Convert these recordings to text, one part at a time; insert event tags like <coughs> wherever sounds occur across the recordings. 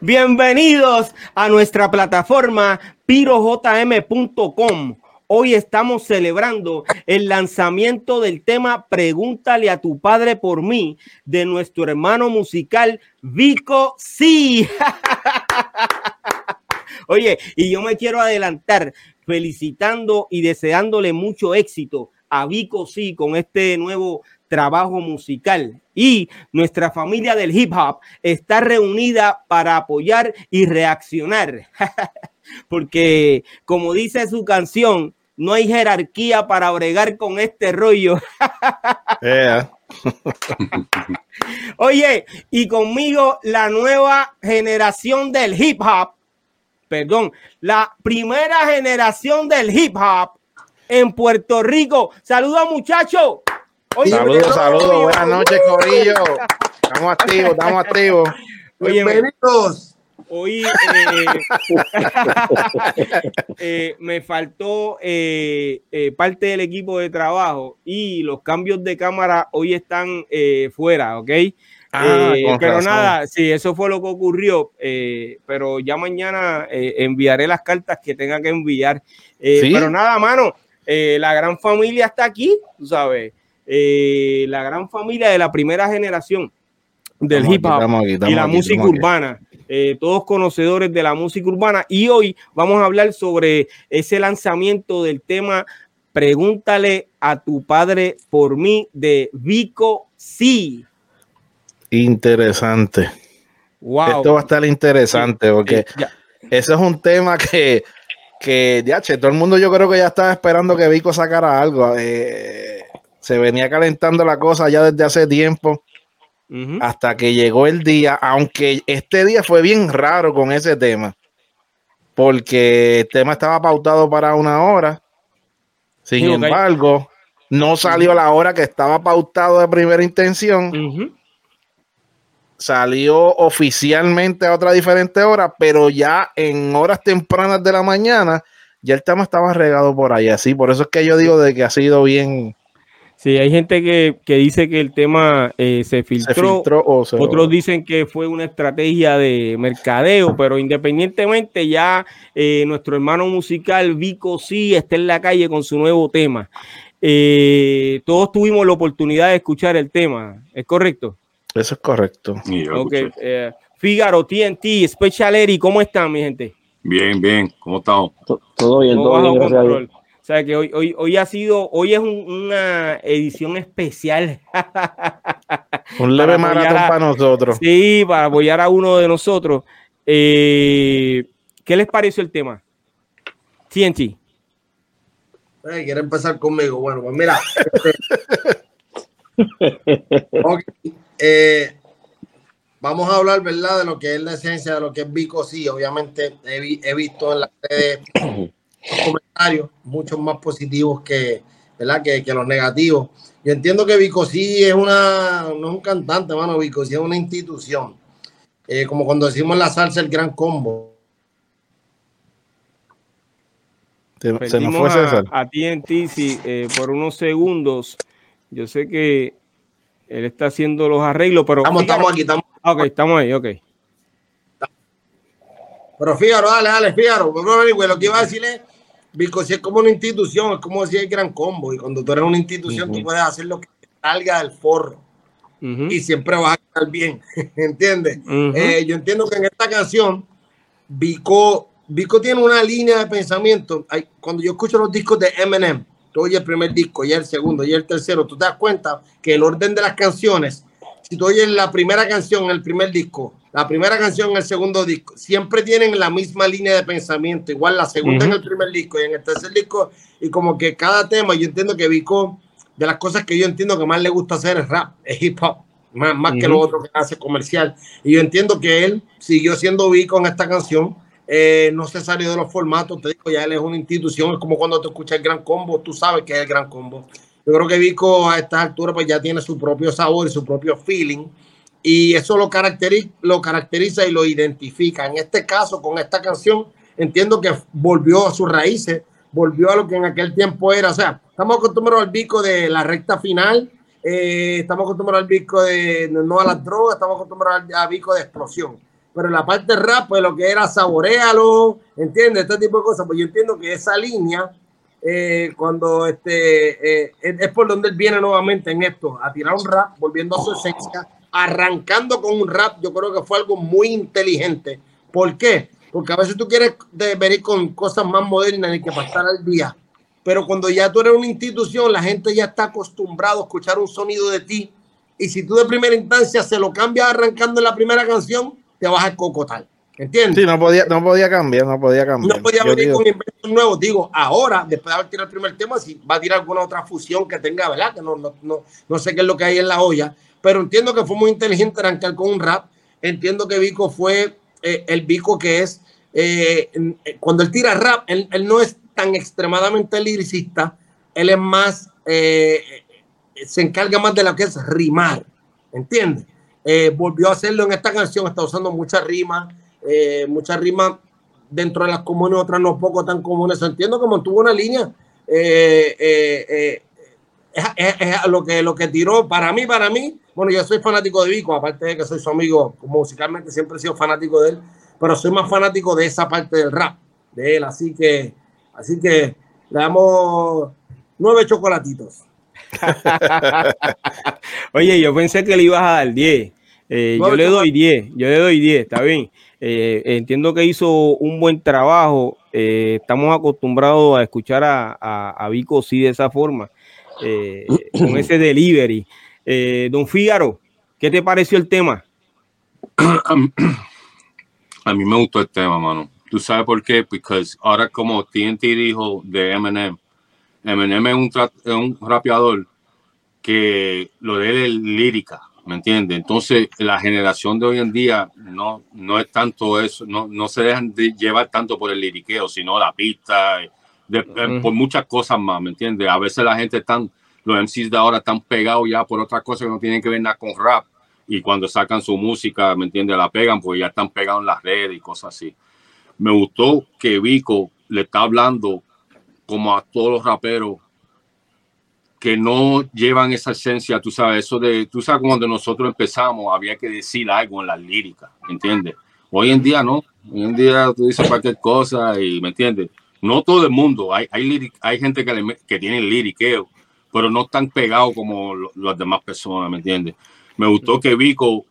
Bienvenidos a nuestra plataforma pirojm.com. Hoy estamos celebrando el lanzamiento del tema Pregúntale a tu padre por mí de nuestro hermano musical Vico Sí. <laughs> Oye, y yo me quiero adelantar felicitando y deseándole mucho éxito a Vico Sí con este nuevo trabajo musical. Y nuestra familia del hip hop está reunida para apoyar y reaccionar. <laughs> Porque, como dice su canción, no hay jerarquía para bregar con este rollo. <laughs> Oye, y conmigo la nueva generación del hip hop, perdón, la primera generación del hip hop en Puerto Rico. Saludos muchachos. Saludos, saludos, buenas noches, Corillo. Estamos activos, estamos activos. Bienvenidos. Hoy eh, <laughs> eh, me faltó eh, parte del equipo de trabajo y los cambios de cámara hoy están fuera, ¿ok? Ah, pero nada, sí, eso fue lo que ocurrió, pero ya mañana enviaré las cartas que tenga que enviar. Pero nada, mano, la gran familia está aquí, tú sabes, la gran familia de la primera generación del hip hop y la música urbana. Eh, todos conocedores de la música urbana. Y hoy vamos a hablar sobre ese lanzamiento del tema Pregúntale a tu padre por mí de Vico Sí. Interesante. Wow. Esto va a estar interesante porque ese es un tema que, que ya, che, todo el mundo yo creo que ya estaba esperando que Vico sacara algo. Eh, se venía calentando la cosa ya desde hace tiempo hasta que llegó el día, aunque este día fue bien raro con ese tema, porque el tema estaba pautado para una hora, sin embargo, no salió la hora que estaba pautado de primera intención. Salió oficialmente a otra diferente hora, pero ya en horas tempranas de la mañana, ya el tema estaba regado por ahí. Así, por eso es que yo digo de que ha sido bien, Sí, hay gente que, dice que el tema eh, se filtró, otros dicen que fue una estrategia de mercadeo, pero independientemente ya eh, nuestro hermano musical Vico sí está en la calle con su nuevo tema. Eh, todos tuvimos la oportunidad de escuchar el tema, ¿es correcto? Eso es correcto. Okay. Fígaro, TNT, Special Eri, ¿cómo están mi gente? Bien, bien, ¿cómo estamos? Todo bien, todo bien, o sea que hoy, hoy, hoy ha sido, hoy es una edición especial. <laughs> Un leve maratón para nosotros. Sí, para apoyar a uno de nosotros. Eh, ¿Qué les pareció el tema? TNT. Hey, ¿Quiere empezar conmigo? Bueno, pues mira. <laughs> Eh, vamos a hablar, ¿verdad? De lo que es la esencia de lo que es Vico. Sí, obviamente he, he visto en las redes comentarios, muchos más positivos que, ¿verdad? Que, que, los negativos. Yo entiendo que Vico sí es una, no es un cantante, mano, Vico sí es una institución. Eh, como cuando decimos en la salsa el gran combo. Se, nos fue César. A, ti en ti, eh, por unos segundos. Yo sé que él está haciendo los arreglos, pero. Estamos, estamos aquí, estamos. Ok, estamos ahí, ok. Pero fíjate, dale, dale, fíjate. Lo que iba a decirle Vico si es como una institución, es como decir el gran combo. Y cuando tú eres una institución, tú puedes hacer lo que salga del forro. Y siempre vas a estar bien. <laughs> ¿Entiendes? Eh, yo entiendo que en esta canción, Vico, Vico tiene una línea de pensamiento. cuando yo escucho los discos de Eminem, tú oyes el primer disco, y el segundo, y el tercero, tú te das cuenta que el orden de las canciones, si tú oyes la primera canción, el primer disco, la primera canción en el segundo disco, siempre tienen la misma línea de pensamiento, igual la segunda en el primer disco y en el tercer disco, y como que cada tema, yo entiendo que Vico, de las cosas que yo entiendo que más le gusta hacer es rap, es hip hop, más, más que lo otro que hace comercial, y yo entiendo que él siguió siendo Vico en esta canción, eh, no se salió de los formatos, te digo, ya él es una institución, es como cuando te escuchas el Gran Combo, tú sabes que es el Gran Combo. Yo creo que Vico a esta altura pues ya tiene su propio sabor y su propio feeling y eso lo caracteriza, lo caracteriza y lo identifica. En este caso, con esta canción, entiendo que volvió a sus raíces, volvió a lo que en aquel tiempo era. O sea, estamos acostumbrados al bico de la recta final, eh, estamos acostumbrados al bico de no a las drogas, estamos acostumbrados al bico de explosión. pero la parte rap, pues lo que era saborealo, ¿entiendes? Este tipo de cosas, pues yo entiendo que esa línea, eh, cuando este, eh, es, por donde él viene nuevamente en esto, a tirar un rap, volviendo a su esencia, arrancando con un rap, yo creo que fue algo muy inteligente. ¿Por qué? Porque a veces tú quieres venir con cosas más modernas y que pasar al día. Pero cuando ya tú eres una institución, la gente ya está acostumbrado a escuchar un sonido de ti. Y si tú de primera instancia se lo cambias arrancando en la primera canción, te vas a cocotar. ¿Entiendes? Sí, no podía, no podía cambiar, no podía cambiar. No podía venir con inventos nuevos. Digo, ahora, después de haber tirado el primer tema, si va a tirar alguna otra fusión que tenga, ¿verdad? Que no, no, no, no sé qué es lo que hay en la olla. Pero entiendo que fue muy inteligente arrancar con un rap. Entiendo que Vico fue eh, el Vico que es eh, eh, cuando él tira rap, él, no es tan extremadamente liricista, él es más, eh, se encarga más de lo que es rimar, ¿entiendes? volvió a hacerlo en esta canción, está usando muchas rimas, muchas rimas dentro de las comunes, otras no poco tan comunes, entiendo que mantuvo una línea. Es, lo que lo que tiró para mí, para mí, bueno, yo soy fanático de Vico, aparte de que soy su amigo, musicalmente siempre he sido fanático de él pero soy más fanático de esa parte del rap de él, así que, así que le damos nueve chocolatitos. <laughs> Oye, yo pensé que le ibas a dar 10. Eh, yo le doy 10, yo le doy 10, está bien. Eh, entiendo que hizo un buen trabajo. Eh, estamos acostumbrados a escuchar a, a, Vico sí de esa forma, con ese delivery. don Fígaro, ¿qué te pareció el tema? A mí me gustó el tema, mano. ¿Tú sabes por qué? Porque ahora como TNT dijo de Eminem, Eminem es un, es un rapeador que lo de él es lírica, ¿me entiendes? Entonces la generación de hoy en día no, no es tanto eso, no, no se dejan de llevar tanto por el liriqueo, sino la pista, eh, por muchas cosas más, ¿me entiendes? A veces la gente están, los MCs de ahora están pegados ya por otras cosas que no tienen que ver nada con rap y cuando sacan su música, ¿me entiendes? La pegan, pues ya están pegados en las redes y cosas así. Me gustó que Vico le está hablando como a todos los raperos que no llevan esa esencia, tú sabes, eso de, tú sabes, cuando nosotros empezamos había que decir algo en la lírica, ¿me entiendes? Hoy en día no, hoy en día tú dices cualquier cosa y, ¿me entiendes? No todo el mundo, hay, hay, hay gente que, le, que tiene liriqueo, pero no están pegados como las demás personas, ¿me entiendes? Me gustó que Vico,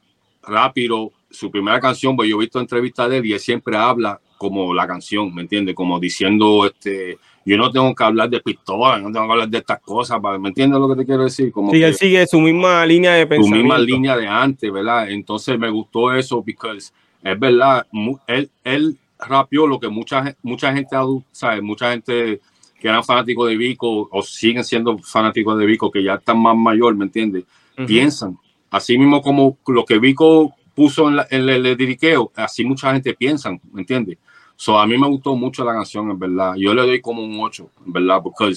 rápido, su primera canción, pues yo he visto entrevistas de él y él siempre habla como la canción, ¿me entiendes? Como diciendo, este, yo no tengo que hablar de pistola, no tengo que hablar de estas cosas, ¿me entiendes lo que te quiero decir? Como sí, él sigue su misma línea de pensamiento. Su misma línea de antes, ¿verdad? Entonces me gustó eso, porque es verdad, él, él rapió lo que mucha, mucha gente sabe, mucha gente que eran fanáticos de Vico o siguen siendo fanáticos de Vico, que ya están más mayor, ¿me entiendes? Piensan Así mismo como lo que Vico puso en, el, diriqueo, así mucha gente piensa, ¿me entiendes? So, a mí me gustó mucho la canción, en verdad. Yo le doy como un 8, en verdad, porque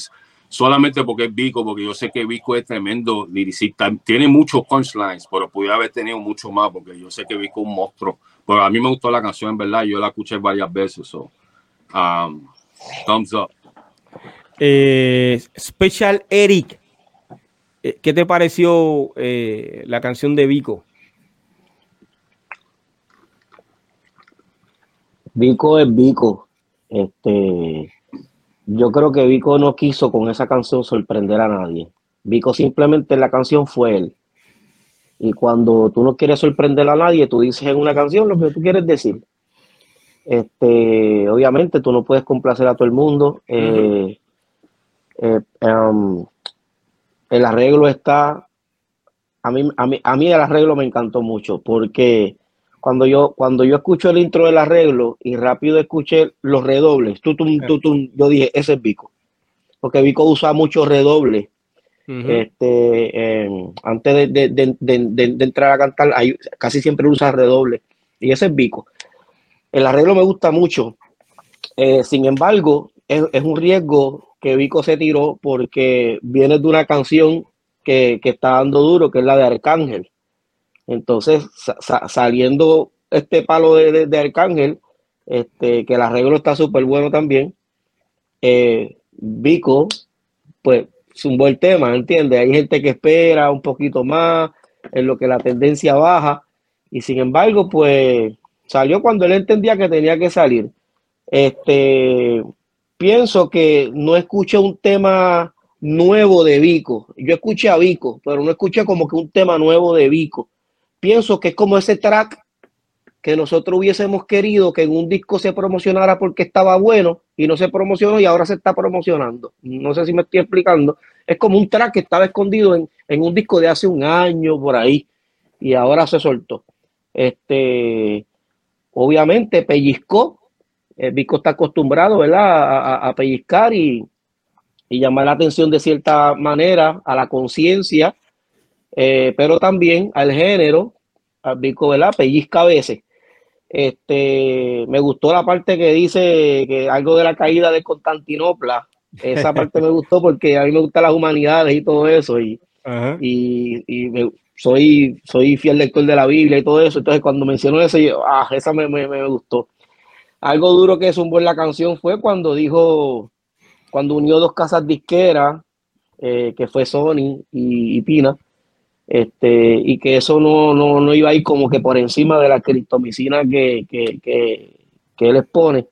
solamente porque es Vico, porque yo sé que Vico es tremendo liricista. Tiene muchos punchlines, pero pudiera haber tenido mucho más, porque yo sé que Vico es un monstruo. Pero a mí me gustó la canción, en verdad. Yo la escuché varias veces. So, um, thumbs up. Eh, Special Eric eh, ¿Qué te pareció eh, la canción de Vico? Vico es Vico. Este, yo creo que Vico no quiso con esa canción sorprender a nadie. Vico simplemente la canción fue él. Y cuando tú no quieres sorprender a nadie, tú dices en una canción lo que tú quieres decir. Este, obviamente tú no puedes complacer a todo el mundo. Eh, um, el arreglo está, a mí, a mí, a mí el arreglo me encantó mucho porque cuando yo, cuando yo escucho el intro del arreglo y rápido escuché los redobles, tutum, tutum, yo dije, ese es Vico. Porque Vico usa mucho redoble. Este, antes de, entrar a cantar, casi siempre usa redoble. Y ese es Vico. El arreglo me gusta mucho. Eh, sin embargo, es, es, un riesgo que Vico se tiró porque viene de una canción que, está dando duro, que es la de Arcángel. Entonces, saliendo este palo de, Arcángel, este, que el arreglo está súper bueno también, eh, Vico, pues, un buen tema, ¿entiendes? Hay gente que espera un poquito más, en lo que la tendencia baja, y sin embargo, pues, Salió cuando él entendía que tenía que salir. Este, pienso que no escuché un tema nuevo de Vico. Yo escuché a Vico, pero no escuché como que un tema nuevo de Vico. Pienso que es como ese track que nosotros hubiésemos querido que en un disco se promocionara porque estaba bueno y no se promocionó y ahora se está promocionando. No sé si me estoy explicando. Es como un track que estaba escondido en, un disco de hace un año por ahí y ahora se soltó. Este, obviamente pellizcó. El disco está acostumbrado, ¿verdad? A, pellizcar y, llamar la atención de cierta manera a la conciencia, eh, pero también al género, disco, ¿verdad? Pellizca a veces. Este, me gustó la parte que dice que algo de la caída de Constantinopla. Esa <laughs> parte me gustó porque a mí me gustan las humanidades y todo eso. Y, y, soy, soy fiel lector de la Biblia y todo eso. Entonces, cuando mencionó eso, ah, esa me, me, gustó. Algo duro que es un buen la canción fue cuando dijo, cuando unió dos casas disqueras, eh, que fue Sony y Pina este, y que eso no, no, no, iba a ir como que por encima de la criptomicina que, que, que, que, él expone.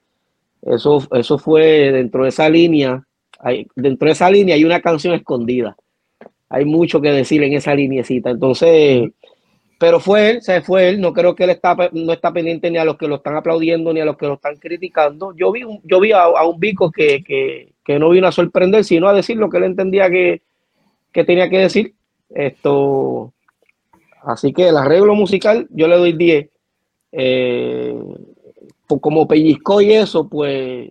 Eso, eso fue dentro de esa línea, hay, dentro de esa línea hay una canción escondida. Hay mucho que decir en esa linecita. Entonces, pero fue él, se fue él. No creo que él está, no está pendiente ni a los que lo están aplaudiendo ni a los que lo están criticando. Yo vi, yo vi a, un bico que, que, que, no vino a sorprender, sino a decir lo que él entendía que, que tenía que decir esto, así que el arreglo musical yo le doy 10. Eh, pues como pellizco y eso, pues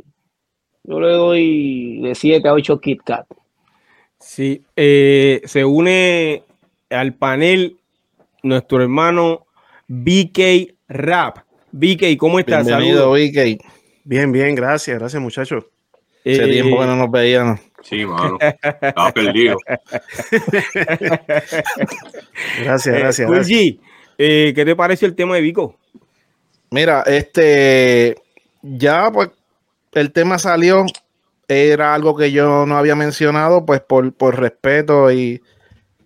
yo le doy de 7 a 8 Kit Kat. Sí, eh, se une al panel nuestro hermano BK Rap. BK, ¿cómo estás? Bienvenido, BK. Bien, bien, gracias, gracias muchachos. Hace eh, tiempo que no nos veíamos. Sí, mano. Estaba perdido. <laughs> gracias, eh, gracias. Eh, ¿qué te parece el tema de Vico? Mira, este, ya pues el tema salió, era algo que yo no había mencionado, pues por, por respeto y,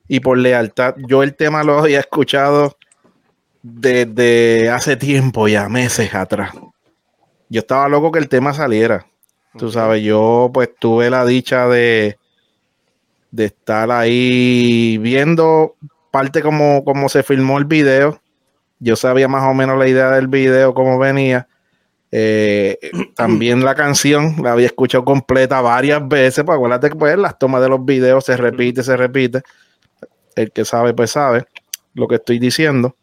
y por lealtad. Yo el tema lo había escuchado desde hace tiempo, ya meses atrás. Yo estaba loco que el tema saliera. Tú sabes, yo pues tuve la dicha de, de estar ahí viendo parte como, como se filmó el video. Yo sabía más o menos la idea del video, cómo venía. Eh, <clears throat> también la canción la había escuchado completa varias veces, pues acuérdate que pues, las tomas de los videos se repite, se repite. El que sabe, pues sabe lo que estoy diciendo.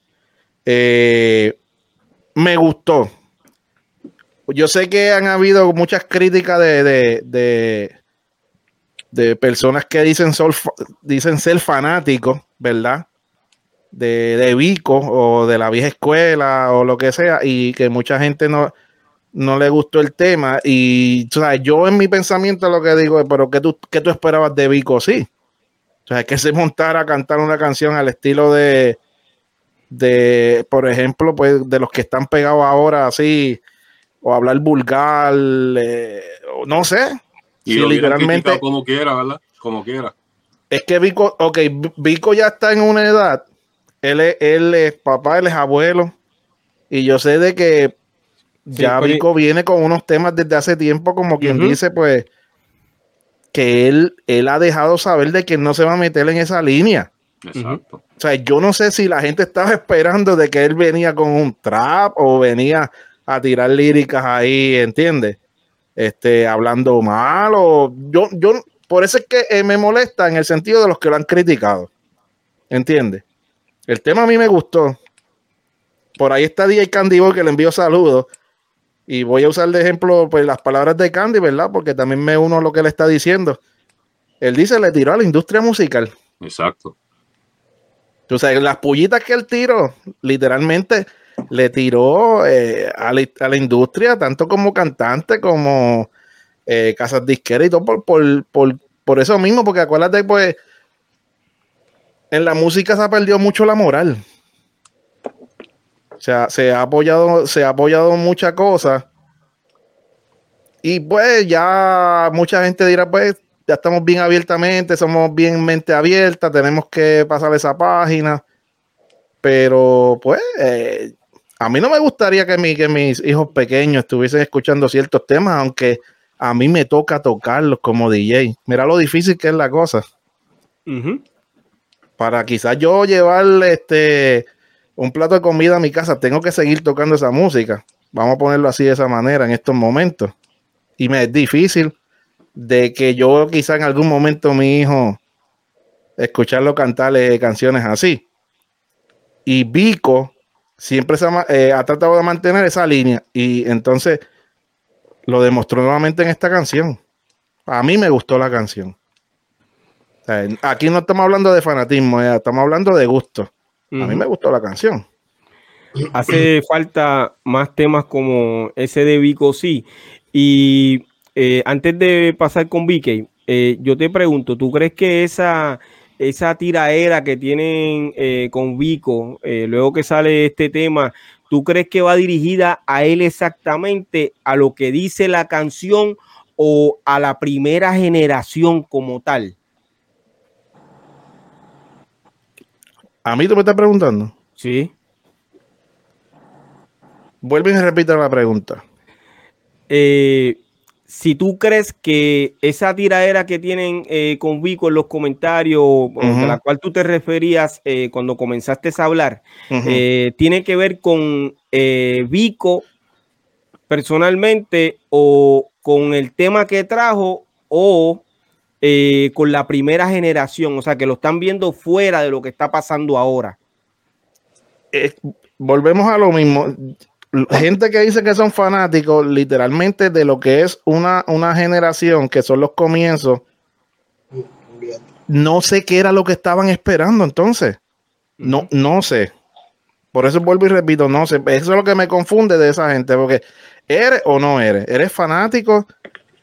Eh, me gustó, yo sé que han habido muchas críticas de, de, personas que dicen, dicen ser fanáticos, ¿verdad? De, de Vico o de la vieja escuela o lo que sea, y que mucha gente no, no le gustó el tema. Y yo en mi pensamiento lo que digo es, pero ¿qué tú, qué tú esperabas de Vico? Sí. O sea, que se montara a cantar una canción al estilo de, de, por ejemplo, pues de los que están pegados ahora así, o hablar vulgar, eh, no sé. Y literalmente. Como quiera, ¿verdad? Como quiera. Es que Vico, ok, Vico ya está en una edad. Él es, él es papá, él es abuelo. Y yo sé de que ya Vico viene con unos temas desde hace tiempo, como quien dice, pues, que él, él ha dejado saber de que no se va a meter en esa línea. Exacto. O sea, yo no sé si la gente estaba esperando de que él venía con un trap o venía a tirar líricas ahí, ¿entiendes? Este, hablando mal o yo, yo, por eso es que eh, me molesta en el sentido de los que lo han criticado, ¿entiendes? El tema a mí me gustó. Por ahí está DJ Candy Boy que le envío saludos. Y voy a usar de ejemplo pues, las palabras de Candy, ¿verdad? Porque también me uno a lo que le está diciendo. Él dice, le tiró a la industria musical. Exacto. O sea, las pullitas que él tiró, literalmente, le tiró eh, a, la, industria, tanto como cantante como eh, casas disqueras y todo por, eso mismo, porque acuérdate, pues, en la música se ha perdido mucho la moral. O sea, se ha apoyado, se ha apoyado muchas cosas. Y pues ya mucha gente dirá, pues, ya estamos bien abiertamente, somos bien mente abierta, tenemos que pasar esa página. Pero pues, eh, a mí no me gustaría que, mi, que mis hijos pequeños estuviesen escuchando ciertos temas, aunque a mí me toca tocarlos como DJ. Mira lo difícil que es la cosa. Para quizás yo llevar este un plato de comida a mi casa, tengo que seguir tocando esa música. Vamos a ponerlo así de esa manera en estos momentos. Y me es difícil de que yo quizá en algún momento mi hijo escucharlo cantarle canciones así. Y Vico siempre se ha, eh, ha tratado de mantener esa línea y entonces lo demostró nuevamente en esta canción. A mí me gustó la canción. aquí no estamos hablando de fanatismo, eh, estamos hablando de gusto. A mí me gustó la canción. Hace falta más temas como ese de Vico, sí. Y eh, antes de pasar con Vicky, yo te pregunto, ¿tú crees que esa esa tiraera que tienen eh, con Vico, eh, luego que sale este tema, ¿tú crees que va dirigida a él exactamente, a lo que dice la canción o a la primera generación como tal? A mí tú me estás preguntando. Sí. Vuelve y repite la pregunta. Eh, si tú crees que esa tiradera que tienen eh, con Vico en los comentarios, a la cual tú te referías eh, cuando comenzaste a hablar, eh, tiene que ver con Vico personalmente o con el tema que trajo o con la primera generación, o sea, que lo están viendo fuera de lo que está pasando ahora. volvemos a lo mismo <laughs> gente que dice que son fanáticos literalmente de lo que es una, una generación, que son los comienzos, no sé qué era lo que estaban esperando entonces. No, no sé. Por eso vuelvo y repito, no sé. Eso es lo que me confunde de esa gente, porque eres o no eres. Eres fanático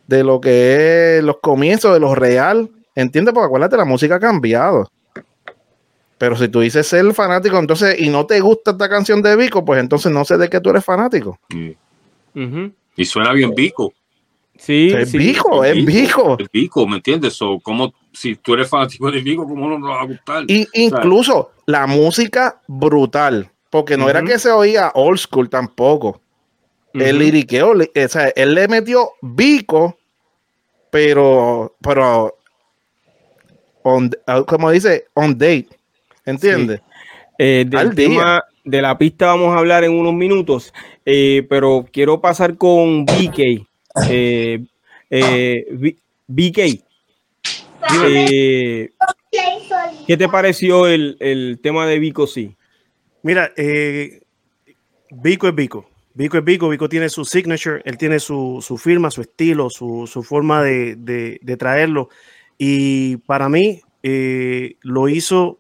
de lo que es los comienzos, de lo real. ¿Entiendes? Porque acuérdate, la música ha cambiado. Pero si tú dices ser fanático, entonces, y no te gusta esta canción de Vico, pues entonces no sé de qué tú eres fanático. Y suena bien Vico. Sí, es Vico, es Vico. Es Vico, ¿me entiendes? O como si tú eres fanático de Vico, ¿cómo no nos va a gustar? Y incluso la música brutal, porque no era que se oía old school tampoco. El liriqueo, o sea, él le metió Vico, pero, pero, como dice, on date. ¿Entiendes? Eh, del tema de la pista vamos a hablar en unos minutos, eh, pero quiero pasar con BK. Eh, BK. ¿Qué te pareció el, tema de Vico sí? Mira, Vico es Vico. Vico es Vico, Vico tiene su signature, él tiene su, firma, su estilo, su, forma de, de, traerlo. Y para mí lo hizo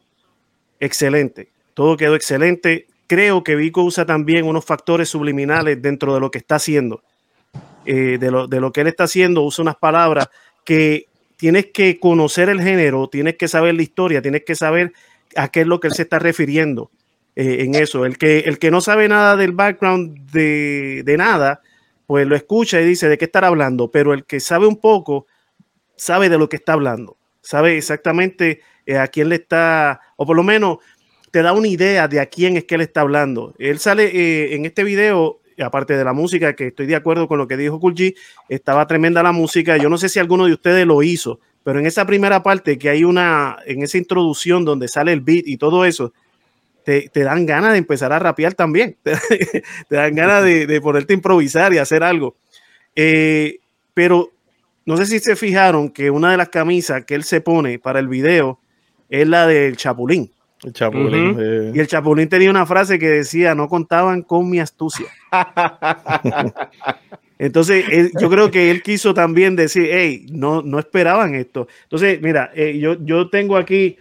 excelente. Todo quedó excelente. Creo que Vico usa también unos factores subliminales dentro de lo que está haciendo. Eh, de, lo, de lo que él está haciendo, usa unas palabras que tienes que conocer el género, tienes que saber la historia, tienes que saber a qué es lo que él se está refiriendo eh, en eso. El que, el que no sabe nada del background de, de, nada, pues lo escucha y dice de qué estar hablando, pero el que sabe un poco, sabe de lo que está hablando, sabe exactamente eh, a quién le está, o por lo menos te da una idea de a quién es que él está hablando. Él sale eh, en este video, aparte de la música, que estoy de acuerdo con lo que dijo Kulji, estaba tremenda la música. Yo no sé si alguno de ustedes lo hizo, pero en esa primera parte que hay una, en esa introducción donde sale el beat y todo eso, te, dan ganas de empezar a rapear también. <laughs> te dan ganas de, ponerte a improvisar y hacer algo. Eh, pero no sé si se fijaron que una de las camisas que él se pone para el video es la del Chapulín. El Chapulín. Eh. Y el Chapulín tenía una frase que decía, no contaban con mi astucia. <laughs> Entonces, yo creo que él quiso también decir, hey, no, no esperaban esto. Entonces, mira, eh, yo, yo tengo aquí...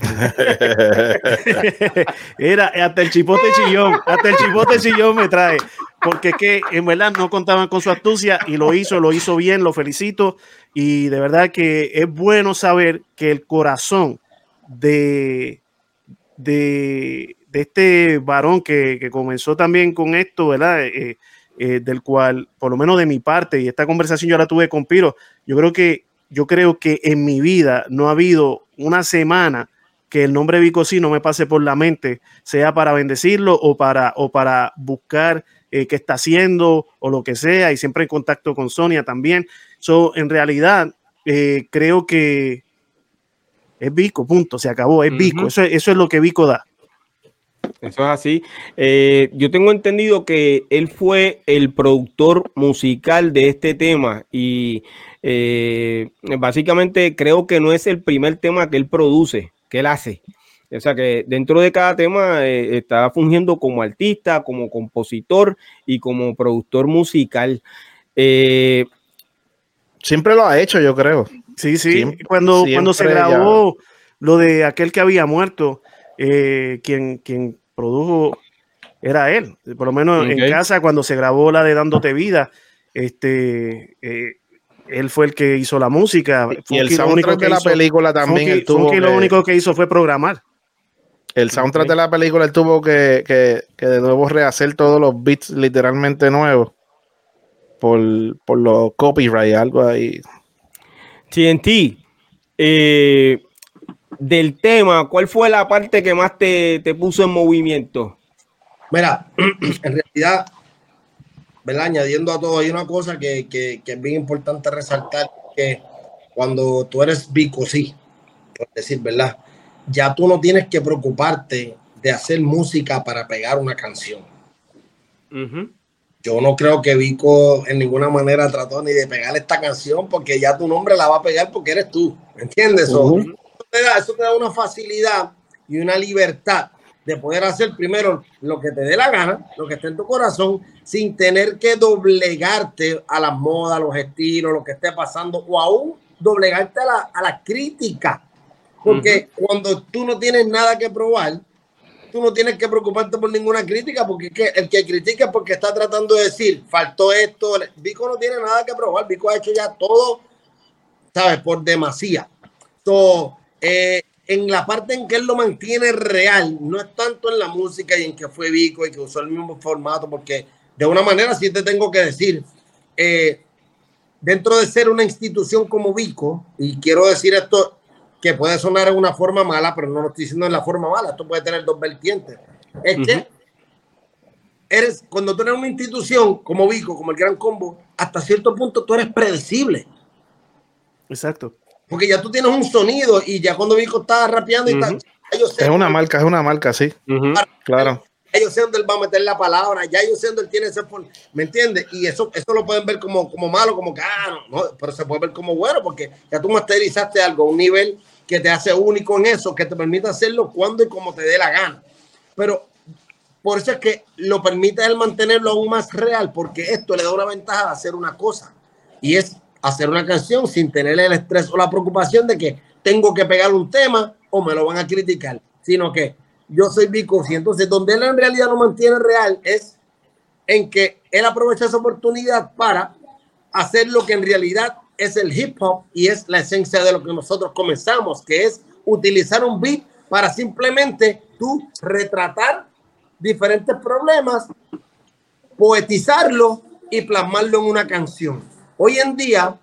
<laughs> Era hasta el chipote chillón, hasta el chipote chillón me trae, porque es que en verdad no contaban con su astucia y lo hizo, lo hizo bien, lo felicito. Y de verdad que es bueno saber que el corazón de, de, este varón que, comenzó también con esto, ¿verdad? Eh, eh, del cual, por lo menos de mi parte, y esta conversación yo la tuve con Piro, yo creo que, yo creo que en mi vida no ha habido una semana que el nombre Vico sí no me pase por la mente, sea para bendecirlo o para, o para buscar eh, qué está haciendo o lo que sea, y siempre en contacto con Sonia también. So, en realidad, eh, creo que es Vico, punto, se acabó, es Vico, eso, eso es lo que Vico da. Eso es así. Eh, yo tengo entendido que él fue el productor musical de este tema y eh, básicamente creo que no es el primer tema que él produce, que él hace. O sea que dentro de cada tema eh, está fungiendo como artista, como compositor y como productor musical. Siempre lo ha hecho, yo creo. Sí, sí. cuando, cuando se grabó lo de aquel que había muerto, quien, quien produjo era él. Por lo menos en casa, cuando se grabó la de Dándote Vida, este, eh, él fue el que hizo la música. Y el soundtrack de la película también. lo único que hizo fue programar. El soundtrack de la película él tuvo que, de nuevo rehacer todos los beats literalmente nuevos por, por los copyright, algo ahí. TNT, eh, del tema, ¿cuál fue la parte que más te, puso en movimiento? Mira, <clears throat> en realidad, ¿verdad? añadiendo a todo, hay una cosa que, es bien importante resaltar, que cuando tú eres bicosí, por decir, ¿verdad? Ya tú no tienes que preocuparte de hacer música para pegar una canción. Yo no creo que Vico en ninguna manera trató ni de pegar esta canción porque ya tu nombre la va a pegar porque eres tú, ¿me entiendes? eso te da una facilidad y una libertad de poder hacer primero lo que te dé la gana, lo que esté en tu corazón, sin tener que doblegarte a las modas, a los estilos, lo que esté pasando, o aún doblegarte a la, a la crítica. Porque cuando tú no tienes nada que probar, tú no tienes que preocuparte por ninguna crítica, porque el que critica es porque está tratando de decir, faltó esto. Vico no tiene nada que probar, Vico ha hecho ya todo, ¿sabes? Por demasía. todo eh, en la parte en que él lo mantiene real, no es tanto en la música y en que fue Vico y que usó el mismo formato, porque de una manera sí te tengo que decir, eh, dentro de ser una institución como Vico, y quiero decir esto que puede sonar en una forma mala, pero no lo estoy diciendo en la forma mala, esto puede tener dos vertientes. Es que eres, cuando tú eres una institución como Vico, como el Gran Combo, hasta cierto punto tú eres predecible. Exacto. Porque ya tú tienes un sonido y ya cuando Vico está rapeando y tal, es una marca, es una marca, sí. Claro. Ellos sé dónde él va a meter la palabra, ya ellos sé dónde él tiene ese. ¿Me entiendes? Y eso, eso lo pueden ver como, como malo, como que, ah, no, pero se puede ver como bueno, porque ya tú masterizaste algo, un nivel que te hace único en eso, que te permite hacerlo cuando y como te dé la gana. Pero por eso es que lo permite él mantenerlo aún más real, porque esto le da una ventaja de hacer una cosa, y es hacer una canción sin tener el estrés o la preocupación de que tengo que pegar un tema o me lo van a criticar, sino que yo soy. Y entonces, donde él en realidad lo mantiene real es en que él aprovecha esa oportunidad para hacer lo que en realidad es el hip hop y es la esencia de lo que nosotros comenzamos, que es utilizar un beat para simplemente tú retratar diferentes problemas, poetizarlo y plasmarlo en una canción. Hoy en día,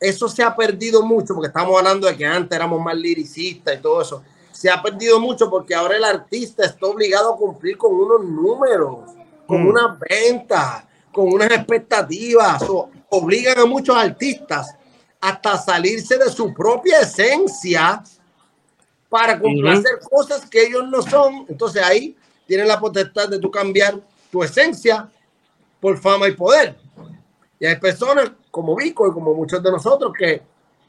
eso se ha perdido mucho, porque estamos hablando de que antes éramos más liricistas y todo eso. Se ha perdido mucho porque ahora el artista está obligado a cumplir con unos números, con mm. una venta, con unas expectativas. Obligan a muchos artistas hasta salirse de su propia esencia para complacer cosas que ellos no son. Entonces ahí tienen la potestad de tú cambiar tu esencia por fama y poder. Y hay personas como Vico y como muchos de nosotros que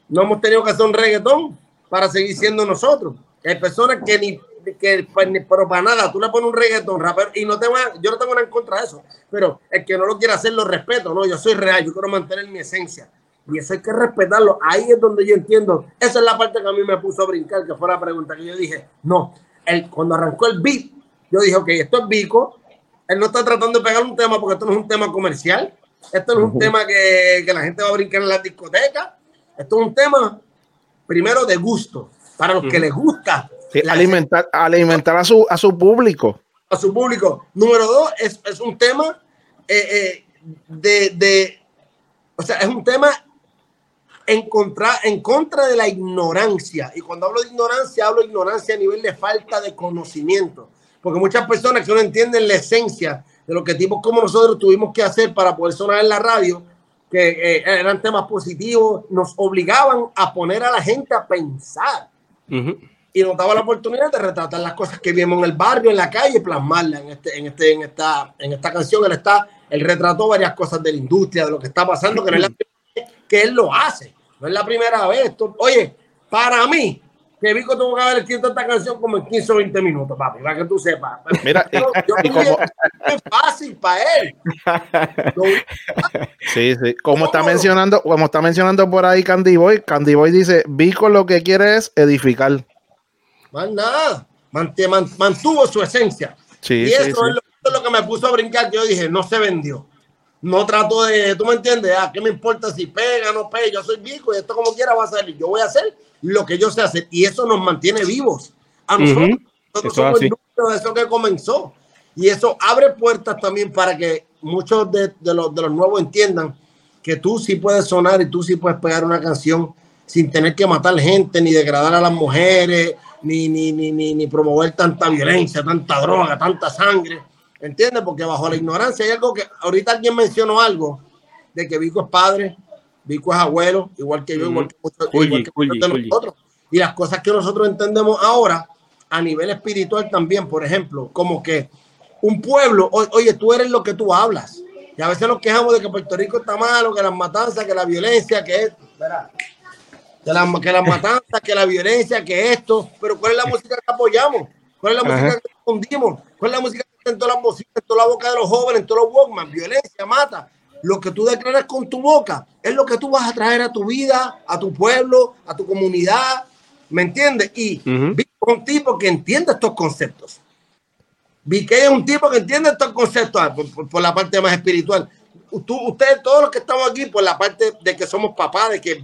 no hemos tenido que hacer un reggaetón para seguir siendo nosotros. Hay personas que ni, que, pero para nada, tú le pones un reggaetón rapero y no tengo, yo no tengo nada en contra de eso, pero el que no lo quiere hacer lo respeto, no, yo soy real, yo quiero mantener mi esencia y eso hay que respetarlo. Ahí es donde yo entiendo, esa es la parte que a mí me puso a brincar, que fue la pregunta que yo dije, no, el, cuando arrancó el beat, yo dije, ok, esto es Vico, él no está tratando de pegar un tema porque esto no es un tema comercial, esto no es un tema que, la gente va a brincar en la discoteca. Esto es un tema, primero, de gusto. Para los que les gusta. Alimentar, alimentar a su, a su público. A su público. Número dos, es, un tema eh, eh, de, O sea, es un tema en contra, en contra de la ignorancia. Y cuando hablo de ignorancia, hablo de ignorancia a nivel de falta de conocimiento. Porque muchas personas que no entienden la esencia de lo que tipos como nosotros tuvimos que hacer para poder sonar en la radio, que eh, eran temas positivos, nos obligaban a poner a la gente a pensar. Y nos daba la oportunidad de retratar las cosas que vimos en el barrio, en la calle, plasmarlas en, este, en, este, en, esta, en esta canción. Él, está, él retrató varias cosas de la industria, de lo que está pasando, que no es la que él lo hace. No es la primera vez. oye, para mí, que Vico tuvo que haber escrito esta canción como en 15 o 20 minutos, papi, para que tú sepas. Mira, yo, es fácil para él. <laughs> sí, sí. Como está mencionando, como está mencionando por ahí Candy Boy, Candy Boy dice, Vico lo que quiere es edificar. Más nada. mantuvo su esencia. Sí, y eso, Es lo, lo, que me puso a brincar. Yo dije, no se vendió no trato de, tú me entiendes, ah, ¿qué me importa si pega o no pega? Yo soy Vico y esto como quiera va a salir. Yo voy a hacer lo que yo sé hacer y eso nos mantiene vivos. A nosotros, nosotros somos el de eso que comenzó. Y eso abre puertas también para que muchos de, los, de los nuevos entiendan que tú sí puedes sonar y tú sí puedes pegar una canción sin tener que matar gente, ni degradar a las mujeres, ni, ni, ni, ni, ni promover tanta violencia, tanta droga, tanta sangre ¿Entiendes? Porque bajo la ignorancia hay algo que ahorita alguien mencionó algo de que Vico es padre, Vico es abuelo, igual que yo, igual que, muchos, de nosotros. Y las cosas que nosotros entendemos ahora a nivel espiritual también, por ejemplo, como que un pueblo, oye, tú eres lo que tú hablas. Y a veces nos quejamos de que Puerto Rico está malo, que las matanzas, que la violencia, que es, que, la, que las matanzas, que la violencia, que esto, pero ¿cuál es la música que apoyamos? ¿Cuál es la música que confundimos? ¿Cuál es la música en todas las bocinas, en toda la boca de los jóvenes, en todos los Walkman, violencia, mata. Lo que tú declaras con tu boca es lo que tú vas a traer a tu vida, a tu pueblo, a tu comunidad. ¿Me entiendes? Y uh un tipo que entiende estos conceptos. Vi que es un tipo que entiende estos conceptos ah, por, la parte más espiritual. Tú, ustedes, todos los que estamos aquí, por la parte de que somos papás, de que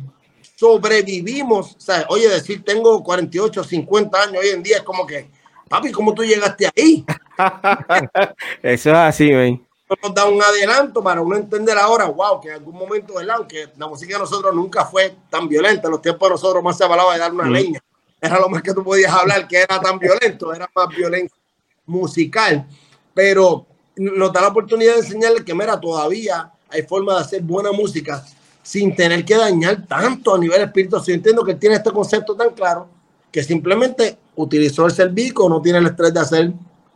sobrevivimos. Oye, decir tengo 48, 50 años hoy en día es como que Papi, ¿cómo tú llegaste ahí? <laughs> Eso es así, güey. Nos da un adelanto para uno entender ahora, wow, que en algún momento, ¿verdad? Aunque la música de nosotros nunca fue tan violenta, los tiempos de nosotros más se hablaba de dar una mm. leña. Era lo más que tú podías hablar, que era tan violento, era más violencia musical. Pero nos da la oportunidad de enseñarle que, mira, todavía hay forma de hacer buena música sin tener que dañar tanto a nivel espiritual. Yo entiendo que él tiene este concepto tan claro que simplemente utilizó el Bico, no tiene el estrés de hacer,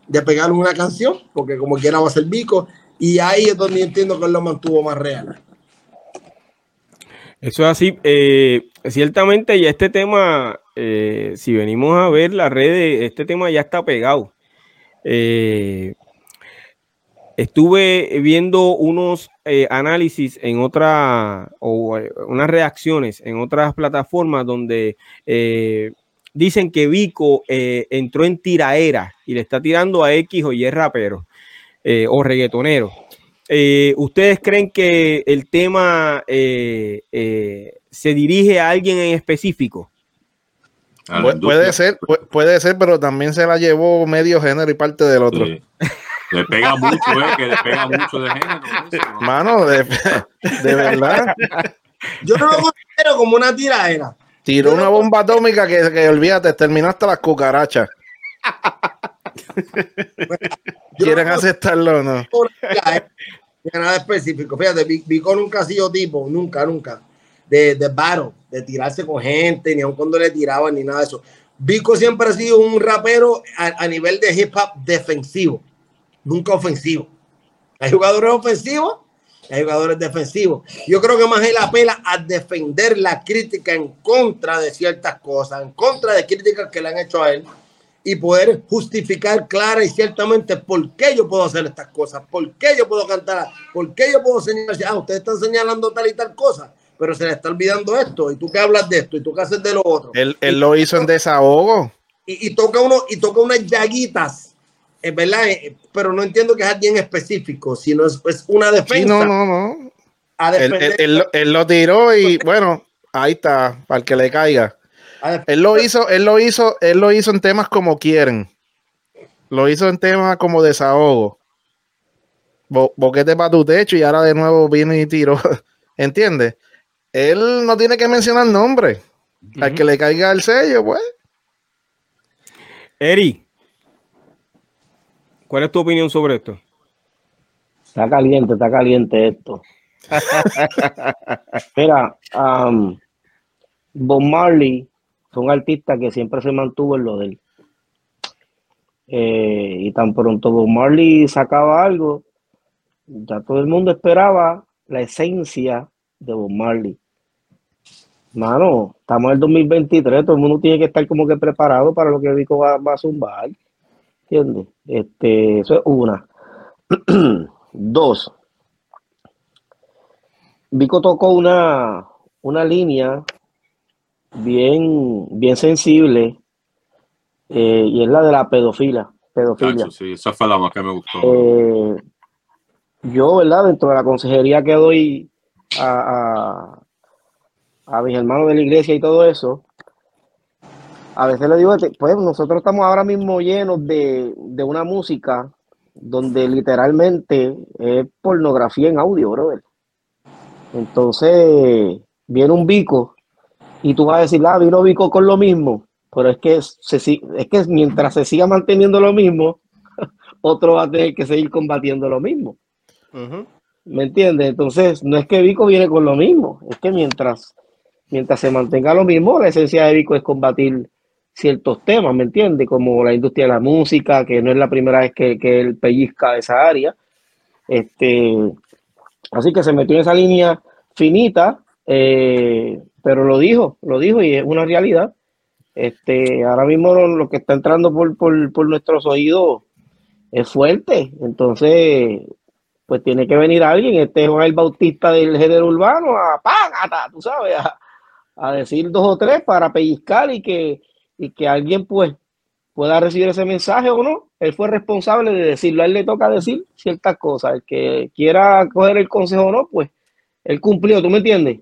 de pegar una canción, porque como quiera va a ser Bico, y ahí es donde entiendo que él lo mantuvo más real. Eso es así. Eh, ciertamente ya este tema, eh, si venimos a ver las redes, este tema ya está pegado. Eh, estuve viendo unos análisis en otra o unas reacciones en otras plataformas donde dicen que Vico eh, entró en tiraera y le está tirando a X o Y rapero eh, o reggaetonero. Eh, ¿Ustedes creen que el tema se dirige a alguien en específico? puede ser, puede ser, pero también se la llevó medio género y parte del otro. <laughs> Le pega mucho, que le pega mucho de género. Mano, de, de verdad. Yo no lo considero como una tiraera. Tiró una bomba atómica que, que olvídate, terminaste las cucarachas. ¿Quieren aceptarlo o no? Nada específico. Fíjate, Vico nunca ha sido tipo, nunca, nunca, de, de battle, de tirarse con gente, ni aun cuando le tiraban, ni nada de eso. Vico siempre ha sido un rapero a, a nivel de hip hop defensivo, nunca ofensivo. Hay jugadores ofensivos hay jugadores defensivos. Yo creo que más él apela a defender la crítica en contra de ciertas cosas, en contra de críticas que le han hecho a él y poder justificar clara y ciertamente por qué yo puedo hacer estas cosas, por qué yo puedo cantar, por qué yo puedo señalar, ah, ustedes están señalando tal y tal cosa, pero se le está olvidando esto, y tú qué hablas de esto, y tú qué haces de lo otro. Él, lo hizo en desahogo. Y, y, toca uno, y toca unas llaguitas es verdad, eh, pero no entiendo que es alguien específico, sino es, una defensa. no, no, no. Él, lo tiró y bueno, ahí está, para el que le caiga. Él lo hizo, él lo hizo, él lo hizo en temas como quieren. Lo hizo en temas como desahogo. boquete para tu techo y ahora de nuevo vino y tiró. <laughs> ¿Entiendes? él no tiene que mencionar nombre. Al que le caiga el sello, pues. Eri, ¿cuál es tu opinión sobre esto? Está caliente, está caliente esto. <laughs> Mira, um, Bob Marley fue un artista que siempre se mantuvo en lo de él. Eh, y tan pronto Bob Marley sacaba algo, ya todo el mundo esperaba la esencia de Bob Marley. Mano, estamos en el 2023, todo el mundo tiene que estar como que preparado para lo que Vico va, va a zumbar. ¿Entiendes? Este, eso es una. <clears throat> Dos. Vico tocó una, una línea bien, bien sensible eh, y es la de la pedofilia. pedofilia. sí, esa fue la más que me gustó. Eh, yo, ¿verdad? Dentro de la consejería que doy a, a, mis hermanos de la iglesia y todo eso, a veces le digo, pues nosotros estamos ahora mismo llenos de, de una música donde literalmente es pornografía en audio, brother. Entonces, viene un bico y tú vas a decir, ah, vino bico con lo mismo, pero es que, se, es que mientras se siga manteniendo lo mismo, <laughs> otro va a tener que seguir combatiendo lo mismo. ¿Me entiendes? Entonces, no es que Vico viene con lo mismo, es que mientras, mientras se mantenga lo mismo, la esencia de Vico es combatir ciertos temas, ¿me entiendes? Como la industria de la música, que no es la primera vez que, que él pellizca esa área. Este, así que se metió en esa línea finita, eh, pero lo dijo, lo dijo y es una realidad. Este, ahora mismo lo, que está entrando por, por, por nuestros oídos es fuerte, entonces pues tiene que venir alguien, este es el Bautista del género urbano, a tú sabes, a, decir dos o tres para pellizcar y que, y que alguien pues pueda recibir ese mensaje o no. Él fue responsable de decirlo, a él le toca decir ciertas cosas. El que quiera coger el consejo o no, pues él cumplió, ¿tú me entiendes?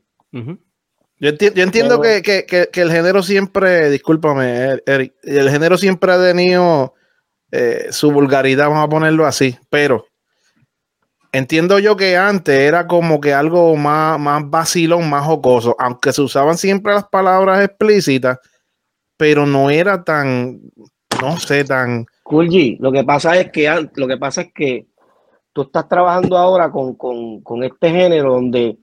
Yo, entiendo que, el género siempre, discúlpame, Eric, el género siempre ha tenido eh, su vulgaridad, vamos a ponerlo así, pero entiendo yo que antes era como que algo más, más vacilón, más jocoso, aunque se usaban siempre las palabras explícitas, pero no era tan, no sé, tan... Cool lo que pasa es que lo que pasa es que tú estás trabajando ahora con, este género donde,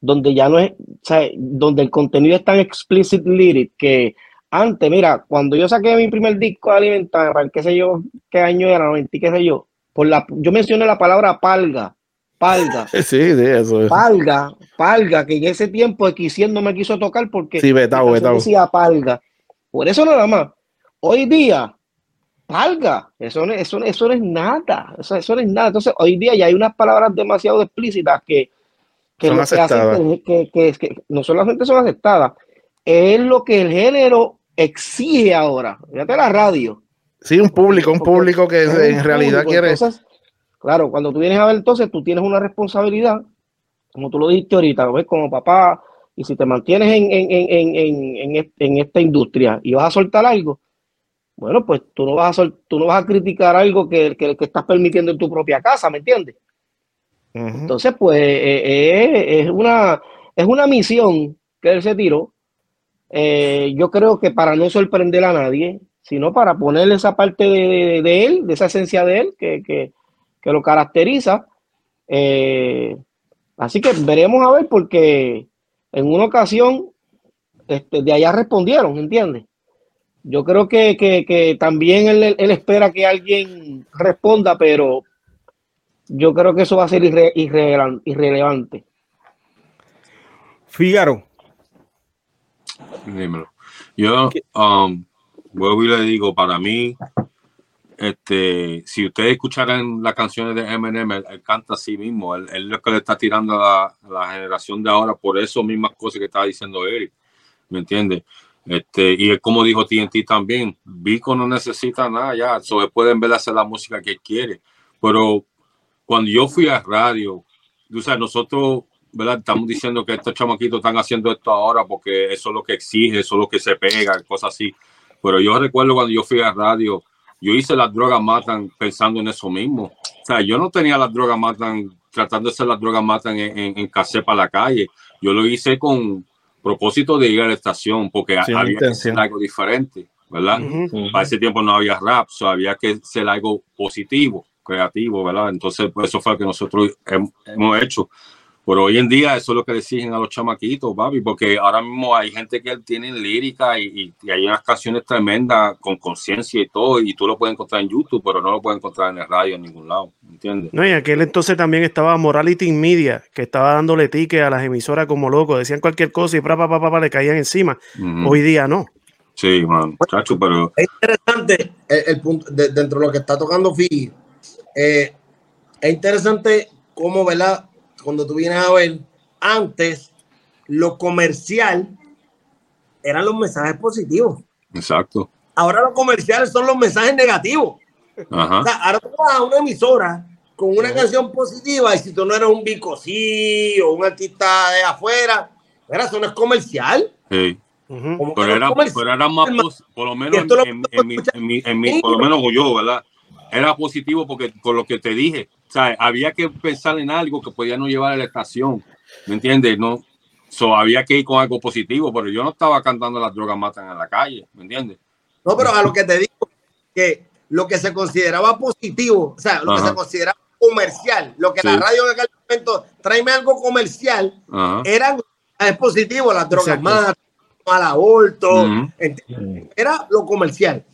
donde ya no es, o sea, donde el contenido es tan explicit lyric que antes, mira, cuando yo saqué mi primer disco de Alimentar, qué sé yo, qué año era, 90, qué sé yo, por la, yo mencioné la palabra palga, palga. <laughs> Sí, sí, eso es. Palga, palga, que en ese tiempo X no me quiso tocar porque sí, betao, betao. decía palga. Por eso nada más. Hoy día, palga, eso, eso, eso no es nada, eso, eso no es nada. Entonces, hoy día ya hay unas palabras demasiado explícitas que, que, son aceptadas. Que, que, que, no solamente son aceptadas, es lo que el género exige ahora. Fíjate la radio. Sí, un público, un público que en realidad quiere. claro, cuando tú vienes a ver, entonces tú tienes una responsabilidad, como tú lo dijiste ahorita, ves como papá, y si te mantienes en, en, en, esta industria y vas a soltar algo, bueno, pues tú no vas a, tú no vas a criticar algo que, que, que, estás permitiendo en tu propia casa, ¿me entiendes? Entonces, pues eh, eh, es, una, es una misión que él se tiró. Eh, yo creo que para no sorprender a nadie, sino para ponerle esa parte de, él, de esa esencia de él que, lo caracteriza. Así que veremos a ver, porque en una ocasión este, de allá respondieron, ¿entiendes? Yo creo que, también él, espera que alguien responda, pero yo creo que eso va a ser irrelevante. Fígaro. Dímelo. Yo, um, vuelvo y le digo, para mí, este, si ustedes escucharan las canciones de Eminem, él, canta a sí mismo, él, es lo que le está tirando a la, generación de ahora por eso mismas cosas que estaba diciendo Eric, ¿me entiendes? Este, y es como dijo TNT también, Vico no necesita nada ya, solo pueden ver hacer la música que quiere, pero cuando yo fui a radio, tú sabes, nosotros ¿verdad? Estamos diciendo que estos chamaquitos están haciendo esto ahora porque eso es lo que exige, eso es lo que se pega, cosas así. Pero yo recuerdo cuando yo fui a radio, yo hice las drogas matan pensando en eso mismo. O sea, yo no tenía las drogas matan tratando de hacer las drogas matan en, en, en para la calle. Yo lo hice con propósito de ir a la estación porque había que hacer algo diferente, ¿verdad? Para ese tiempo no había rap, so había que hacer algo positivo, creativo, ¿verdad? Entonces, pues, eso fue lo que nosotros hemos hecho. Pero hoy en día eso es lo que le exigen a los chamaquitos, papi, porque ahora mismo hay gente que tiene lírica y, hay unas canciones tremendas con conciencia y todo, y tú lo puedes encontrar en YouTube, pero no lo puedes encontrar en el radio en ningún lado, ¿entiendes? No, y aquel entonces también estaba Morality Media, que estaba dándole tique a las emisoras como loco, decían cualquier cosa y pa, pa, pa, le caían encima. Hoy día no. Sí, man, chacho, pero... Es interesante el, punto, dentro de lo que está tocando Fi, eh, es interesante cómo, ¿verdad? Cuando tú vienes a ver, antes lo comercial eran los mensajes positivos. Exacto. Ahora los comerciales son los mensajes negativos. Ajá. O sea, ahora tú vas a una emisora con una canción positiva y si tú no eres un bicosí o un artista de afuera, eso no es comercial. Sí. pero, era, pero, era, más, por lo menos en, en, mi, por lo menos yo, ¿verdad? Era positivo porque por lo que te dije, sea, había que pensar en algo que podía no llevar a la estación, ¿me entiendes? No, so, había que ir con algo positivo, pero yo no estaba cantando las drogas matan en la calle, ¿me entiendes? No, pero a lo que te digo, que lo que se consideraba positivo, o sea, lo que se consideraba comercial, lo que la radio en aquel momento, tráeme algo comercial, era es positivo, las drogas matan, al aborto, era lo comercial,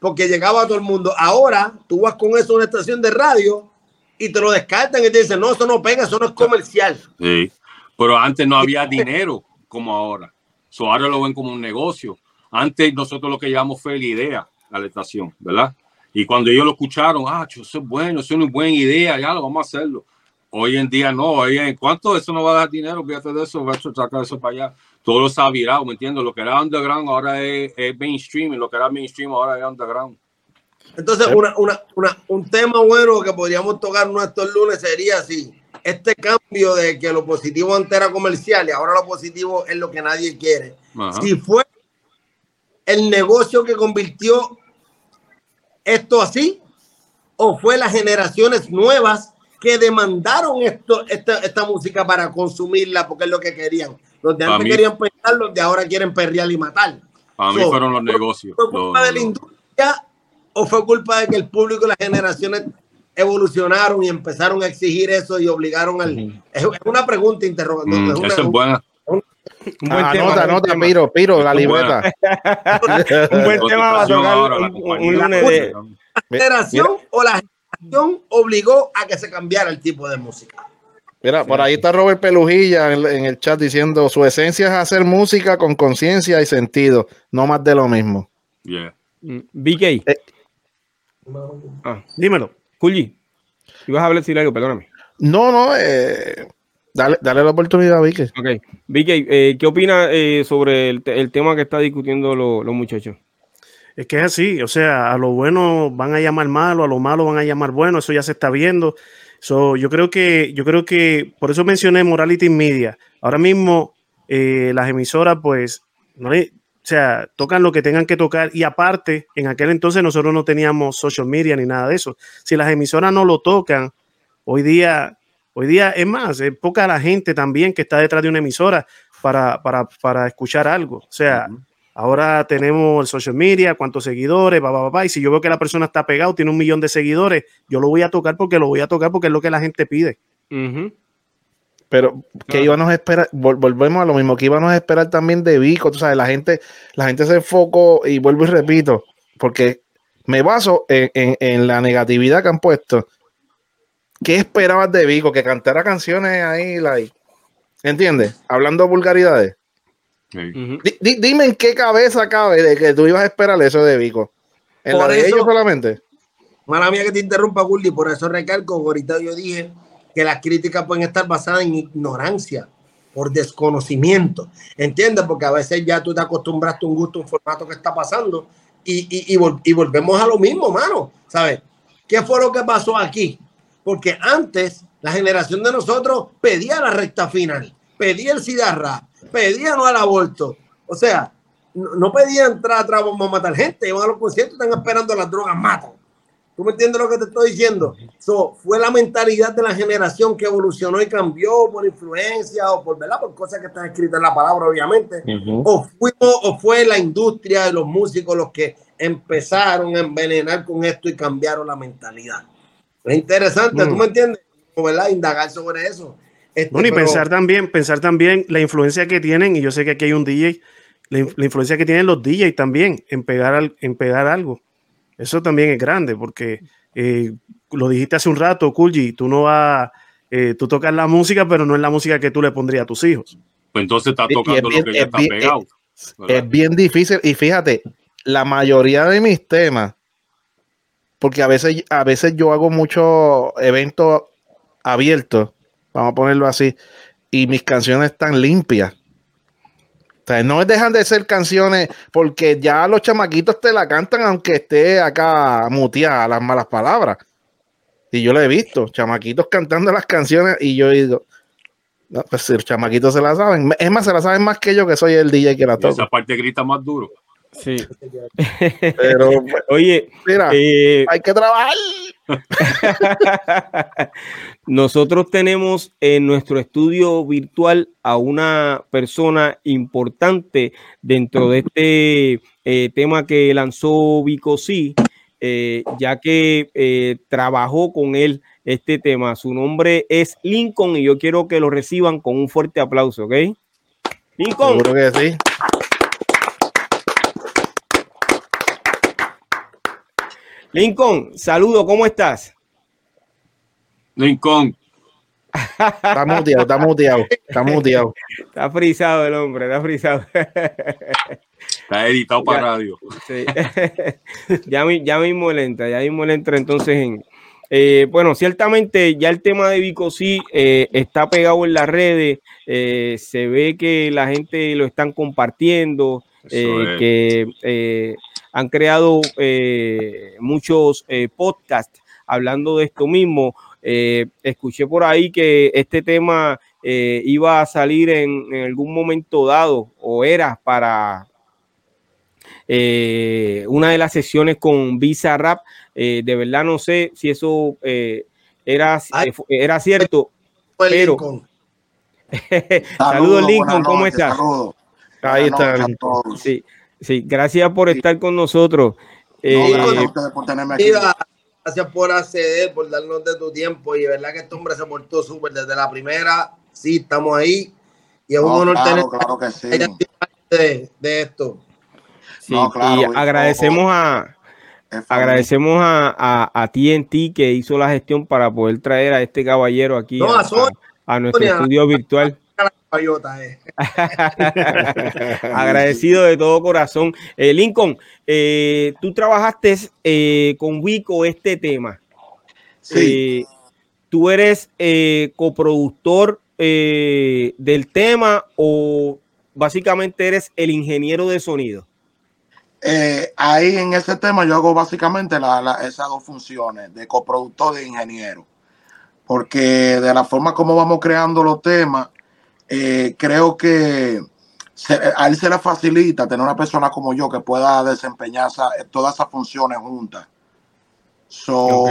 porque llegaba a todo el mundo. Ahora tú vas con eso a una estación de radio y te lo descartan y te dicen, no, eso no pega, eso no es comercial. Sí, pero antes no había dinero como ahora. So, ahora lo ven como un negocio. Antes nosotros lo que llevamos fue la idea a la estación, ¿verdad? Y cuando ellos lo escucharon, ah, eso es bueno, eso es una buena idea, ya lo vamos a hacerlo. Hoy en día no, oye, ¿en cuánto eso no va a dar dinero? Fíjate de eso, va a sacar eso para allá. Todo lo ha virado, ¿me entiendes? Lo que era underground ahora es, es mainstream y lo que era mainstream ahora es underground. Entonces, una, una, una, un tema bueno que podríamos tocar nuestros lunes sería así. Este cambio de que lo positivo antes era comercial y ahora lo positivo es lo que nadie quiere. Si fue el negocio que convirtió esto así, o fue las generaciones nuevas que demandaron esto, esta, esta música para consumirla porque es lo que querían. Los de antes querían pensar, los de ahora quieren perrear y matar. Para mí fueron los negocios. de la industria o fue culpa de que el público y las generaciones evolucionaron y empezaron a exigir eso y obligaron al... Es una pregunta interrogante. Mm, es buena. Un, buen ah, tema, nota, nota, Piro, Piro, la libreta. <laughs> un buen tema va a tocar un, lunes de... ¿La generación o la generación obligó a que se cambiara el tipo de música? Mira, por ahí está Robert Pelujilla en, el chat diciendo su esencia es hacer música con conciencia y sentido, no más de lo mismo. Yeah. Mm, BK. Eh, Ah, dímelo. Culli, ibas a decir algo, perdóname. No, no, eh, dale, dale la oportunidad a Vicky. Ok. Vicky, eh, ¿qué opinas eh, sobre el, tema que está discutiendo los muchachos? Es que es así, o sea, a lo bueno van a llamar malo, a lo malo van a llamar bueno, eso ya se está viendo. So, yo creo que, yo creo que, por eso mencioné Morality Media. Ahora mismo las emisoras, pues, no le, o sea, tocan lo que tengan que tocar y aparte, en aquel entonces nosotros no teníamos social media ni nada de eso. Si las emisoras no lo tocan, hoy día, hoy día es más, es poca la gente también que está detrás de una emisora para, para, para escuchar algo. O sea, ahora tenemos el social media, cuántos seguidores, papá, y si yo veo que la persona está pegado, tiene un millón de seguidores, yo lo voy a tocar porque lo voy a tocar porque es lo que la gente pide. Pero que íbamos a esperar, volvemos a lo mismo, que íbamos a esperar también de Vico, tú sabes, la gente, la gente se enfocó y vuelvo y repito, porque me baso en, la negatividad que han puesto. ¿Qué esperabas de Vico? Que cantara canciones ahí, like, ¿entiendes? Hablando vulgaridades. Dime en qué cabeza cabe de que tú ibas a esperar eso de Vico. ¿En la de ellos solamente? Mala mía que te interrumpa, Gulli, por eso recalco, ahorita yo dije que las críticas pueden estar basadas en ignorancia, por desconocimiento. ¿Entiendes? Porque a veces ya tú te acostumbraste a un gusto, un formato que está pasando y, y, volvemos a lo mismo, mano. ¿Sabes? ¿Qué fue lo que pasó aquí? Porque antes la generación de nosotros pedía la recta final, pedía el cigarra, pedía no al aborto. O sea, no, pedía entrar atrás, vamos a matar gente, iban a los conciertos, están esperando las drogas, matan. ¿Tú me entiendes lo que te estoy diciendo? So, fue la mentalidad de la generación que evolucionó y cambió por influencia o por, ¿verdad? por cosas que están escritas en la palabra, obviamente. o, fue, o fue la industria de los músicos los que empezaron a envenenar con esto y cambiaron la mentalidad. Es interesante, ¿tú mm. me entiendes? ¿Verdad? Indagar sobre eso. Este, bueno, y pensar también, pensar también la influencia que tienen, y yo sé que aquí hay un DJ, la, influencia que tienen los DJ también en pegar, en pegar algo. Eso también es grande porque eh, lo dijiste hace un rato, Kulji, tú no vas, eh, tú tocas la música, pero no es la música que tú le pondrías a tus hijos. Pues entonces está tocando lo que ya está pegado. Es, bien difícil y fíjate, la mayoría de mis temas, porque a veces, a veces yo hago muchos eventos abiertos, vamos a ponerlo así, y mis canciones están limpias sea, no dejan de ser canciones porque ya los chamaquitos te la cantan aunque esté acá muteada las malas palabras. Y yo lo he visto, chamaquitos cantando las canciones y yo digo, no, pues los chamaquitos se la saben. Es más, se la saben más que yo que soy el DJ que la toca. Esa parte grita más duro. Sí. Pero, <laughs> oye, mira, eh, hay que trabajar. Nosotros tenemos en nuestro estudio virtual a una persona importante dentro de este eh, tema que lanzó Vico sí, eh, ya que trabajó con él este tema. Su nombre es Lincoln y yo quiero que lo reciban con un fuerte aplauso, ¿ok? Lincoln. Seguro que sí. Lincoln, saludo, ¿cómo estás? Lincoln. Está muteado, está muteado, está muteado. Está frisado el hombre, está frisado. Está editado para radio. Sí. <laughs> ya, ya mismo le entra, ya mismo le entra entonces en... Eh, bueno, ciertamente ya el tema de Vico sí eh, está pegado en las redes, eh, se ve que la gente lo están compartiendo, que han creado eh, muchos eh, podcasts hablando de esto mismo. Eh, escuché por ahí que este tema iba a salir en, algún momento dado o era para una de las sesiones con Visa Rap. de verdad no sé si eso era, era cierto, pero... <laughs> Saludos, Lincoln, ¿cómo estás? Ahí está. Sí. Sí, gracias por estar con nosotros. Eh, gracias por tenerme aquí. Gracias por acceder, por darnos de tu tiempo. Y de verdad que este hombre se portó súper desde la primera. Sí, estamos ahí. Y es un honor tener claro que sí. de, de, esto. Sí, y agradecemos a agradecemos a, a, a, TNT que hizo la gestión para poder traer a este caballero aquí a, nuestro estudio virtual. Eh. <laughs> Agradecido de todo corazón. Eh, Lincoln, eh, tú trabajaste con Wico este tema. Sí. ¿Tú eres coproductor del tema o básicamente eres el ingeniero de sonido? ahí en ese tema yo hago básicamente esas dos funciones de coproductor de ingeniero. Porque de la forma como vamos creando los temas, eh, creo que a él se le facilita tener una persona como yo que pueda desempeñar todas esas funciones juntas. So,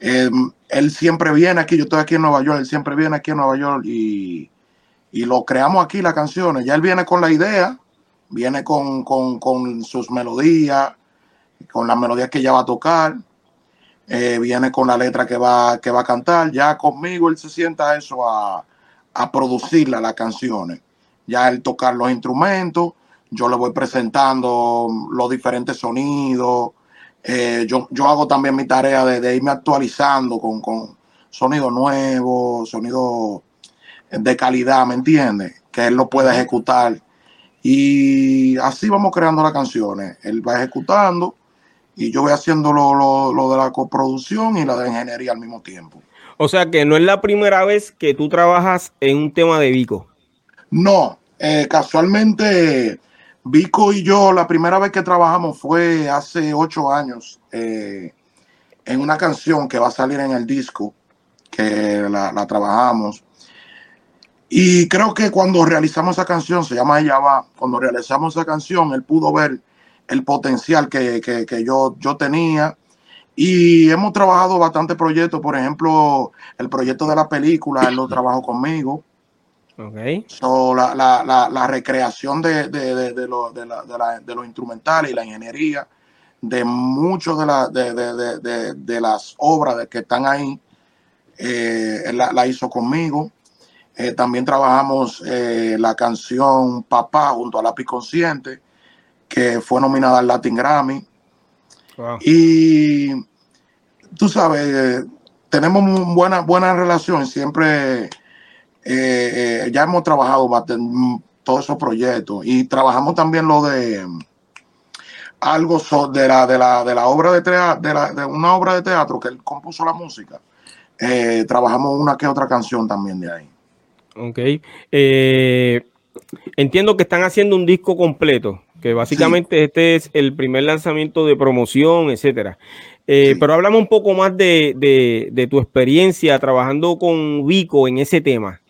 em, él siempre viene aquí, yo estoy aquí en Nueva York, él siempre viene aquí en Nueva York y, lo creamos aquí las canciones. Ya él viene con la idea, viene con, con sus melodías, con las melodías que ella va a tocar, eh, viene con la letra que va, que va a cantar. Ya conmigo él se sienta eso a a producirla las canciones. Ya el tocar los instrumentos, yo le voy presentando los diferentes sonidos. Eh, yo, yo hago también mi tarea de, irme actualizando con, con sonidos nuevos, sonidos de calidad, ¿me entiendes? Que él lo pueda ejecutar. Y así vamos creando las canciones. Él va ejecutando y yo voy haciendo lo, lo de la coproducción y la de ingeniería al mismo tiempo. O sea que no es la primera vez que tú trabajas en un tema de Vico. No, eh, casualmente Vico y yo la primera vez que trabajamos fue hace ocho años eh, en una canción que va a salir en el disco, que la, trabajamos. Y creo que cuando realizamos esa canción, se llama Ella va, cuando realizamos esa canción, él pudo ver el potencial que, que yo, yo tenía Y hemos trabajado bastante proyectos, por ejemplo, el proyecto de la película, él lo trabajó conmigo. Okay. So, la, la, la, recreación de, de, de, de, lo, de, de, los instrumentales y la ingeniería de muchos de, la, de, las obras que están ahí, eh, él la, hizo conmigo. Eh, también trabajamos eh, la canción Papá junto a Lápiz Consciente, que fue nominada al Latin Grammy. Y tú sabes, tenemos buena, buena relación, siempre eh, eh, ya hemos trabajado todos esos proyectos y trabajamos también lo de algo de la, de la, de la obra de teatro, de, de una obra de teatro que él compuso la música. Eh, trabajamos una que otra canción también de ahí. Ok. entiendo que están haciendo un disco completo, que básicamente este es el primer lanzamiento de promoción, etcétera. Pero hablamos un poco más de, de, de, tu experiencia trabajando con Vico en ese tema.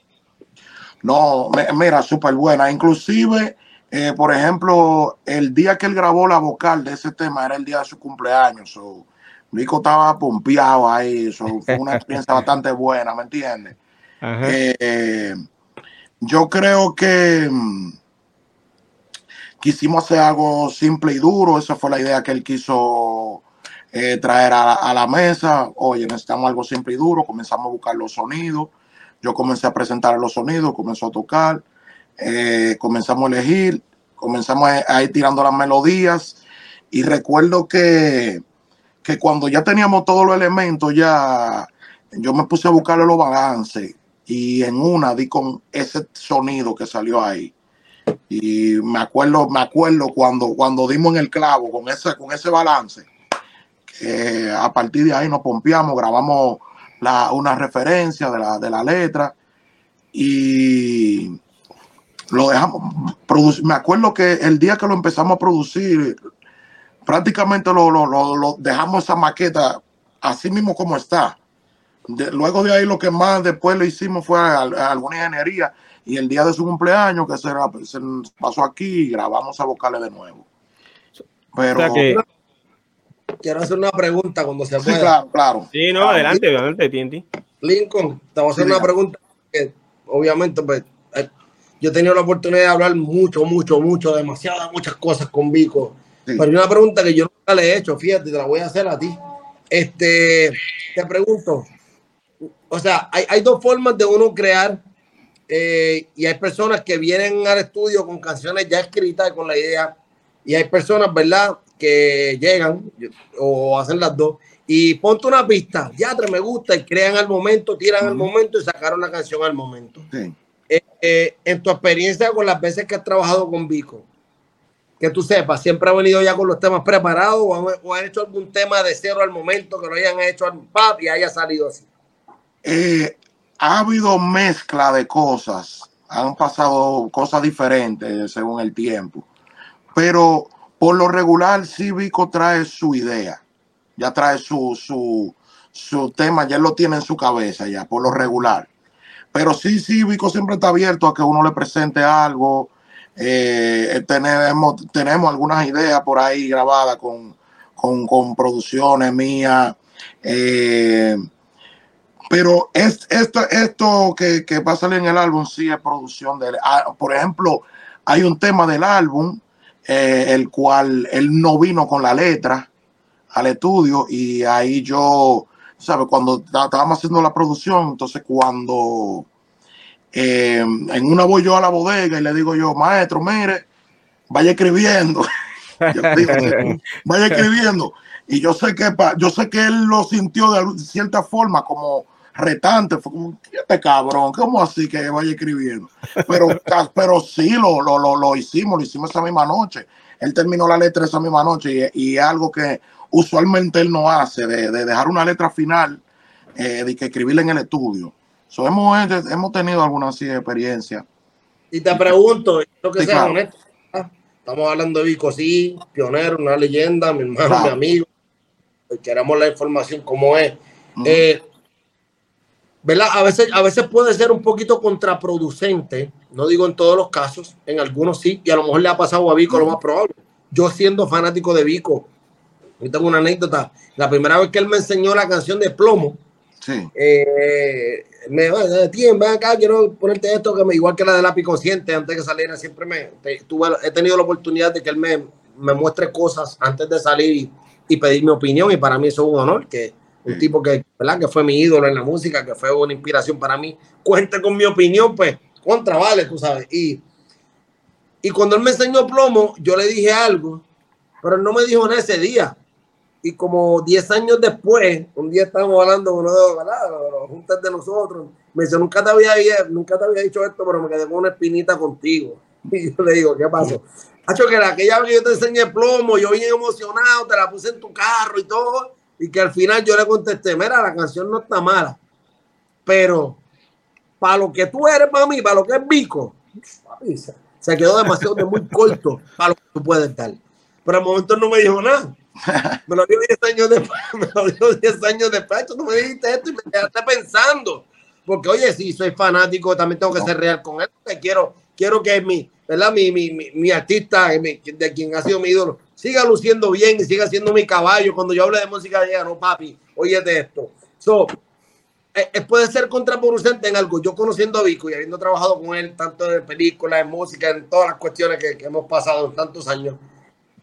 No, mira, súper buena. Inclusive, eh, por ejemplo, el día que él grabó la vocal de ese tema era el día de su cumpleaños. So, Rico estaba pompeado ahí. fue una experiencia <laughs> bastante buena, ¿me entiendes? Eh, yo creo que mm, quisimos hacer algo simple y duro. Esa fue la idea que él quiso eh, traer a, a, la mesa. Oye, necesitamos algo simple y duro. Comenzamos a buscar los sonidos. Yo comencé a presentar los sonidos, comenzó a tocar, eh, comenzamos a elegir, comenzamos a, ir tirando las melodías y recuerdo que, que cuando ya teníamos todos los elementos, ya yo me puse a buscarle los balances y en una di con ese sonido que salió ahí. Y me acuerdo, me acuerdo cuando, cuando dimos en el clavo con ese, con ese balance, que a partir de ahí nos pompeamos, grabamos una referencia de la, de la letra y lo dejamos. Me acuerdo que el día que lo empezamos a producir, prácticamente lo, lo, dejamos esa maqueta así mismo como está. luego de ahí lo que más después le hicimos fue alguna ingeniería y el día de su cumpleaños que se, se pasó aquí y grabamos a vocales de nuevo. Pero quiero hacer una pregunta cuando se pueda. Sí, claro, claro. Sí, no, adelante, adelante, TNT. Lincoln, te voy a hacer una pregunta que obviamente pues, eh, yo he tenido la oportunidad de hablar mucho, mucho, mucho, demasiadas, muchas cosas con Vico. Pero hay una pregunta que yo nunca le he hecho, fíjate, te la voy a hacer a ti. Este, te pregunto, o sea, hay, hay dos formas de uno crear eh, y hay personas que vienen al estudio con canciones ya escritas con la idea y hay personas, ¿verdad? que llegan o hacen las dos y ponte una pista, ya me gusta y crean al momento, tiran al momento y sacaron la canción al momento. Eh, eh, en tu experiencia con las veces que has trabajado con Vico, que tú sepas, siempre ha venido ya con los temas preparados o han, hecho algún tema de cero al momento que lo hayan hecho al pap y haya salido así. Eh, ha habido mezcla de cosas, han pasado cosas diferentes según el tiempo, pero por lo regular, sí Vico trae su idea, ya trae su, su, su tema, ya lo tiene en su cabeza ya, por lo regular. Pero sí, sí, Vico siempre está abierto a que uno le presente algo. Eh, tenemos, tenemos algunas ideas por ahí grabadas con, con, producciones mías. Eh, pero es, esto, esto que, que, va a salir en el álbum sí es producción de... Ah, por ejemplo, hay un tema del álbum eh, el cual él no vino con la letra al estudio y ahí yo, ¿sabes? Cuando estábamos haciendo la producción, entonces cuando eh, en una voy yo a la bodega y le digo yo, maestro, mire, vaya escribiendo. <laughs> vaya escribiendo. Y yo sé que yo sé que él lo sintió de cierta forma como retante, fue como, este cabrón, ¿cómo así que vaya escribiendo? Pero, <laughs> pero sí, lo, lo, lo, lo, hicimos, lo hicimos esa misma noche. Él terminó la letra esa misma noche y, y algo que usualmente él no hace, de, de dejar una letra final, eh, de que escribirla en el estudio. So, hemos, hemos tenido alguna así experiencia. Y te pregunto, lo que sea honesto, estamos hablando de Vico, sí, pionero, una leyenda, mi hermano, mi amigo, queremos la información como es. eh, ¿verdad? A veces, a veces puede ser un poquito contraproducente, no digo en todos los casos, en algunos sí, y a lo mejor le ha pasado a Vico lo más probable. Yo siendo fanático de Vico, Yo tengo una anécdota. La primera vez que él me enseñó la canción de Plomo, sí. eh, me dijo, tío, ven acá, quiero ponerte esto, que me, igual que la de lápiz consciente, antes de que saliera, siempre me, tuve, he tenido la oportunidad de que él me, me muestre cosas antes de salir y, pedir mi opinión, y para mí eso es un honor, que un tipo que, ¿verdad? que fue mi ídolo en la música, que fue una inspiración para mí, cuente con mi opinión, pues, contra, vale, tú sabes. Y, y cuando él me enseñó plomo, yo le dije algo, pero él no me dijo en ese día y como 10 años después, un día estábamos hablando uno de los juntas de nosotros, me dice, nunca te, había, nunca te había dicho esto, pero me quedé con una espinita contigo. <laughs> Y yo le digo, ¿qué pasó? Hacho, que aquella vez que yo te enseñé plomo, yo vine emocionado, te la puse en tu carro y todo, y que al final yo le contesté, mira, la canción no está mala, pero para lo que tú eres para mí, para lo que es Vico, se quedó demasiado de muy corto para lo que tú puedes dar. Pero al momento no me dijo nada. Me lo dio 10 años después, <laughs> me lo dio 10 años después. Tú no me dijiste esto y me quedaste pensando. Porque, oye, si soy fanático, también tengo que ser real con él. Quiero, quiero que mi, ¿verdad? Mi, mi, mi, artista, de quien ha sido mi ídolo, siga luciendo bien y siga siendo mi caballo. Cuando yo hable de música, diga, no, papi, oye de esto. So, eh, eh, puede ser contraproducente en algo. Yo conociendo a Vico y habiendo trabajado con él tanto en películas, en música, en todas las cuestiones que, que hemos pasado en tantos años,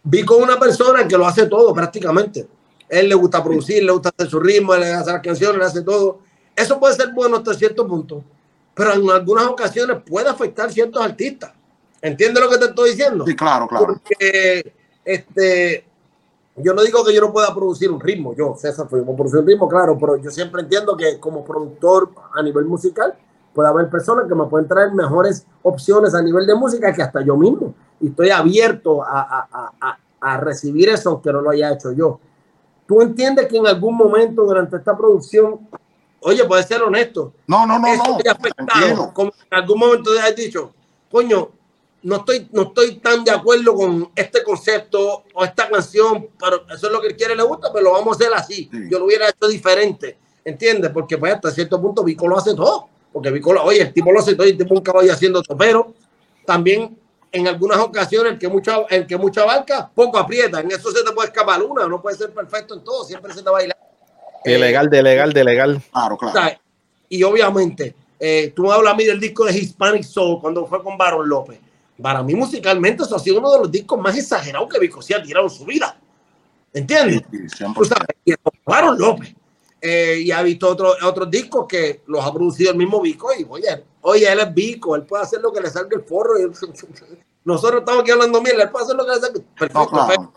vi con una persona que lo hace todo prácticamente. Él le gusta producir, le gusta hacer su ritmo, le hace las canciones, le hace todo. Eso puede ser bueno hasta cierto punto, pero en algunas ocasiones puede afectar a ciertos artistas. ¿Entiendes lo que te estoy diciendo? Sí, claro, claro. Porque este, yo no digo que yo no pueda producir un ritmo, yo, César, puedo producir un ritmo, claro, pero yo siempre entiendo que como productor a nivel musical puede haber personas que me pueden traer mejores opciones a nivel de música que hasta yo mismo y estoy abierto a, a, a, recibir eso, aunque no lo haya hecho yo. ¿Tú entiendes que en algún momento durante esta producción, oye, puede ser honesto? No, no, no, no. Afectado, como en algún momento te has dicho, coño, no estoy, no estoy tan de acuerdo con este concepto o esta canción, pero eso es lo que él quiere, le gusta, pero lo vamos a hacer así. Yo lo hubiera hecho diferente, ¿entiendes? Porque pues hasta cierto punto Vico lo hace todo, porque Vico, oye, el tipo lo hace todo y el tipo un caballo haciendo todo, pero también en algunas ocasiones el que mucha, el que mucha barca, poco aprieta. En eso se te puede escapar una, no puede ser perfecto en todo, siempre se te va a bailar. Ilegal, de legal, de legal. Claro, claro. Y obviamente, eh, tú me hablas a mí del disco de Hispanic Soul cuando fue con Baron López. Para mí, musicalmente, eso ha sido uno de los discos más exagerados que Vico ha tirado en su vida. ¿Entiendes? Sí, y López. Eh, y ha visto otros otros discos que los ha producido el mismo Vico y oye, oye, él es Vico, él puede hacer lo que le salga el forro. <laughs> nosotros estamos aquí hablando bien, él puede hacer lo que le salga. Perfecto,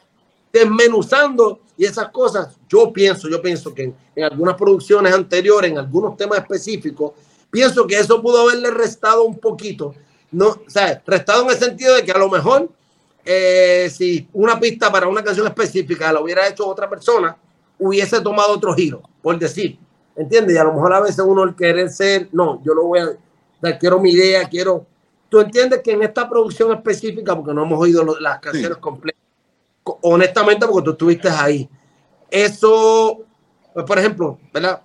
Desmenuzando y esas cosas, yo pienso, yo pienso que en, algunas producciones anteriores, en algunos temas específicos, pienso que eso pudo haberle restado un poquito. No, o sea, restado en el sentido de que a lo mejor eh, si una pista para una canción específica la hubiera hecho otra persona, hubiese tomado otro giro, por decir. ¿Entiendes? Y a lo mejor a veces uno el querer ser, no, yo lo voy a, quiero mi idea, quiero. Tú entiendes que en esta producción específica, porque no hemos oído las canciones completas, honestamente, porque tú estuviste ahí, eso, pues, por ejemplo, ¿verdad?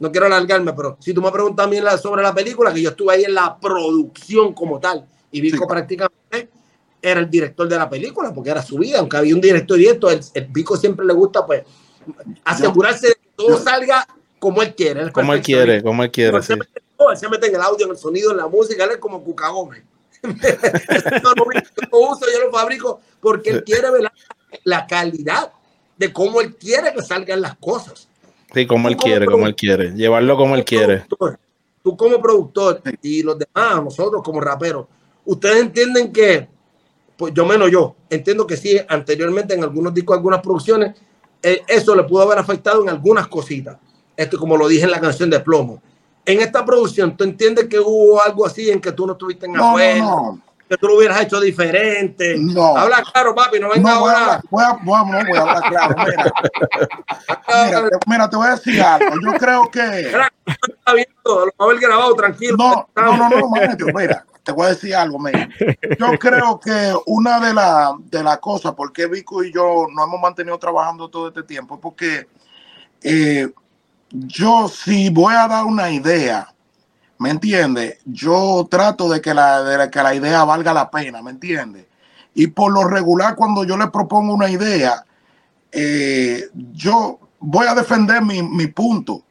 No quiero alargarme, pero si tú me preguntas a mí sobre la película, que yo estuve ahí en la producción como tal, y Vico prácticamente era el director de la película, porque era su vida, aunque había un director esto, el, el Vico siempre le gusta, pues, asegurarse de que todo salga como él quiere. como él quiere, como él quiere. Sí. él se mete en el audio, en el sonido, en la música, él es como Cuca Gómez. <laughs> yo lo uso, yo lo fabrico porque él quiere ver la, calidad de cómo él quiere que salgan las cosas. Sí, como él quiere, como él quiere. Llevarlo como él quiere. Tú como productor y los demás, nosotros como raperos, ustedes entienden que, pues yo menos yo, entiendo que sí, anteriormente en algunos discos, algunas producciones, eh, eso le pudo haber afectado en algunas cositas. Esto como lo dije en la canción de Plomo. En esta producción, ¿tú entiendes que hubo algo así en que tú no estuviste en no, no, Que tú lo hubieras hecho diferente. No. Habla claro, papi, no venga ahora. Voy a, voy a, no, voy a hablar claro. Mira. <laughs> mira, te, mira, te voy a decir algo. Yo creo que. Está viendo, lo va a haber grabado, tranquilo. No, no, no, no, maestro, mira te voy a decir algo, mira. Yo creo que una de las de la cosas por qué Vico y yo nos hemos mantenido trabajando todo este tiempo es porque eh, yo si voy a dar una idea, ¿me entiendes? Yo trato de que, la, de que la idea valga la pena, ¿me entiendes? Y por lo regular, cuando yo le propongo una idea, eh, yo voy a defender mi, mi punto,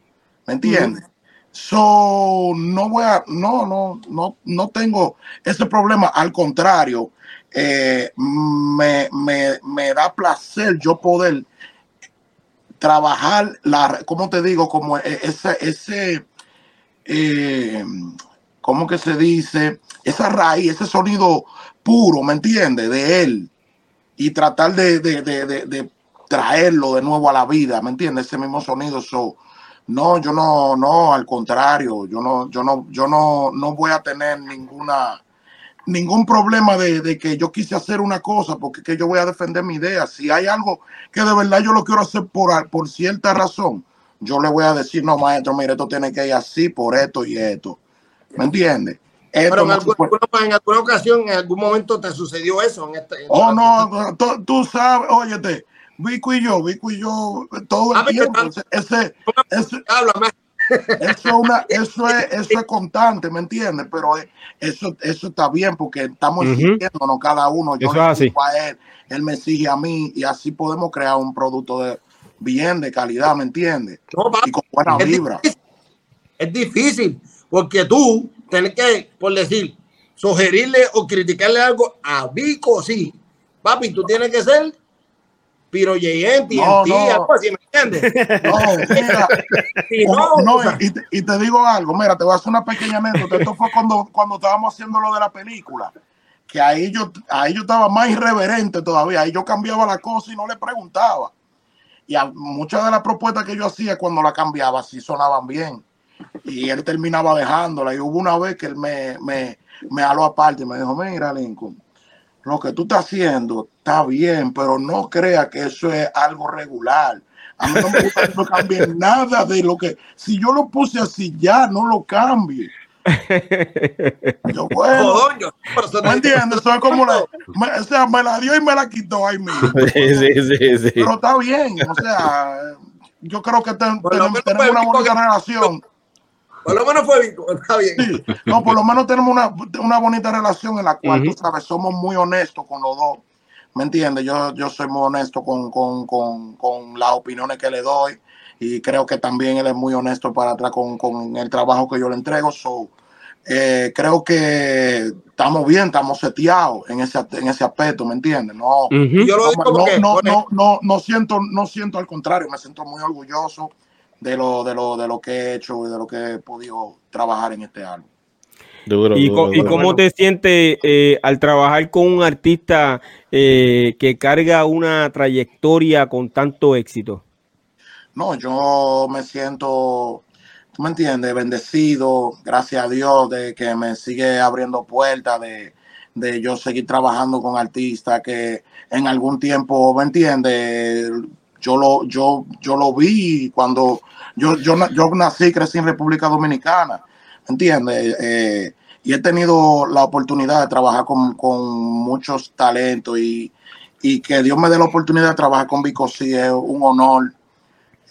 ¿me entiendes? So, no voy a, no, no, no, no tengo ese problema. Al contrario, eh, me, me, me, da placer yo poder trabajar la, ¿cómo te digo? Como e, ese, ese, eh, ¿cómo que se dice? Esa raíz, ese sonido puro, ¿me entiendes? De él. Y tratar de, de, de, de, traerlo de nuevo a la vida, ¿me entiendes? Ese mismo sonido. So, no, yo no, no, al contrario, yo no, yo no, yo no, no voy a tener ninguna, ningún problema de, de, que yo quise hacer una cosa, porque que yo voy a defender mi idea. Si hay algo que de verdad yo lo quiero hacer por, por cierta razón, yo le voy a decir, no, maestro, mire, esto tiene que ir así por esto y esto. ¿Me entiendes? Pero en, alguna, ocasión, en algún momento te sucedió eso. En este, oh, no, tú, sabes, óyete, Vico y yo, Vico y yo, todo el tiempo. Ese, ese, eso, una, eso, es, <laughs> eso es constante, ¿me entiendes? Pero eso, eso está bien porque estamos exigiéndonos cada uno. Yo le a él, él me exige a mí y así podemos crear un producto de bien, de calidad, ¿me entiendes? y con buena vibra. es difícil porque tú tienes que, por decir, sugerirle o criticarle algo a Vico, sí. Papi, tú tienes que ser Piro JM, no, no. ¿me entiendes? No, <laughs> no, y, te, y, te, digo algo, mira, te voy a hacer una pequeña anécdota. Esto fue cuando, cuando estábamos haciendo lo de la película, que ahí yo, ahí yo estaba más irreverente todavía, ahí yo cambiaba la cosa y no le preguntaba. Y a muchas de las propuestas que yo hacía cuando la cambiaba, sí sonaban bien. Y él terminaba dejándola. Y hubo una vez que él me, me, me aparte y me dijo, mira, Lincoln, lo que tú estás haciendo está bien, pero no crea que eso es algo regular. A mí no me gusta que no cambie nada de lo que, si yo lo puse así ya, no lo cambie. Yo, bueno, ¿me entiendes? Soy como la, me, o sea, me la dio y me la quitó ahí mismo. <laughs> Sí, sí, sí, sí. Pero está bien, o sea, yo creo que ten, tenemos, tenemos una bonita relación. <laughs> Por lo menos fue está bien. no, por lo menos tenemos una, una bonita relación en la cual, tú sabes, somos muy honestos con los dos. ¿Me entiendes? Yo, yo soy muy honesto con, con, con, con, las opiniones que le doy y creo que también él es muy honesto para atrás con, con el trabajo que yo le entrego. So, eh, creo que estamos bien, estamos seteados en ese, en ese aspecto, ¿me entiendes? No, yo lo digo no, no, no, no, siento, no siento al contrario, me siento muy orgulloso de lo, de lo, de lo que he hecho y de lo que he podido trabajar en este álbum. ¿Y, cómo te sientes eh, al trabajar con un artista eh, que carga una trayectoria con tanto éxito? No, yo me siento, tú me entiendes, bendecido, gracias a Dios, de que me sigue abriendo puertas, de, de yo seguir trabajando con artistas que en algún tiempo, ¿me entiendes? Yo lo, yo, yo lo vi cuando yo, yo, yo nací, crecí en República Dominicana, ¿entiendes? Eh, y he tenido la oportunidad de trabajar con, muchos talentos y, que Dios me dé la oportunidad de trabajar con Vico sí es un honor,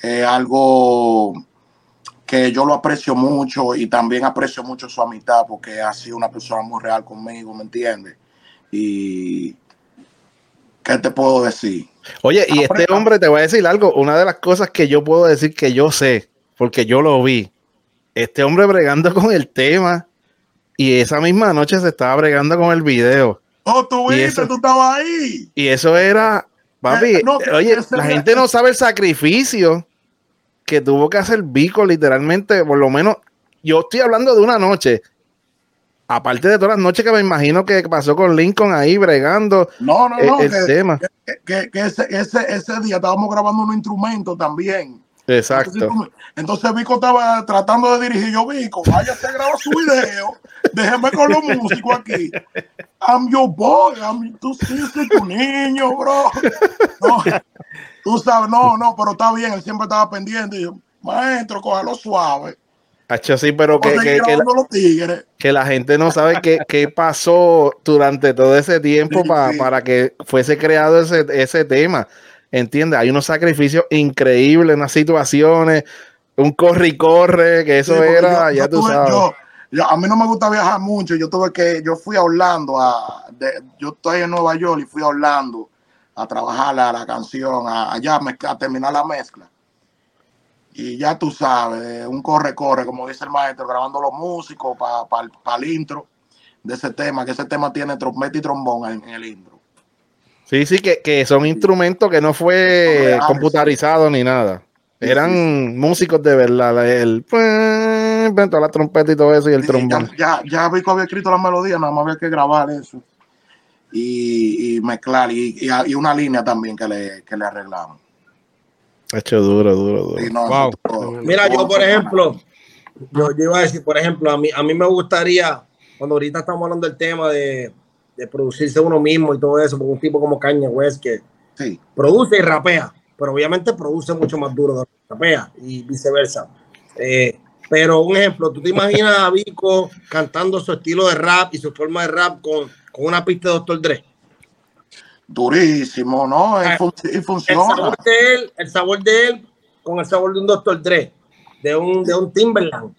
algo que yo lo aprecio mucho y también aprecio mucho su amistad porque ha sido una persona muy real conmigo, ¿me entiendes? Y ¿qué te puedo decir? Oye, y este hombre, te voy a decir algo, una de las cosas que yo puedo decir que yo sé, porque yo lo vi, este hombre bregando <laughs> con el tema y esa misma noche se estaba bregando con el video. Oh, tú viste, tú estabas ahí. Y eso era, papi, eh, oye, la gente no sabe el sacrificio que tuvo que hacer Vico literalmente, por lo menos, yo estoy hablando de una noche, aparte de todas las noches que me imagino que pasó con Lincoln ahí bregando no, no, no, el, tema. Que, ese, ese, día estábamos grabando un instrumento también. Exacto. Entonces, Vico estaba tratando de dirigir. Yo, Vico, váyase a grabar su video. Déjeme con los músicos aquí. I'm your boy. I'm, tú sí, tu niño, bro. No, tú sabes, no, no, pero está bien. Él siempre estaba pendiente. Y yo, maestro, cójalo suave. Sí, pero que, que, la, que, la, gente no sabe qué, qué pasó durante todo ese tiempo para que fuese creado ese, ese tema. ¿Entiendes? Hay unos sacrificios increíbles, unas situaciones, un corre y corre, que eso era, ya tú sabes. A mí no me gusta viajar mucho. Yo tuve que, yo fui a Orlando, a, yo estoy en Nueva York y fui a Orlando a trabajar a la canción, allá a, terminar la mezcla. Y ya tú sabes, un corre-corre, como dice el maestro, grabando los músicos para el intro de ese tema, que ese tema tiene trompeta y trombón en, el intro. Sí, sí, que, son instrumentos que no fue computarizado ni nada. Eran músicos de verdad. El toda la trompeta y todo eso y el trombón. Ya, ya, vi que había escrito la melodía, nada más había que grabar eso y, mezclar y, y, una línea también que le, que le arreglamos. Hecho duro, duro, duro. Mira, yo por ejemplo, yo, iba a decir, por ejemplo, a mí, a mí me gustaría, cuando ahorita estamos hablando del tema de, de producirse uno mismo y todo eso, por un tipo como Caña West que produce y rapea, pero obviamente produce mucho más duro de rapea y viceversa. Eh, pero un ejemplo, tú te imaginas a Vico cantando su estilo de rap y su forma de rap con, con una pista de Doctor Dre. Durísimo, ¿no? Y, ah, funciona. El sabor de él, el sabor de él con el sabor de un Doctor Dre, de un, de un Timberland.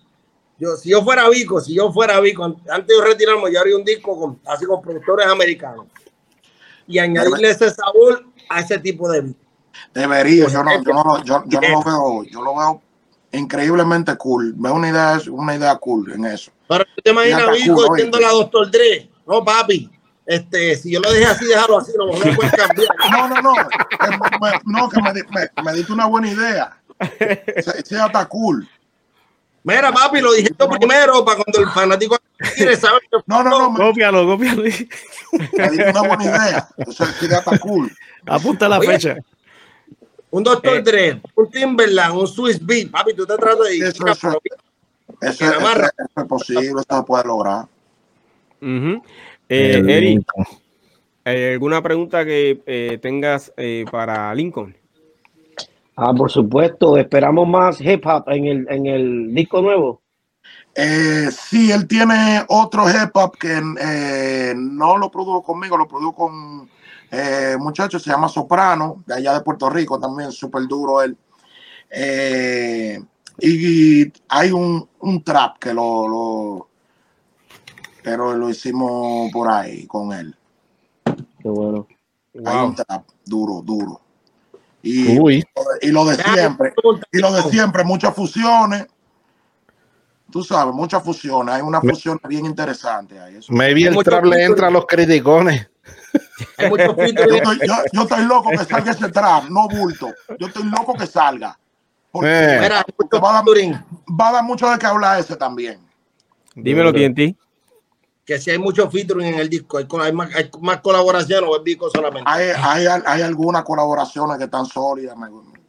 Yo, si yo fuera Vico, si yo fuera Vico, antes de retirarme, yo haría un disco con, así con productores americanos y añadirle ese sabor a ese tipo de Debería, yo no, yo no, yo, yo no lo <laughs> veo, yo lo veo increíblemente cool. Veo una idea, una idea cool en eso. Pero te imaginas a Vico diciendo la Doctor Dre, no papi, este, si yo lo dejé así, déjalo así, no, no puedes cambiar. <laughs> No, no, no, no, que me, me, me diste una buena idea. Sea está cool. Mira, papi, lo dije primero para cuando el fanático quiere saber. No, no, no. Cópialo, cópialo. Me diste una buena idea. Entonces, idea está cool. Apunta la fecha. Un Doctor eh, Dre, un Timberland, un Swiss Beat. Papi, tú te tratas de. Eso, eso, eso, es posible, esto se puede lograr. Uh eh, Eri, eh, ¿alguna pregunta que eh, tengas para Lincoln? Ah, por supuesto, esperamos más hip hop en el, en el disco nuevo. Eh, sí, él tiene otro hip hop que no lo produjo conmigo, lo produjo con eh, muchacho, se llama Soprano, de allá de Puerto Rico, también súper duro él. y, hay un, un, trap que lo, lo, pero lo hicimos por ahí con él. Qué bueno. duro, duro. Y, y lo de siempre, y lo de siempre, muchas fusiones. Tú sabes, muchas fusiones. Hay una fusión bien interesante ahí. Maybe el trap le entra a los criticones. <laughs> yo, estoy, yo, estoy, loco que salga ese trap, no bulto. Yo estoy loco que salga. Porque, eh. va, a dar, va, a dar, mucho de qué hablar ese también. Dímelo, TNT que si hay mucho featuring en el disco, hay, hay, más, hay más, colaboraciones o el disco solamente. Hay, hay, hay algunas colaboraciones que están sólidas,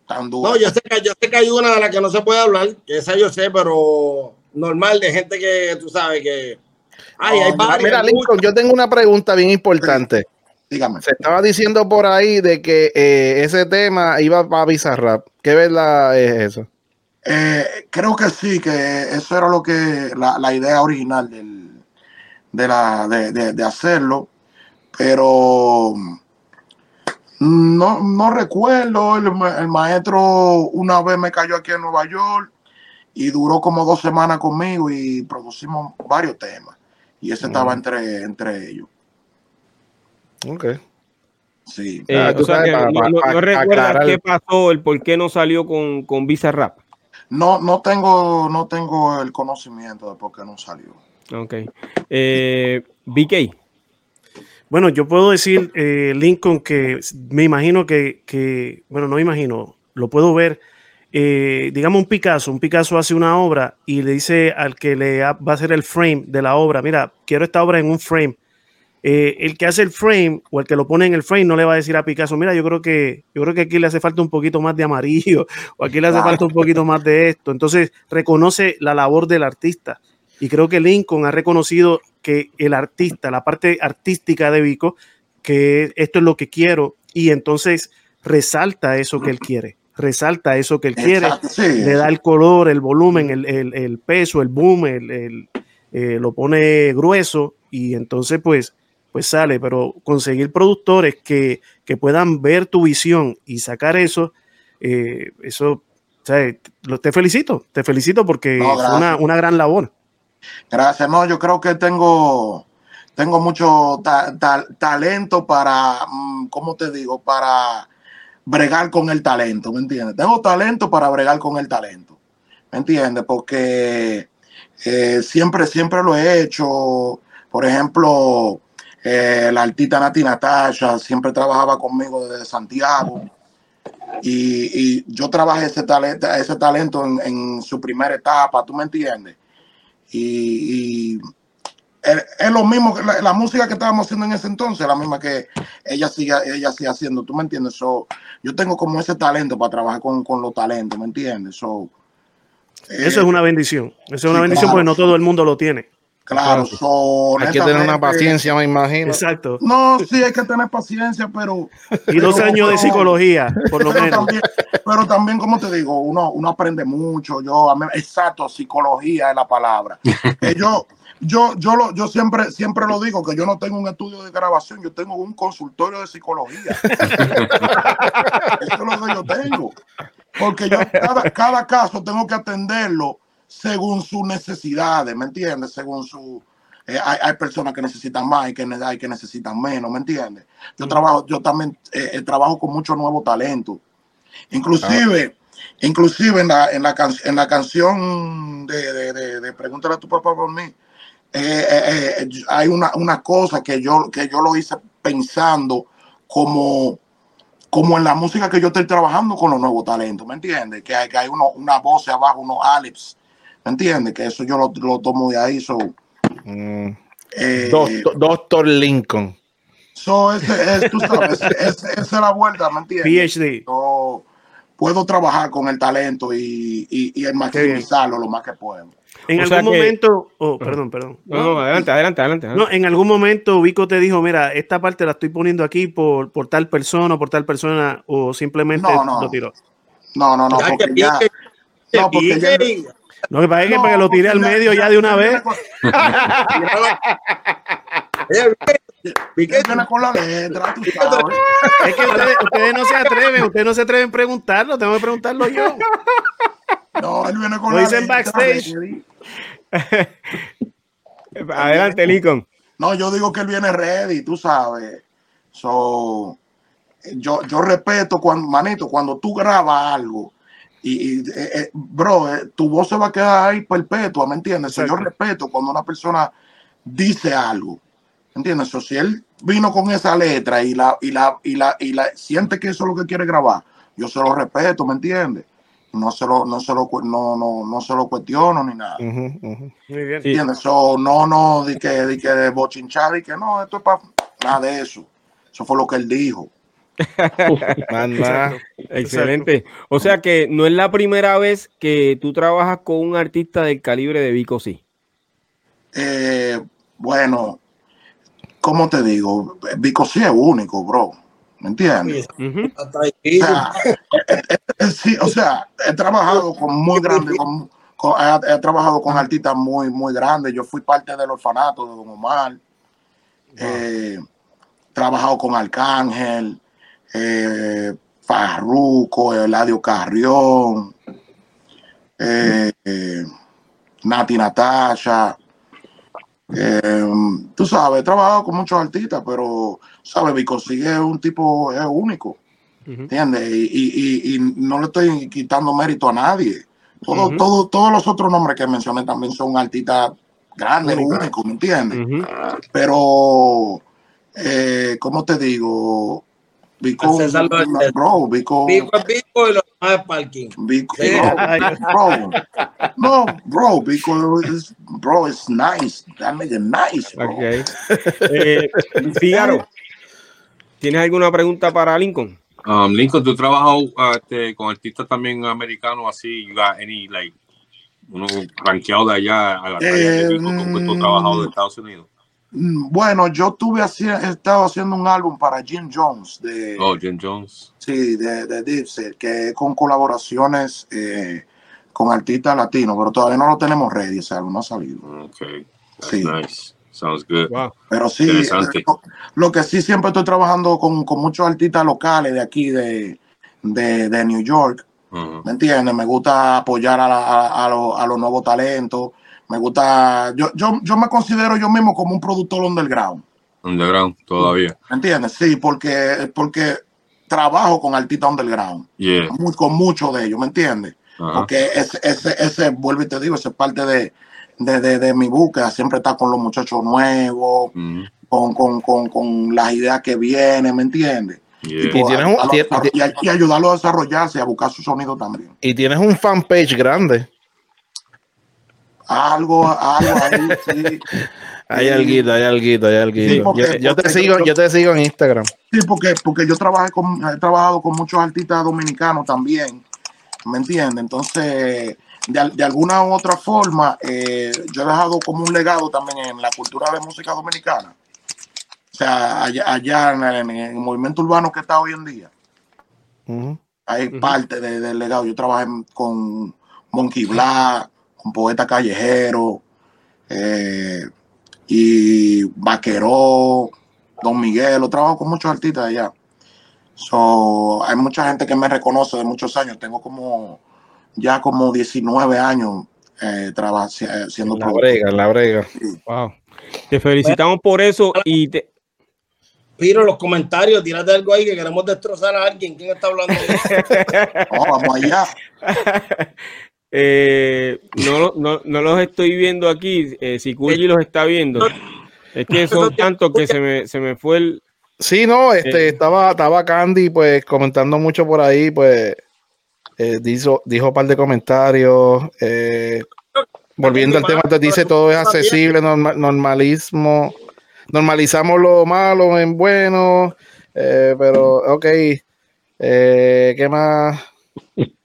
están duras. No, yo sé, que, yo sé que hay una de las que no se puede hablar, que esa yo sé, pero normal de gente que tú sabes que. Ay, hay mira, Lincoln, yo tengo una pregunta bien importante. Dígame. Se estaba diciendo por ahí de que eh, ese tema iba para Bizarrap. ¿Qué verdad es eso? Eh, creo que sí, que eso era lo que la, la idea original del, de, la, de, de, hacerlo, pero no, no recuerdo, el, el, maestro una vez me cayó aquí en Nueva York y duró como dos semanas conmigo y producimos varios temas y ese estaba entre, entre ellos. Ok. Sí. Eh, no, recuerdas qué pasó, el por qué no salió con, con Visa Rap. No, no tengo, no tengo el conocimiento de por qué no salió. Ok. Eh, BK. Bueno, yo puedo decir, eh, Lincoln, que me imagino que, bueno, no me imagino, lo puedo ver. Eh, digamos un Picasso, un Picasso hace una obra y le dice al que le va a hacer el frame de la obra, mira, quiero esta obra en un frame. El que hace el frame o el que lo pone en el frame no le va a decir a Picasso, mira, yo creo que yo creo que aquí le hace falta un poquito más de amarillo <laughs> o aquí le hace falta un poquito más de esto. Entonces reconoce la labor del artista. Y creo que Lincoln ha reconocido que el artista, la parte artística de Vico, que esto es lo que quiero, y entonces resalta eso que él quiere, resalta eso que él quiere, le da el color, el volumen, el, peso, el boom, el, eh, lo pone grueso, y entonces pues, pues sale, pero conseguir productores que, puedan ver tu visión y sacar eso, eh, eso, te felicito, te felicito porque es una, una gran labor. Gracias, no, yo creo que tengo, tengo mucho talento para, mm, ¿cómo te digo? Para bregar con el talento, ¿me entiendes? Tengo talento para bregar con el talento, ¿me entiendes? Porque eh, siempre, siempre lo he hecho. Por ejemplo, eh, la artista Nati Natasha siempre trabajaba conmigo desde Santiago. Y, yo trabajé ese talento, ese talento en, su primera etapa, ¿tú me entiendes? Y, es, lo mismo que la, música que estábamos haciendo en ese entonces, la misma que ella sigue, ella sigue haciendo, ¿tú me entiendes? yo tengo como ese talento para trabajar con, los talentos, ¿me entiendes? Eso es una bendición. Eso es una bendición porque no todo el mundo lo tiene. Claro, hay que tener una paciencia, me imagino. Exacto. No, sí, hay que tener paciencia, pero. Y dos años de psicología, por lo menos. pero también, como te digo, uno, uno aprende mucho. Yo, exacto, psicología es la palabra. <laughs> yo, yo, yo, lo, yo siempre, siempre lo digo, que yo no tengo un estudio de grabación, yo tengo un consultorio de psicología. <laughs> Eso es lo que yo tengo. Porque yo cada, cada caso tengo que atenderlo según sus necesidades, ¿me entiendes? Según su... Eh, hay, personas que necesitan más y que hay que necesitan menos, ¿me entiendes? Yo trabajo, yo también eh, eh, trabajo con mucho nuevo talento. Inclusive, inclusive en la, en la, en la canción de, de, de, Pregúntale a tu papá por mí, hay una, una cosa que yo, que yo lo hice pensando como como en la música que yo estoy trabajando con los nuevos talentos, ¿me entiendes? Que hay, que hay uno, una voz abajo, unos alips ¿Entiendes? Que eso yo lo, lo tomo de ahí. So, mm. eh, Doctor, Lincoln. So, ese, es, tú sabes, <laughs> esa es la vuelta, ¿me entiendes? PhD. puedo trabajar con el talento y, y, y maximizarlo lo más que puedo. En algún momento, oh, perdón, perdón. No, adelante, adelante, adelante, No, en algún momento Vico te dijo, mira, esta parte la estoy poniendo aquí por, por tal persona o por tal persona, o simplemente lo tiró. No, no, no, porque ya, no, porque ya, no, que para que lo tire al medio ya de una vez. con la letra, Es que ustedes, no se atreven, ustedes no se atreven a preguntarlo, tengo que preguntarlo yo. No, él viene con lo dicen backstage. <laughs> Adelante, Lincoln. No, yo digo que él viene ready, tú sabes. So, yo, yo respeto, cuando, manito, cuando tú grabas algo, y, eh, eh, bro, eh, tu voz se va a quedar ahí perpetua, ¿me entiendes? yo respeto cuando una persona dice algo, ¿me entiendes? si él vino con esa letra y la, y la, y la, y la siente que eso es lo que quiere grabar, yo se lo respeto, ¿me entiendes? No se lo, no se lo, no, no, no se lo cuestiono ni nada. Muy bien. ¿Entiendes? no, no, di que, di que de bochinchar y que no, esto es para nada de eso. Eso fue lo que él dijo. Excelente. O sea que no es la primera vez que tú trabajas con un artista del calibre de Vico, sí. Eh, bueno, ¿cómo te digo? Vico sí es único, bro. ¿Me entiendes? <laughs> o, sea, he trabajado con muy grandes, he, trabajado con artistas muy, muy grandes. Yo fui parte del orfanato de Don Omar. Eh, he trabajado con Arcángel eh, Farruco, Eladio Carrión, eh, Nati Natasha. Eh, tú sabes, he trabajado con muchos artistas, pero, ¿sabes? Vico sigue es un tipo es único, ¿entiendes? Y, no le estoy quitando mérito a nadie. Todo, todos los otros nombres que mencioné también son artistas grandes, únicos, ¿me entiendes? Pero, eh, ¿cómo te digo? Vico, bro, Vico, Vico es Vico y lo demás es parking. Vico, bro, no, bro, Vico is, bro, it's nice. That nigga nice, bro. Okay. Eh, Figaro, ¿tienes alguna pregunta para Lincoln? Um, Lincoln, tú trabajas uh, este, con artistas también americanos así, you got any, like, uno rankeado de allá a la talla de Vico, trabajado de Estados Unidos? Mm, bueno, yo tuve así, he estado haciendo un álbum para Jim Jones de Oh, Jim Jones. Sí, de, de Dipset, que con colaboraciones eh, con artistas latinos, pero todavía no lo tenemos ready, ese álbum no ha salido. Ok, sí. nice. Sounds good. Pero sí, lo, que sí siempre estoy trabajando con, con muchos artistas locales de aquí, de, de, de New York. ¿Me entiendes? Me gusta apoyar a, a, a, los, a los nuevos talentos Me gusta, yo, yo, yo me considero yo mismo como un productor underground. Underground, todavía. ¿Me entiendes? Sí, porque, porque trabajo con artistas underground. con muchos de ellos, ¿me entiendes? Porque ese, ese, ese, vuelvo y te digo, esa es parte de, de, de, mi búsqueda. Siempre está con los muchachos nuevos, con, con, con, con, las ideas que vienen, ¿me entiendes? Y, y, ayudarlo a desarrollarse, a buscar su sonido también. Y tienes un fanpage grande. Algo, algo ahí, sí. <laughs> Hay algo, hay algo, hay algo. yo, te sigo, yo, te sigo en Instagram. Sí, porque, porque yo trabajé con, he trabajado con muchos artistas dominicanos también, ¿me entiendes? Entonces, de, de, alguna u otra forma, eh, yo he dejado como un legado también en la cultura de música dominicana. O sea, allá, en, el, movimiento urbano que está hoy en día. Hay parte del legado. Yo trabajé con Monkey Black, Poeta Callejero, eh, y Vaqueró, Don Miguel, lo trabajo con muchos artistas allá. So, hay mucha gente que me reconoce de muchos años. Tengo como ya como 19 años eh, siendo la brega, la brega. Wow. Te felicitamos por eso y te, Piro, los comentarios, tírate algo ahí que queremos destrozar a alguien. ¿Quién está hablando? <laughs> vamos allá. <laughs> Eh, no, no, no, los estoy viendo aquí. Eh, si Cuyi los está viendo, es que <laughs> son tantos que se me, se me fue el. Sí, no, este eh, estaba, estaba Candy, pues comentando mucho por ahí, pues eh, dijo, dijo un par de comentarios. volviendo al tema, te dice todo es accesible, normalismo, normalizamos lo malo en bueno, pero ok, ¿qué más?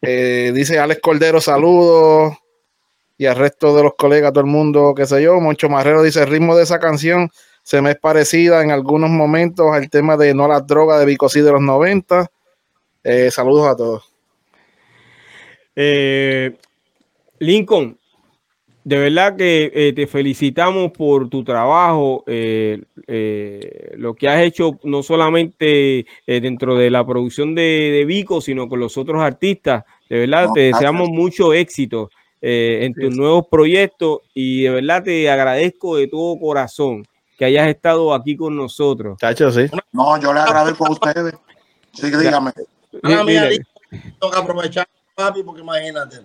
Eh, dice Alex Cordero, saludos. Y al resto de los colegas, todo el mundo, qué sé yo. Moncho Marrero dice: el ritmo de esa canción se me es parecida en algunos momentos al tema de No las drogas de Vicosí de los 90. Eh, saludos a todos. Eh, Lincoln, de verdad que eh, te felicitamos por tu trabajo, eh, eh, lo que has hecho no solamente dentro de la producción de, Vico, sino con los otros artistas. De verdad, te deseamos mucho éxito en tus nuevos proyectos y de verdad te agradezco de todo corazón que hayas estado aquí con nosotros. Chacho, sí. No, yo le agradezco a ustedes. Sí, dígame. tengo que aprovechar, papi, porque imagínate.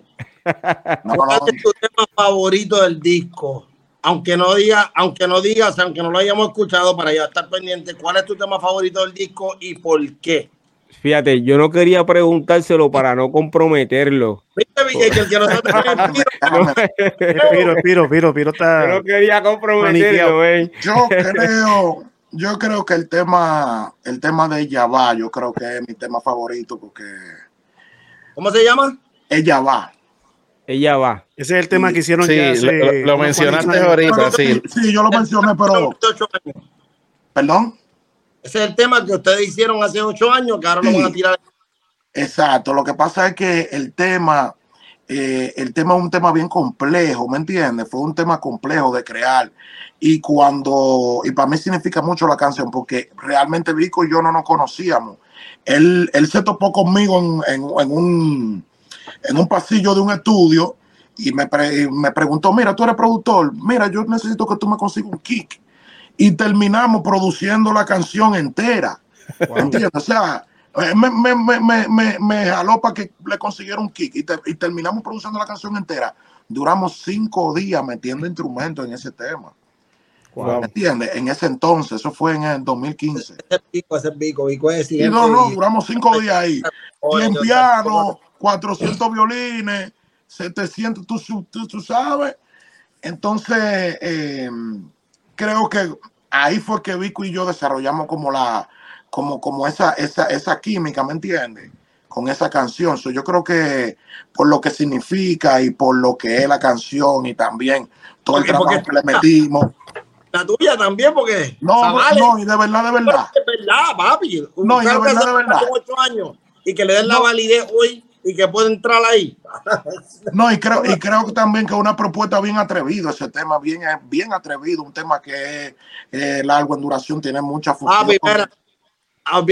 ¿Cuál es tu tema favorito del disco? Aunque no diga, aunque no digas, aunque no lo hayamos escuchado, para ya estar pendiente, ¿cuál es tu tema favorito del disco y por qué? Fíjate, yo no quería preguntárselo para no comprometerlo. Piro, Piro, Piro, está. Yo no quería comprometerlo, Yo creo, yo creo que el tema, el tema de Ella yo creo que es mi tema favorito porque. ¿Cómo se llama? Ella va ella va. Ese es el tema que hicieron sí, lo, mencionaste ahorita, sí. Sí, yo lo mencioné, pero... ¿Perdón? Ese es el tema que ustedes hicieron hace ocho años, que ahora lo van a tirar. Exacto, lo que pasa es que el tema, eh, el tema es un tema bien complejo, ¿me entiendes? Fue un tema complejo de crear. Y cuando, y para mí significa mucho la canción, porque realmente Vico y yo no nos conocíamos. Él, él se topó conmigo en, en un en un pasillo de un estudio y me, me preguntó, mira, tú eres productor, mira, yo necesito que tú me consigas un kick. Y terminamos produciendo la canción entera. <laughs> ¿Entiendes? O sea, eh, me, me, me, me, jaló para que le consiguiera un kick y, y, terminamos produciendo la canción entera. Duramos cinco días metiendo instrumentos en ese tema. ¿Me entiendes? En ese entonces, eso fue en el 2015. Ese pico, ese pico, y no, no, duramos cinco días ahí. Y en piano, 400 violines, 700, tú, tú, sabes. Entonces, em, creo que ahí fue que Vico y yo desarrollamos como la, como, como esa, esa, esa química, ¿me entiendes? Con esa canción. yo creo que por lo que significa y por lo que es la canción y también todo el trabajo que le metimos. La tuya también, porque. No, no, y de verdad, de verdad. De verdad, papi. no, y de verdad, de verdad. años y que le den la validez hoy y que puede entrar ahí. No, y creo, y creo que también que es una propuesta bien atrevida, ese tema bien, bien atrevido, un tema que es largo en duración, tiene mucha función. Ah,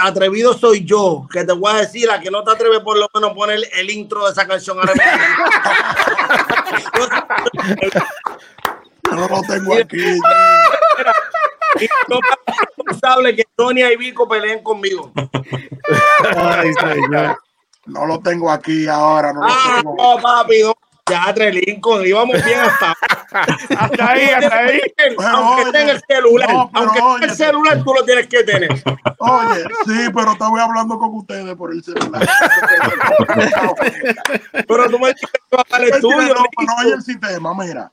atrevido soy yo, que te voy a decir, a que no te atreves por lo menos poner el intro de esa canción ahora no lo tengo aquí. No es responsable que Sonia y Vico peleen conmigo. Ay, señor. No lo tengo aquí ahora. No ah, tengo. no, papi, no. Ya, Lincoln, íbamos bien hasta, <laughs> hasta ahí, hasta ahí. aunque esté en el celular, aunque el celular, tú lo tienes que tener. Oye, sí, pero estaba hablando con ustedes por el celular. pero tú me dices que estudio. No, pero oye el sistema, mira.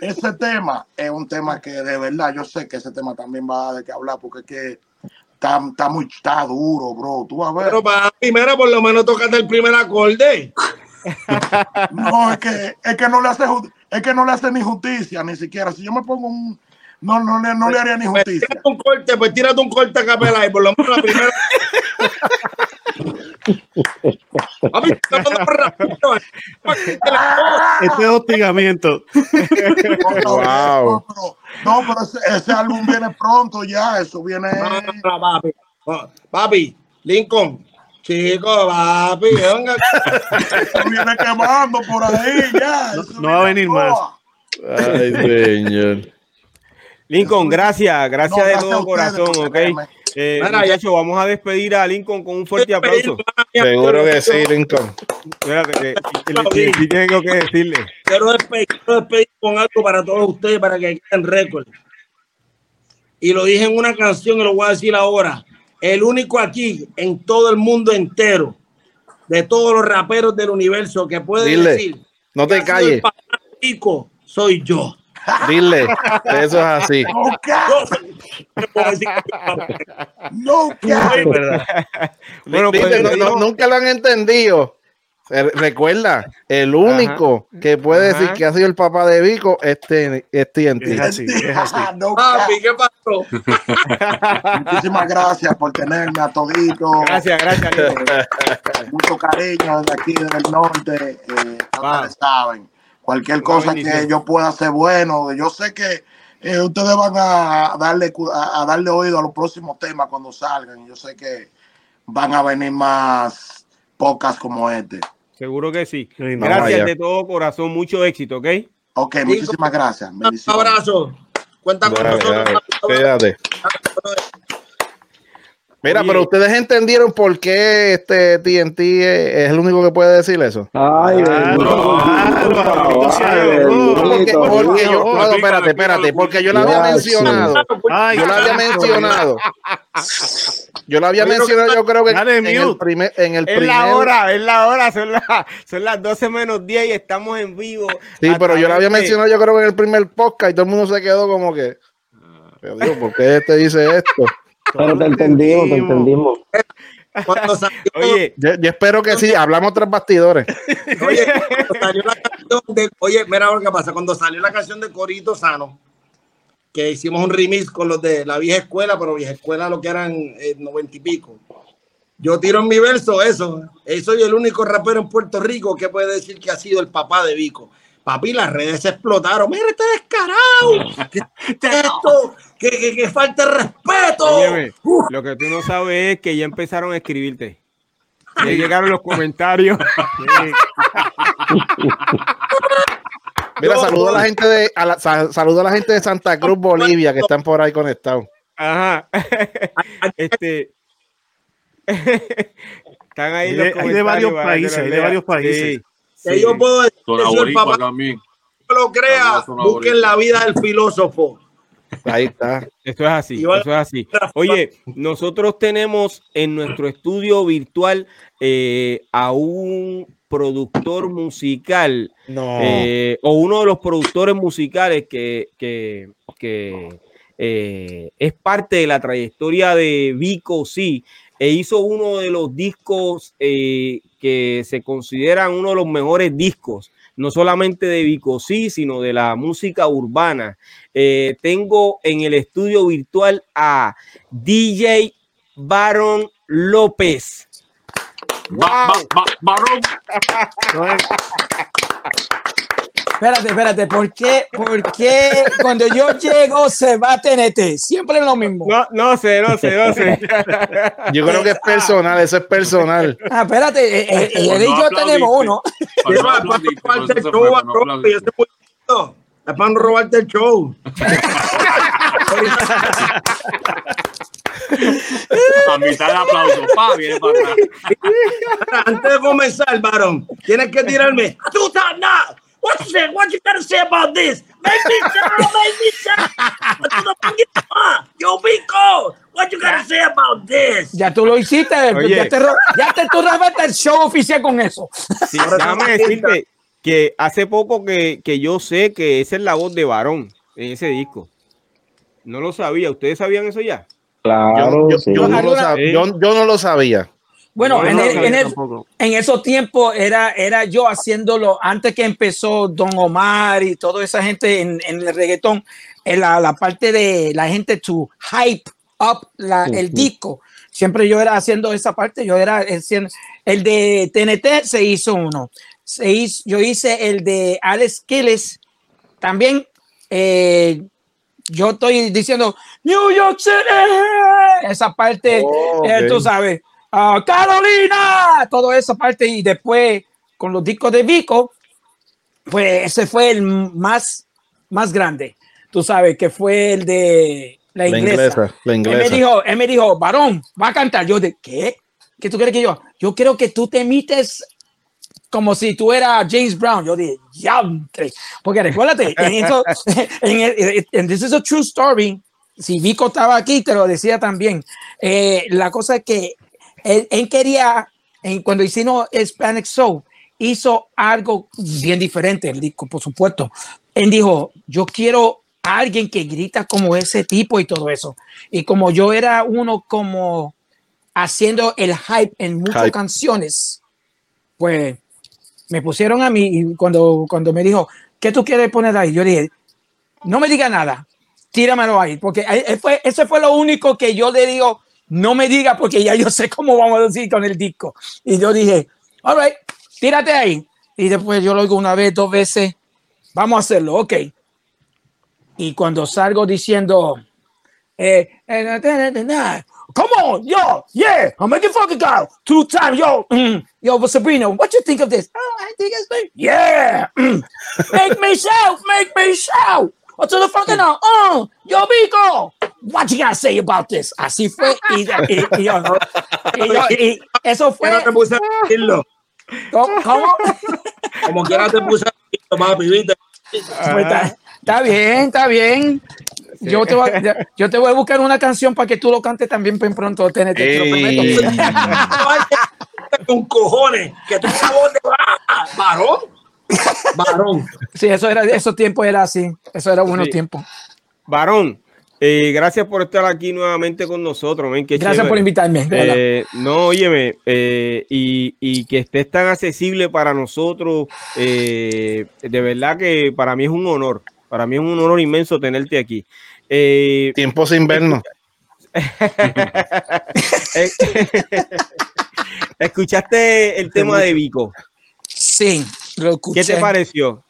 Ese tema es un tema que de verdad yo sé que ese tema también va a de que hablar porque es que está, está muy está duro, bro. Tú a ver. Pero para primero por lo menos tocate el primer acorde. <laughs> No, es que, es que no le hace es que no le hace ni justicia, ni siquiera. Si yo me pongo un no, no, no, no le haría ni pues justicia. Pues tírate un corte, pues tírate un corte a capela y por lo menos la primera. <laughs> este es hostigamiento. No, wow. pero, no, pero ese, ese, álbum viene pronto ya, eso viene. No, no, papi. papi, Lincoln, Chico, papi, venga. Eso viene quemando por ahí ya. No, no va a venir más. Ay, señor. Lincoln, gracias, gracias, no, gracias de todo corazón, ok. Eh, vamos a despedir a Lincoln con un fuerte aplauso. Seguro que sí, Lincoln. Espérate, que, que, tengo que decirle. Quiero despedir, quiero despedir con algo para todos ustedes, para que queden récord. Y lo dije en una canción y lo voy a decir ahora el único aquí en todo el mundo entero, de todos los raperos del universo que puede Dile, decir, no te calles. Soy yo. Dile, eso es así. No, no, bueno, pues, no, no, nunca lo han entendido. Recuerda, el único Ajá. que puede Ajá. decir que ha sido el papá de Vico es, es TNT. Es así, es así. <laughs> no, Papi, ¿qué pasó? <laughs> Muchísimas gracias por tenerme a todito. Gracias, gracias. <laughs> Eh, mucho cariño desde aquí, desde el norte. Eh, wow. saben, cualquier cosa que yo pueda hacer bueno, yo sé que eh, ustedes van a darle, a, a darle oído a los próximos temas cuando salgan. Yo sé que van a venir más pocas como este. Seguro que sí. sí gracias no, de todo corazón, mucho éxito, ¿ok? Ok, muchísimas gracias. Un abrazo. Cuenta con nosotros. Mira, Oye. pero ustedes entendieron por qué este TNT es el único que puede decir eso. Ay, porque, porque yo, no, espérate, espérate, porque yo lo había mencionado. Yo lo había mencionado. Yo lo había mencionado, yo creo que en el primer, en el es la hora, es la hora, son, la, son las 12 menos 10 y estamos en vivo. Sí, pero yo lo había mencionado, yo creo que en el primer podcast y todo el mundo se quedó como que, pero Dios, ¿por qué este dice esto? Pero te entendimos, te entendimos. Cuando salió, oye, yo, yo, espero que sí, hablamos tras bastidores. Oye, salió la canción de, oye, mira lo que pasa, cuando salió la canción de Corito Sano, que hicimos un remix con los de la vieja escuela, pero vieja escuela lo que eran eh, noventa y pico. Yo tiro en mi verso eso. Eh, soy el único rapero en Puerto Rico que puede decir que ha sido el papá de Vico. Papi, las redes se explotaron. Mira, este descarado. <laughs> ¿Qué, esto? Que, que, que falta de respeto. Óyeme, lo que tú no sabes es que ya empezaron a escribirte. Ya llegaron los comentarios. <laughs> Mira, saludo a la gente de a la, saludo a la gente de Santa Cruz, Bolivia, que están por ahí conectados. Ajá. <laughs> Este están ahí hay, de, hay de varios países, hay de varios países. Sí, sí. yo puedo decir que el papá también. No lo crea, busquen la vida del filósofo. Ahí está. Esto es así, eso es así. <laughs> Oye, nosotros tenemos en nuestro estudio virtual eh, a un productor musical no. eh, o uno de los productores musicales que, que, que eh, es parte de la trayectoria de Vico sí e hizo uno de los discos eh, que se consideran uno de los mejores discos no solamente de Vico sí, sino de la música urbana. Eh, tengo en el estudio virtual a DJ Baron López. Wow. Baron. <laughs> Espérate, espérate, ¿por qué, ¿por qué cuando yo llego se va TNT? Siempre es lo mismo. No, no sé, no sé, no sé. <laughs> Yo creo que es personal, eso es personal. Ah, espérate, eh, eh, él y yo tenemos uno. Es para no robarte el show. <laughs> A mitad de aplauso, pa, viene para atrás. Antes de comenzar, varón, tienes que tirarme. ¡Tú estás nada! What you say? What you gotta say about this? Make me shout, make me shout. Yo, Vico, what you gotta say about this? Ya tú lo hiciste, Oye. ya te, ya te tú robaste el show oficial con eso. Sí, déjame decirte que hace poco que, que yo sé que esa es la voz de varón en ese disco. No lo sabía. ¿Ustedes sabían eso ya? Claro, yo, sí. yo no lo sab- yo- yo no lo sabía. Bueno, No, en, no, el- en el- en esos tiempos era, era yo haciéndolo antes que empezó Don Omar y toda esa gente en, en el reggaetón, en la, la parte de la gente to hype up la- el disco. Siempre yo era haciendo esa parte, yo era haciendo, el de TNT se hizo uno, se hizo, yo hice el de Alex Killes también. eh, yo estoy diciendo New York City, esa parte, Oh, eh, tú sabes, ah, Carolina, toda esa parte y después con los discos de Vico, pues ese fue el más, más grande, tú sabes, que fue el de la La inglesa. inglesa, la Él me inglesa. dijo, él me dijo, varón, va a cantar. Yo de, ¿qué? ¿Qué tú quieres que yo? Yo quiero que tú te imites como si tú eras James Brown. Yo dije, ya, porque recuérdate, <laughs> en eso, en This is a True Story, si Vico estaba aquí, te lo decía también. Eh, la cosa es que él, él quería, en, cuando hicimos Hispanic Soul, hizo algo bien diferente, el disco, por supuesto. Él dijo, yo quiero a alguien que grita como ese tipo y todo eso. Y como yo era uno como haciendo el hype en muchas Hype. canciones, pues me pusieron a mí y cuando, cuando me dijo, ¿qué tú quieres poner ahí? Yo dije, no me diga nada, tíramelo ahí, porque ahí- ahí fue, ese fue lo único que yo le digo, no me diga porque ya yo sé cómo vamos a decir con el disco. Y yo dije, all right, tírate ahí. Y después yo lo oigo una vez, dos veces, vamos a hacerlo, ok. Y cuando salgo diciendo, eh, eh, come on, yo, yeah, I'm making fucking go. Two times, yo, mm, yo, but Sabrina, what you think of this? Oh, I think it's good. Yeah, mm, make me shout, make me shout. Until the fucking now, oh, yo, Vico, what you gotta say about this? Así fue, y, y- y yo, y eso Que fue, no te puse a decirlo. ¿cómo? cómo? Como quiera te puse a decirlo, papi, ¿viste? Pues está, está bien, está bien. Yo te, voy, a- yo te voy a buscar una canción para que tú lo cantes también bien pronto, TNT, te lo prometo. <laughs> Ey. Con cojones, que tú ah, varón. Varón. Sí, eso era, esos tiempos era así, eso era buenos Sí. tiempos. Varón, eh, gracias por estar aquí nuevamente con nosotros. Gracias chévere. por invitarme. Eh, no, óyeme, eh, y, y que estés tan accesible para nosotros, eh, de verdad que para mí es un honor, para mí es un honor inmenso tenerte aquí. Eh, Tiempo sin vernos. <laughs> Escuchaste el tema de Vico, sí, lo escuché. ¿qué te pareció?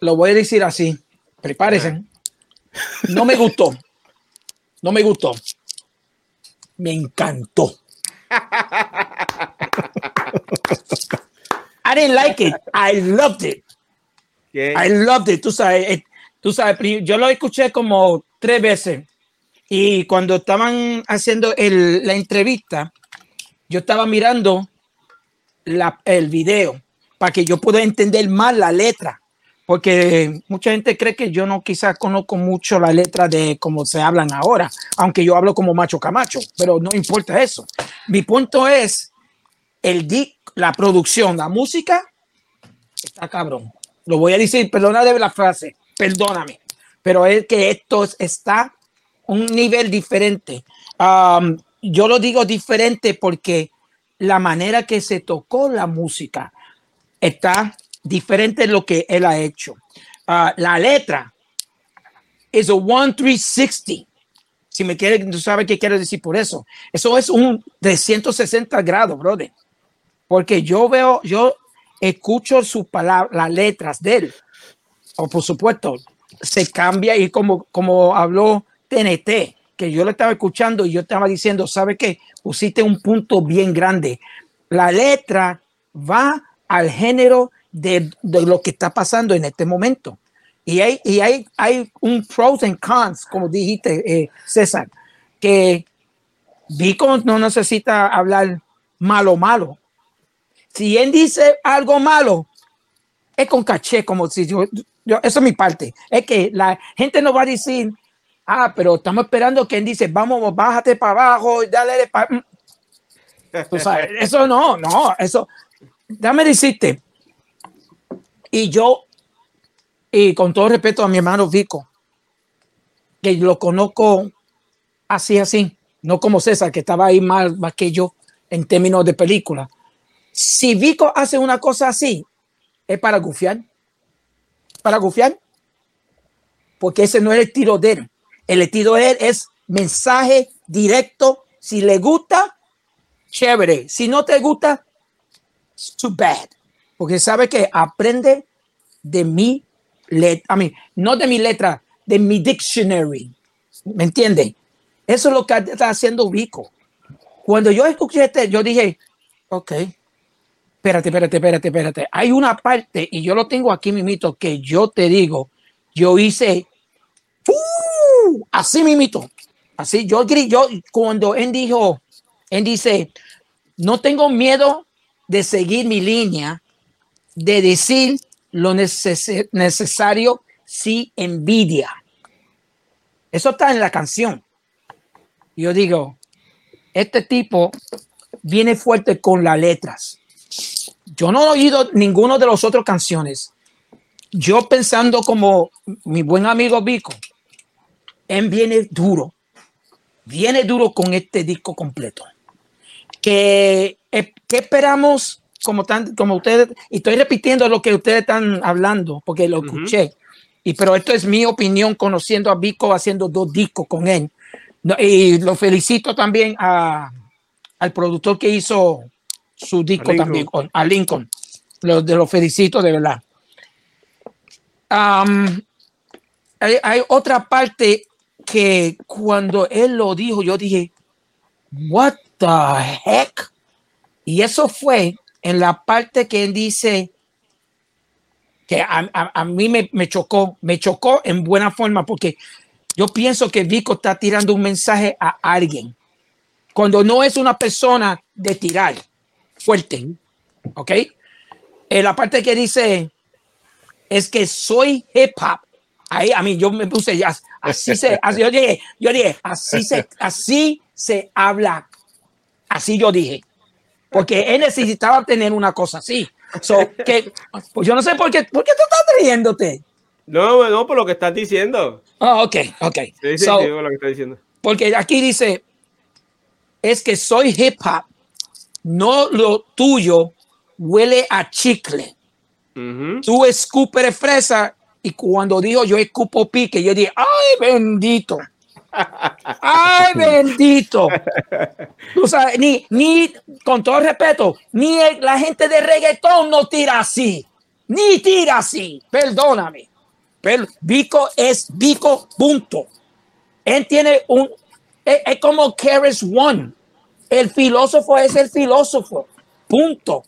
Lo voy a decir así. Prepárense. No me gustó. No me gustó. Me encantó. I didn't like it. I loved it. ¿Qué? I loved it. Tú sabes, eh, tú sabes, yo lo escuché como tres veces. Y cuando estaban haciendo el- la entrevista, yo estaba mirando la- el video para que yo pueda entender más la letra. Porque mucha gente cree que yo no quizás conozco mucho la letra de cómo se hablan ahora, aunque yo hablo como macho camacho, pero no importa eso. Mi punto es el la producción, la música está cabrón. Lo voy a decir, perdona de la frase, perdóname, pero es que esto es- está un nivel diferente. Um, yo lo digo diferente porque la manera que se tocó la música está diferente lo que él ha hecho. Ah, la letra es un 1360. Si me quiere, tú sabes qué quiero decir por eso. Eso es un 360 grados, brother. Porque yo veo, yo escucho sus palabras, las letras de él. O por supuesto, se cambia y como, como habló TNT, que yo lo estaba escuchando y yo estaba diciendo, ¿sabe qué? Pusiste un punto bien grande. La letra va al género de, lo que está pasando en este momento. Y hay, y hay, hay un pros and cons, como dijiste, eh, César, que Vico no necesita hablar malo, malo. Si él dice algo malo, es con caché, como si yo, eso es mi parte. Es que la gente no va a decir, ah, pero estamos esperando que él dice, vamos, bájate para abajo, dale para... Mm". eso no, no, eso, dame decirte. Y yo, y con todo respeto a mi hermano Vico, que lo conozco así, así, no como César, que estaba ahí más, más que yo en términos de película. Si Vico hace una cosa así, es para gufiar. Para gufiar. Porque ese no es el tiro de él. El estilo de él es mensaje directo. Si le gusta, chévere. Si no te gusta, too bad. Porque sabe que aprende de mi letra, I no de mi letra, de mi dictionary. ¿Me entiende? Eso es lo que está haciendo Vico. Cuando yo escuché este, yo dije, ok, espérate, espérate, espérate, espérate. Hay una parte, y yo lo tengo aquí, mimito, que yo te digo, yo hice, ¡uh! así mimito, así, yo, yo, cuando él dijo, él dice, no tengo miedo de seguir mi línea, de decir lo necesario si envidia. Eso está en la canción. Yo digo, este tipo viene fuerte con las letras. Yo no he oído ninguno de los otros canciones. Yo pensando como mi buen amigo Vico, él viene duro, viene duro con este disco completo. Que, eh, esperamos como, tan, como ustedes, y estoy repitiendo lo que ustedes están hablando, porque lo escuché, y pero esto es mi opinión conociendo a Vico haciendo dos discos con él. y lo felicito también a, al productor que hizo su disco también, a Lincoln. Lo, de los felicito de verdad. hay, otra parte que cuando él lo dijo, yo dije, what the heck? Y eso fue en la parte que él dice que a, a, mí me, me, chocó, me chocó en buena forma porque yo pienso que Vico está tirando un mensaje a alguien cuando no es una persona de tirar fuerte, ¿ok? Eh, la parte que dice es que soy hip hop. Ahí a mí yo me puse así se, así, yo dije, yo dije, así se, así se habla, así yo dije, porque él necesitaba tener una cosa así. So, que, pues yo no sé por qué, ¿por qué tú estás riéndote? No, no, por lo que estás diciendo. Oh, ok, ok. Sí, sí, sí, lo que estás diciendo. Porque aquí dice, es que soy hip hop no lo tuyo huele a chicle. Tú escupes fresa y cuando dijo yo escupo pique, yo dije, ay bendito. Ay, <laughs> bendito. Tú sabes, ni, ni, con todo respeto, ni la gente de reggaetón no tira así. Ni tira así. Perdóname. Pero Vico es Vico, punto. Él tiene un. Es, es como Keres One. El filósofo es el filósofo. Punto.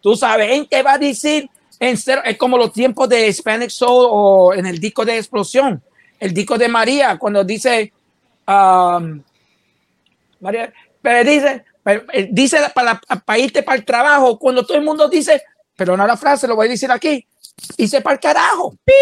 Tú sabes, ¿en qué va a decir? En ser, es como los tiempos de Spanish Soul o en el disco de Explosión. El disco de María, cuando dice. Um, María, pero dice, eh, dice para, para, irte para el trabajo, cuando todo el mundo dice, pero no la frase, lo voy a decir aquí, hice para el carajo. ¡Pi!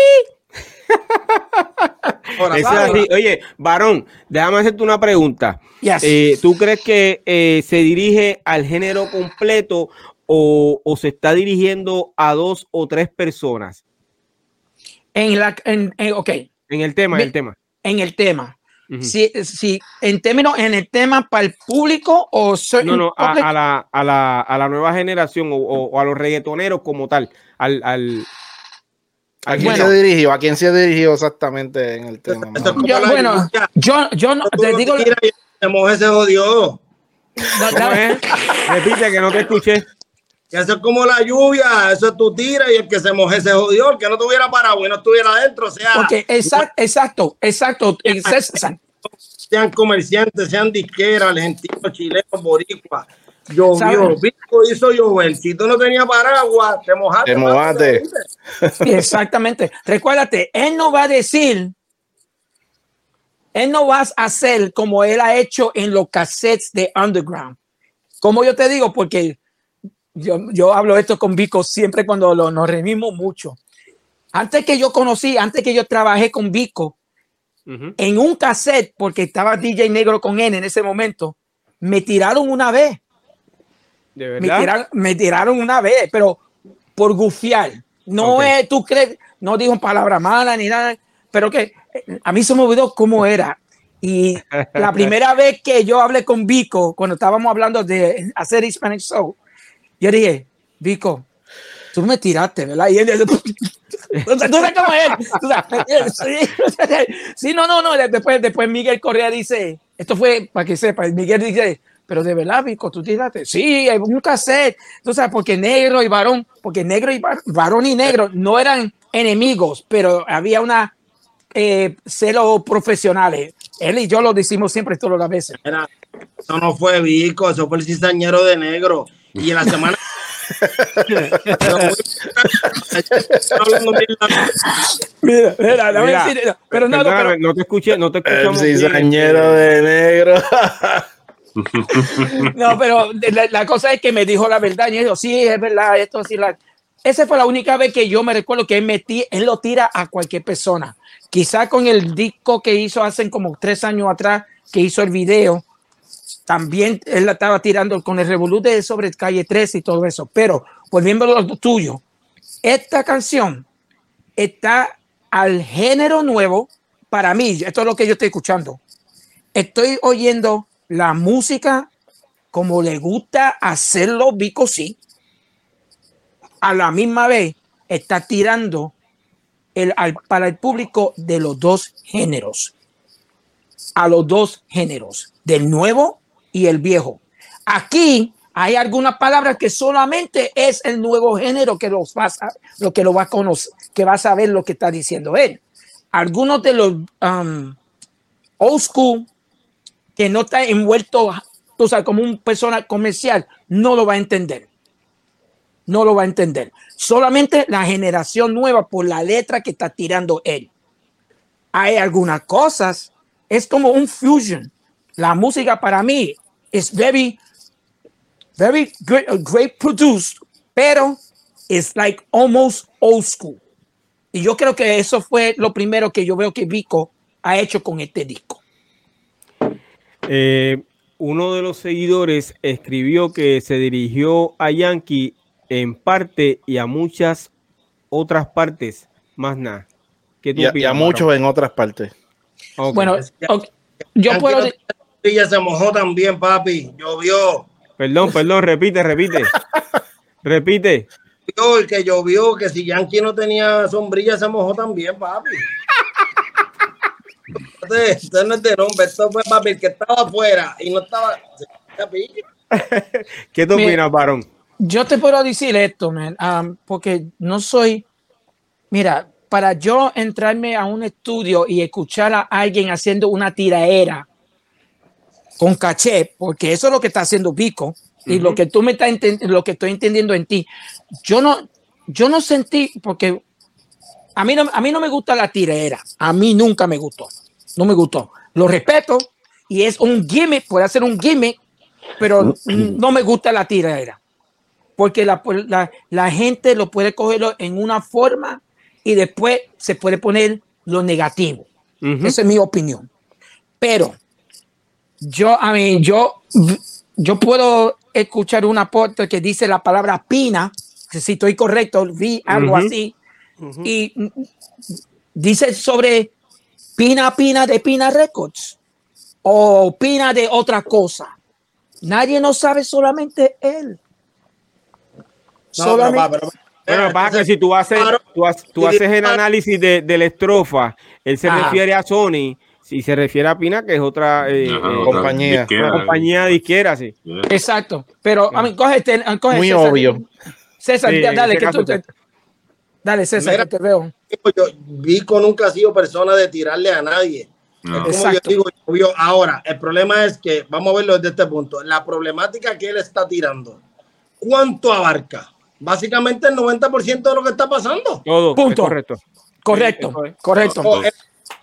<laughs> Oye, varón, déjame hacerte una pregunta. Eh, ¿Tú crees que eh, se dirige al género completo o, se está dirigiendo a dos o tres personas? En la, en, ok. En el tema, en el tema. En el tema. Si, en términos, en el tema para el público o no, no, a, la, a, la, a, la, nueva generación o, a los reggaetoneros como tal, al, al ¿A quién se dirigió? ¿A quién se dirigió exactamente en el tema? Yo, bueno, yo, yo no, te digo. Se jodió. <laughs> Repite que no te escuché. Que eso es como la lluvia, eso es tu tira y el que se moje se jodió, el que no tuviera parado y no estuviera adentro, o sea. Porque exacto, exacto, exacto, Sean comerciantes, sean disqueras, argentinos, chilenos, boricuas, Llovió, Vico hizo llover. Si tú no tenías paraguas, te mojaste. Te mojaste. Exactamente. Recuérdate, él no va a decir, él no va a hacer como él ha hecho en los cassettes de Underground. Como yo te digo, porque yo, yo hablo esto con Vico siempre cuando lo, nos reunimos mucho. Antes que yo conocí, antes que yo trabajé con Vico, en un cassette, porque estaba DJ Negro con él en ese momento, me tiraron una vez. ¿De verdad? Me tiraron, me tiraron una vez, pero por gufiar. No Ok. es, tú crees, no dijo palabra mala ni nada, pero que a mí se me olvidó cómo era. Y la <laughs> primera vez que yo hablé con Vico, cuando estábamos hablando de hacer Hispanic Soul, yo dije, Vico, tú me tiraste, ¿verdad? Y él, <laughs> o sea, tú sabes cómo es. O sea, <laughs> sí, no, no, no. Después, después Miguel Correa dice, esto fue para que sepa, Miguel dice, pero de verdad, Vico, tú tiraste. Sí, hay un cassette. Tú sabes, porque negro y varón, porque negro y var- varón y negro no eran enemigos, pero había una eh, celo profesionales. Él y yo lo decimos siempre todas las veces. Era, eso no fue Vico, eso fue el cizañero de negro. Y en la semana. Mira, mira, dame Mira, decir- pero no, no, Perdóname, pero- no te escuché, no te escuchamos. cizañero de negro. <laughs> No, pero la, la cosa es que me dijo la verdad. Y yo, sí, es verdad, esto sí. La... Esa fue la única vez que yo me recuerdo que él, metí, él lo tira a cualquier persona. Quizá con el disco que hizo hace como tres años atrás, que hizo el video, también él la estaba tirando con el revolú de sobre calle 13 y todo eso. Pero volviendo a lo tuyo, esta canción está al género nuevo para mí. Esto es lo que yo estoy escuchando. Estoy oyendo la música como le gusta hacerlo Vico sí. A la misma vez está tirando el, al- para el público de los dos géneros. A los dos géneros, del nuevo y el viejo. Aquí hay algunas palabras que solamente es el nuevo género que los vas a, lo que lo va a conocer, que va a saber lo que está diciendo él. Algunos de los um, old school que no está envuelto, tú sabes, como un persona comercial, no lo va a entender. No lo va a entender. Solamente la generación nueva por la letra que está tirando él. Hay algunas cosas, es como un fusion. La música para mí es very, very great, great produced, pero it's like almost old school. Y yo creo que eso fue lo primero que yo veo que Vico ha hecho con este disco. Eh, uno de los seguidores escribió que se dirigió a Yankee en parte y a muchas otras partes, más nada. ¿Qué tú Y a, y a muchos en otras partes. Bueno, yo Yankee puedo. no- Ella se mojó también, papi. Llovió. Perdón, perdón, repite, repite. <laughs> repite. El que llovió, que si Yankee no tenía sombrilla, se mojó también, papi. Esto no es de nombre, esto fue papi, el que estaba afuera y no estaba. <laughs> ¿Qué opinas, varón? Yo te puedo decir esto, man, um, porque no soy. Mira, para yo entrarme a un estudio y escuchar a alguien haciendo una tiraera con caché, porque eso es lo que está haciendo Vico y lo que tú me estás lo que estoy entendiendo en ti. Yo no, yo no sentí, porque a mí no, a mí no me gusta la tiraera, a mí nunca me gustó, no me gustó. Lo respeto y es un gimmick, puede ser un gimmick, pero no me gusta la tiraera porque la, la, la gente lo puede cogerlo en una forma y después se puede poner lo negativo. Esa es mi opinión. Pero yo, a mí, yo, yo puedo escuchar un aporte que dice la palabra pina, que si estoy correcto, vi algo así, y dice sobre Pina Pina de Pina Records o Pina de otra cosa. Nadie no sabe, solamente él. No, Solamente- pero- Bueno, pasa que si tú haces, tú, haces- tú Y haces el análisis de, de la estrofa, él se refiere a Sony, si se refiere a Pina, que es otra, eh, Ajá, eh, otra compañía. disquera. una compañía disquera, sí. Yeah. Exacto. Pero, a mí, cógete, coge Muy César. obvio. César, Sí, dale, que caso tú te- sí. Dale, César, Mira. que te veo. yo, Vico nunca ha sido persona de tirarle a nadie. como yo digo, ahora, el problema es que, vamos a verlo desde este punto, la problemática que él está tirando, ¿cuánto abarca? Básicamente el 90% de lo que está pasando. Todo, punto. correcto. Correcto, correcto.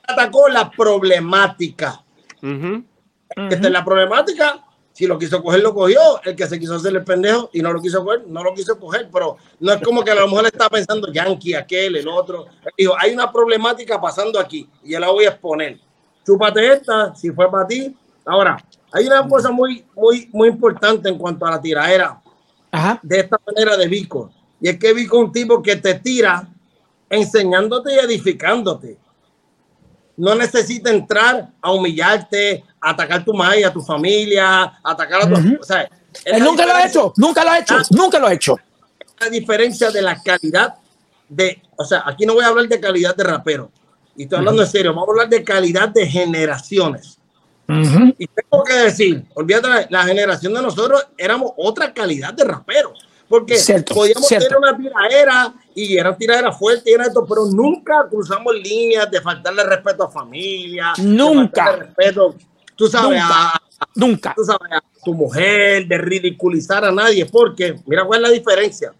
Atacó la problemática. Esta es la problemática. Si lo quiso coger, lo cogió. El que se quiso hacer el pendejo y no lo quiso coger, no lo quiso coger. Pero no es como que a lo mejor le está pensando Yankee, aquel, el otro. Dijo, hay una problemática pasando aquí y ya la voy a exponer chúpate esta, si fue para ti. Ahora, hay una cosa muy, muy, muy importante en cuanto a la tiradera de esta manera de Vico. Y es que Vico es un tipo que te tira enseñándote y edificándote. No necesita entrar a humillarte, a atacar tu madre, a tu familia, a atacar a tu. o sea, Él nunca lo ha hecho, nunca lo ha hecho, nunca lo ha hecho. La diferencia de la calidad de. O sea, aquí no voy a hablar de calidad de rapero y estoy hablando en serio, vamos a hablar de calidad de generaciones. Y tengo que decir, olvídate, la, generación de nosotros éramos otra calidad de raperos. Porque podíamos tener una tiradera y era tiradera fuerte y era esto, pero nunca cruzamos líneas de faltarle respeto a familia. Nunca. respeto, tú sabes, nunca. A, nunca. Tú sabes, a tu mujer, de ridiculizar a nadie. Porque, mira cuál es la diferencia.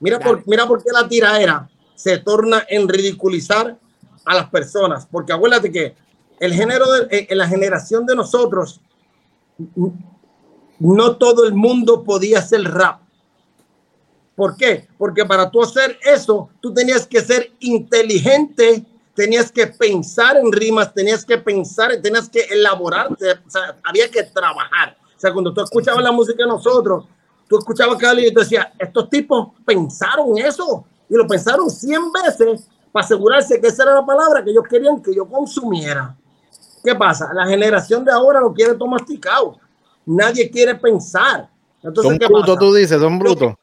Mira por, mira por qué la tiradera se torna en ridiculizar a las personas, porque acuérdate que el género de eh, la generación de nosotros, no todo el mundo podía hacer rap. ¿Por qué? Porque para tú hacer eso, tú tenías que ser inteligente, tenías que pensar en rimas, tenías que pensar, tenías que elaborar, había que trabajar. O sea, cuando tú escuchabas la música de nosotros, tú escuchabas cada y tú decías, estos tipos pensaron eso y lo pensaron 100 veces para asegurarse que esa era la palabra que ellos querían que yo consumiera. ¿Qué pasa? La generación de ahora lo quiere todo masticado. Nadie quiere pensar. Entonces, son brutos, tú dices, son brutos.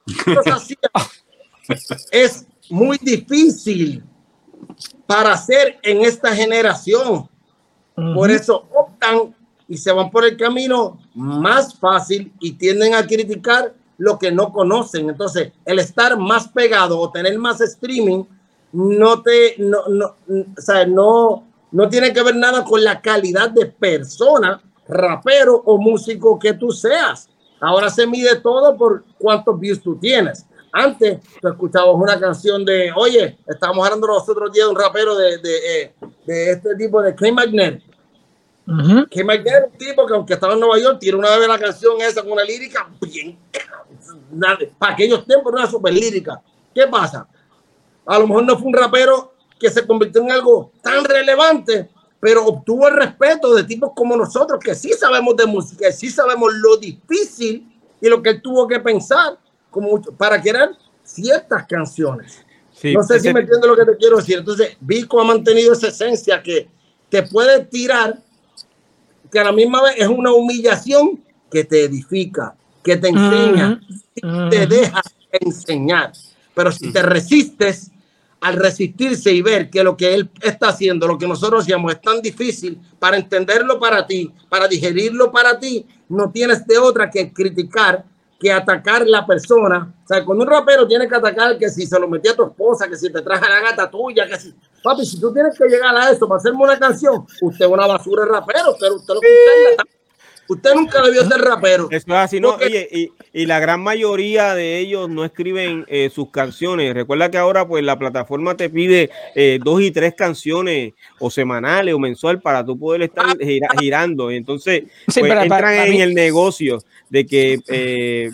es muy difícil para hacer en esta generación. Por eso optan y se van por el camino más fácil y tienden a criticar lo que no conocen. Entonces, el estar más pegado o tener más streaming no te, no, no, o sea, no, no tiene que ver nada con la calidad de persona, rapero o músico que tú seas. Ahora se mide todo por cuántos views tú tienes. Antes tú escuchabas una canción de, oye, estábamos hablando los otros días de un rapero de, de, eh, de este tipo de K Magnet. Uh K Magnet es un tipo que aunque estaba en Nueva York, tiene una vez la canción esa con una lírica bien, para aquellos tiempos era súper lírica. ¿Qué pasa? A lo mejor no fue un rapero que se convirtió en algo tan relevante, pero obtuvo el respeto de tipos como nosotros, que sí sabemos de música, que sí sabemos lo difícil y lo que él tuvo que pensar como para crear ciertas canciones. no sé si me entiendes lo que te quiero decir. Entonces, Vico ha mantenido esa esencia que te puede tirar, que a la misma vez es una humillación que te edifica, que te enseña, te deja enseñar. Pero si te resistes, al resistirse y ver que lo que él está haciendo, lo que nosotros hacíamos es tan difícil para entenderlo para ti, para digerirlo para ti, no tienes de otra que criticar, que atacar la persona. O sea, cuando un rapero tiene que atacar que si se lo metía a tu esposa, que si te traje la gata tuya, que si... Papi, si tú tienes que llegar a eso para hacerme una canción, usted es una basura de rapero, pero usted lo que Usted nunca debió ser rapero. Eso es así, ¿no? y, y, la gran mayoría de ellos no escriben eh, sus canciones. Recuerda que ahora, pues, la plataforma te pide eh, dos y tres canciones o semanales o mensual para tú poder estar girando. Entonces, pues, entran en el negocio de que eh,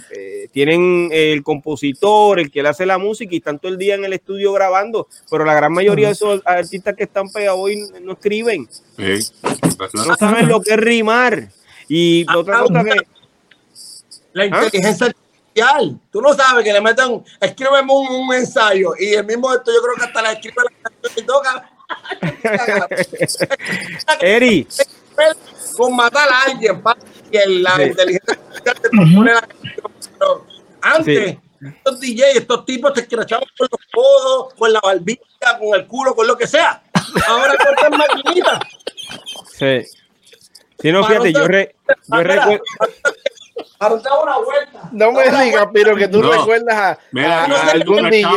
tienen el compositor, el que le hace la música y están todo el día en el estudio grabando, pero la gran mayoría de esos artistas que están pegados hoy no escriben. no saben lo que es rimar. Y ah, otra cosa que. La ¿Ah? inteligencia artificial. Tú no sabes que le metan, escríbeme un, ensayo y el mismo esto yo creo que hasta la escribe la canción y toca. <laughs> Eri. Con matar a alguien, para que la inteligencia artificial te pone la canción. antes, estos DJs, estos tipos te escrachaban con los codos, con la barbilla, con el culo, con lo que sea. Ahora cortan maquinitas. Sí. Si no, fíjate, yo, re, yo recuerdo. una vuelta. No me digas, pero que tú recuerdas a, algún DJ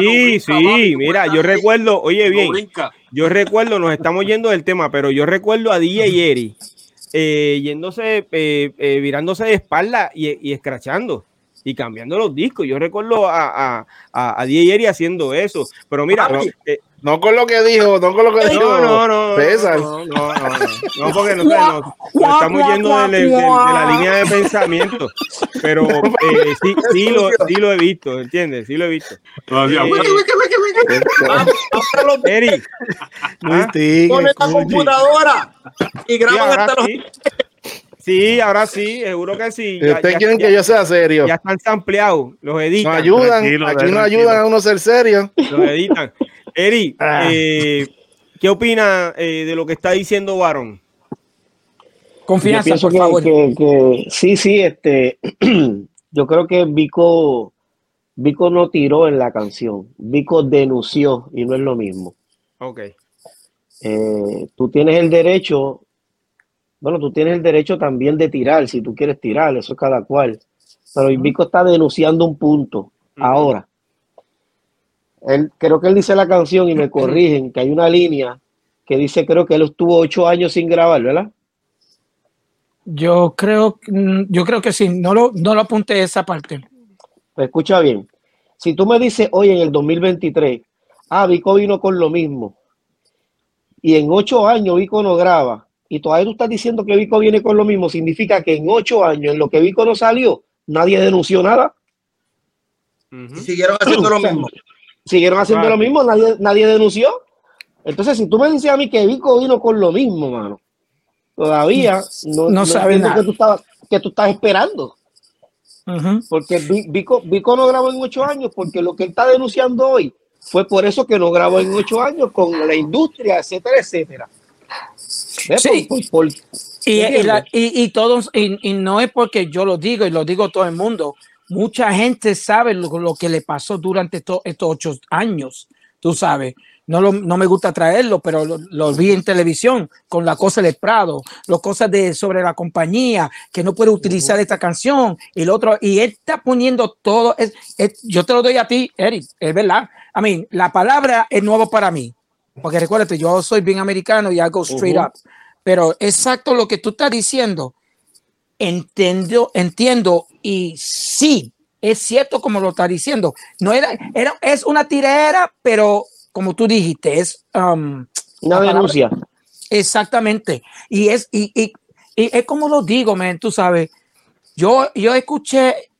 Sí, sí, mira, yo recuerdo, oye bien, yo recuerdo, nos estamos yendo del tema, pero yo recuerdo a DJ Eri eh, yéndose, eh, eh, virándose de espalda y, y escrachando y cambiando los discos. Yo recuerdo a, a, a, a DJ haciendo eso, pero mira, eh, no con lo que dijo, no con lo que dijo. No, no, no. No, no, no, no, porque no, no, estamos yendo de, de, de, la línea de pensamiento. Pero <laughs> eh, sí, sí, lo, sí lo he visto, ¿entiendes? Sí lo he visto. Eri. Con esta computadora y graban hasta los. Sí, ahora sí, seguro que sí. ¿Ustedes quieren que yo sea serio? Ya están ampliados, los editan. Nos ayudan, aquí nos ayudan a uno ser serio. Los editan. Eri, ah. eh, ¿qué opina eh, de lo que está diciendo Varón? Confianza, por favor. Que, sí, sí, este, <clears throat> yo creo que Vico, Vico no tiró en la canción, Vico denunció y no es lo mismo. Ok. Eh, tú tienes el derecho, bueno, tú tienes el derecho también de tirar, si tú quieres tirar, eso es cada cual. Pero Vico está denunciando un punto. Ahora, él, creo que él dice la canción y me <laughs> corrigen que hay una línea que dice creo que él estuvo ocho años sin grabar, ¿verdad? Yo creo, mm, yo creo que sí, no lo, no lo apunté esa parte. Pues escucha bien, si tú me dices hoy en el 2023, ah, Vico vino con lo mismo, y en ocho años Vico no graba, y todavía tú estás diciendo que Vico viene con lo mismo, significa que en ocho años, en lo que Vico no salió, nadie denunció nada. Y siguieron haciendo lo mismo. <clears throat> Siguieron haciendo lo mismo, nadie, nadie denunció. Entonces, si tú me dices a mí que Vico vino con lo mismo, mano, todavía no, no, sabes que tú, estabas, que tú estás esperando. Porque Vico, Vico no grabó en ocho años, porque lo que él está denunciando hoy fue por eso que no grabó en ocho años con la industria, etcétera, etcétera. Sí. y, y, todos, y, no es porque yo lo digo y lo digo todo el mundo mucha gente sabe lo, que le pasó durante estos ocho años, tú sabes. No, no me gusta traerlo, pero lo, vi en televisión con la cosa del Prado, las cosas de sobre la compañía, que no puede utilizar esta canción y el otro, y él está poniendo todo. Es, yo te lo doy a ti, Eric, es verdad. A mí, la palabra es nuevo para mí, porque recuérdate, yo soy bien americano y hago straight up, pero exacto lo que tú estás diciendo entiendo, entiendo y sí, es cierto como lo está diciendo. No era, era es una tirera, pero como tú dijiste, es um, una denuncia. Exactamente. Y es, y, y, es como lo digo, man, tú sabes. Yo, yo escuché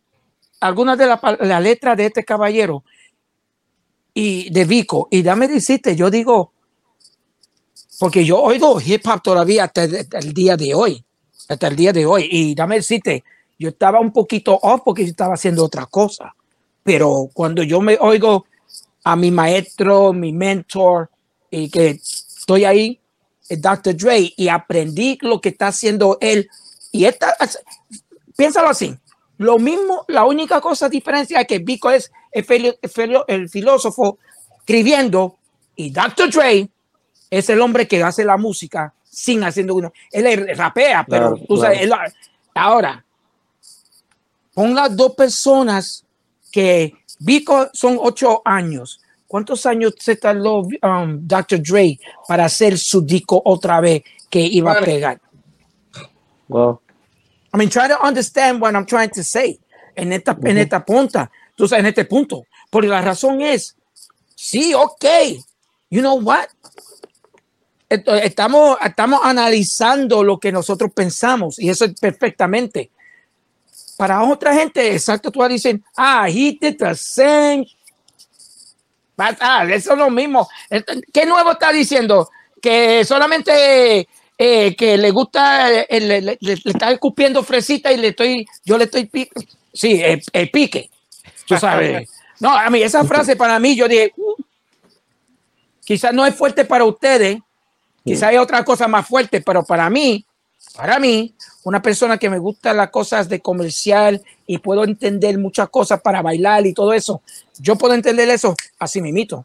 algunas de las la letras de este caballero y de Vico, y dame decirte, yo digo, porque yo oigo hip hop todavía hasta el día de hoy hasta el día de hoy. Y dame decirte, yo estaba un poquito off porque yo estaba haciendo otra cosa. Pero cuando yo me oigo a mi maestro, mi mentor, y que estoy ahí, el Dr. Dre, y aprendí lo que está haciendo él. Y esta, piénsalo así. Lo mismo, la única cosa diferencia es que Vico es el, el filósofo escribiendo y Dr. Dre es el hombre que hace la música sin haciendo uno. Él rapea, pero tú sabes, ahora, pon las dos personas que Vico son ocho años. ¿Cuántos años se tardó um, Dr. Dre para hacer su disco otra vez que iba a pegar? Well. I mean, try to understand what I'm trying to say en esta, en esta punta, tú sabes, en este punto. Porque la razón es, sí, ok, you know what? Estamos, estamos analizando lo que nosotros pensamos y eso es perfectamente. Para otra gente, exacto, tú dicen, ah, he did the same. Ah, eso es lo mismo. ¿Qué nuevo está diciendo? Que solamente eh, que le gusta, eh, le, está escupiendo fresita y le estoy, yo le estoy, sí, el, pique. Tú sabes. No, a mí esa frase para mí, yo dije, uh, quizás no es fuerte para ustedes, Quizá hay otra cosa más fuerte, pero para mí, para mí, una persona que me gusta las cosas de comercial y puedo entender muchas cosas para bailar y todo eso, yo puedo entender eso así mimito.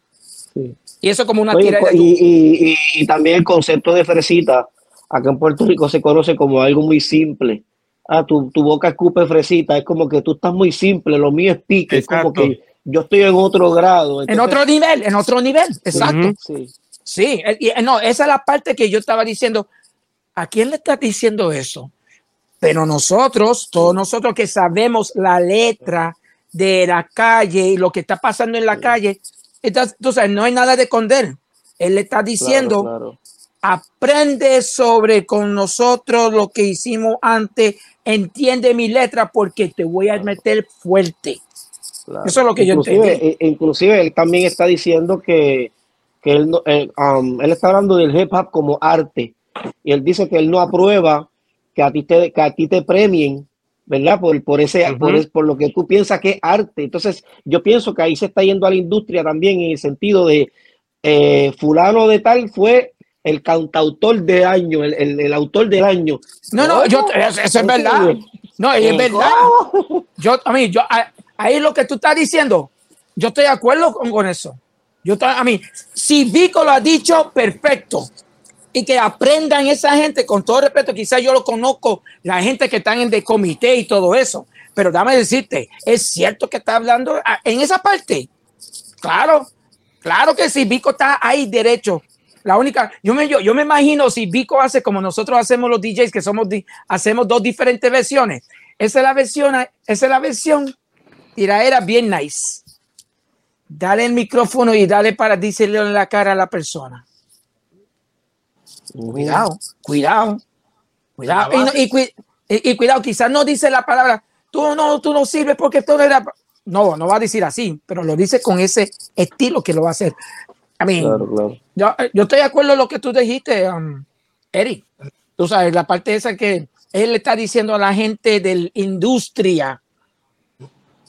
Y eso como una tira y, y, también el concepto de fresita, acá en Puerto Rico se conoce como algo muy simple. ah, tu, tu, boca escupe fresita, es como que tú estás muy simple, lo mío es pique, es como que yo estoy en otro grado. en otro nivel, en otro nivel, exacto. Sí. sí, eh, no, esa es la parte que yo estaba diciendo. ¿A quién le estás diciendo eso? Pero nosotros, todos nosotros que sabemos la letra de la calle y lo que está pasando en la calle, entonces no hay nada de esconder. Él le está diciendo, aprende sobre con nosotros lo que hicimos antes, entiende mi letra porque te voy a meter fuerte. Eso es lo que yo entiendo. E, inclusive él también está diciendo que, que él, um, él, está hablando del hip hop como arte y él dice que él no aprueba que a ti te, que a ti te premien, ¿verdad? Por, por ese, por, por, lo que tú piensas que es arte. Entonces, yo pienso que ahí se está yendo a la industria también en el sentido de eh, fulano de tal fue el cantautor de año, el, el, autor del año. No, no, yo, eso, es verdad. No, es verdad. Yo, a mí, yo, ahí lo que tú estás diciendo, yo estoy de acuerdo con, con eso. Yo, a mí, si Vico lo ha dicho, perfecto. Y que aprendan esa gente, con todo respeto, quizás yo lo conozco, la gente que están en de comité y todo eso. Pero dame decirte, es cierto que está hablando en esa parte. Claro, claro que sí, Vico está ahí derecho. La única, yo me, yo, yo me imagino si Vico hace como nosotros hacemos los DJs, que somos, hacemos dos diferentes versiones. Esa es la versión, esa es la versión bien nice. Dale el micrófono y dale para decirle en la cara a la persona. Cuidado, cuidado, cuidado. Y, cuidado, quizás no dice la palabra, tú no, tú no sirves porque tú no era. No, no va a decir así, pero lo dice con ese estilo que lo va a hacer. A mí, Yo, yo, estoy de acuerdo en lo que tú dijiste, um, Eric. Tú sabes, la parte esa que él le está diciendo a la gente de la industria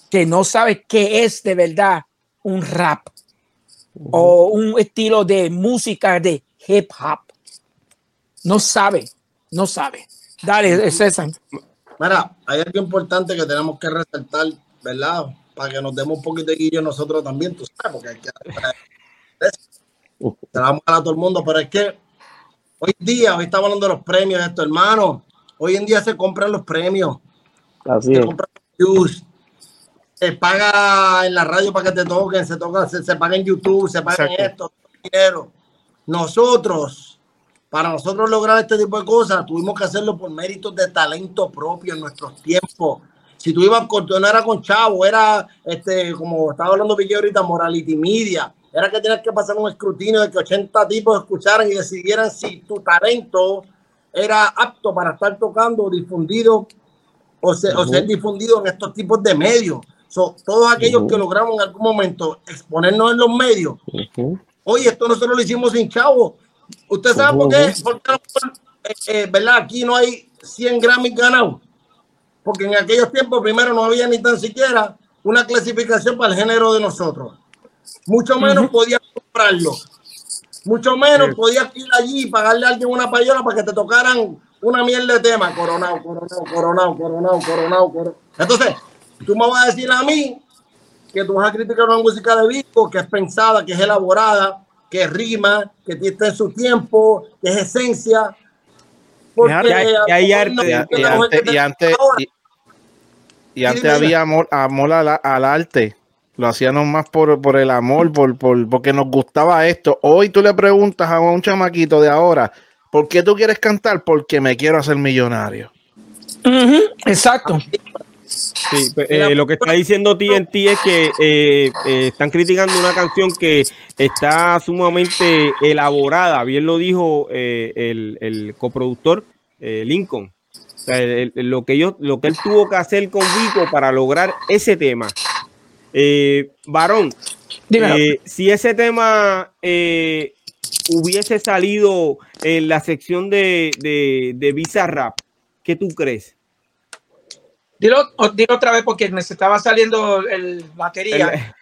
que no sabe qué es de verdad un rap o un estilo de música de hip hop. No sabe, no sabe. Dale, César. Mira, hay algo importante que tenemos que resaltar, ¿verdad? Para que nos demos un poquito de guillo nosotros también, tú sabes, porque hay que... Se la vamos a todo el mundo, pero es que hoy día, hoy estamos hablando de los premios, esto, hermano. Hoy en día se compran los premios. Así se compran los se paga en la radio para que te toquen, se toca, se, paga en YouTube, se paga en esto, dinero. Nosotros, para nosotros lograr este tipo de cosas, tuvimos que hacerlo por méritos de talento propio en nuestros tiempos. Si tú ibas con, no era con Chavo, era este, como estaba hablando Piqué ahorita, Morality Media. Era que tenías que pasar un escrutinio de que 80 tipos escucharan y decidieran si tu talento era apto para estar tocando, difundido o, ser difundido en estos tipos de medios todos aquellos que logramos en algún momento exponernos en los medios. Oye, esto nosotros lo hicimos sin chavo. ¿Usted sabe por qué? Porque, eh, eh, ¿verdad? Aquí no hay 100 Grammys ganados. Porque en aquellos tiempos, primero, no había ni tan siquiera una clasificación para el género de nosotros. Mucho menos podías comprarlo. Mucho menos podías ir allí y pagarle a alguien una payola para que te tocaran una mierda de tema. Coronado, coronado, coronado, coronado, coronado, coronado. Entonces, Tú me vas a decir a mí que tú vas a criticar una música de Vico que es pensada, que es elaborada, que rima, que tiene en su tiempo, que es esencia. Porque hay, arte. Y, antes, y, antes, había amor, amor al, arte. Lo hacíamos más por, por el amor, por, por, porque nos gustaba esto. Hoy tú le preguntas a un chamaquito de ahora, ¿por qué tú quieres cantar? Porque me quiero hacer millonario. exacto. Sí, eh, lo que está diciendo TNT es que eh, eh, están criticando una canción que está sumamente elaborada, bien lo dijo el, coproductor Lincoln. lo, que yo, lo que él tuvo que hacer con Vico para lograr ese tema. varón, si ese tema hubiese salido en la sección de, de, de Visa Rap, ¿qué tú crees? Dilo, otra vez porque me estaba saliendo el batería.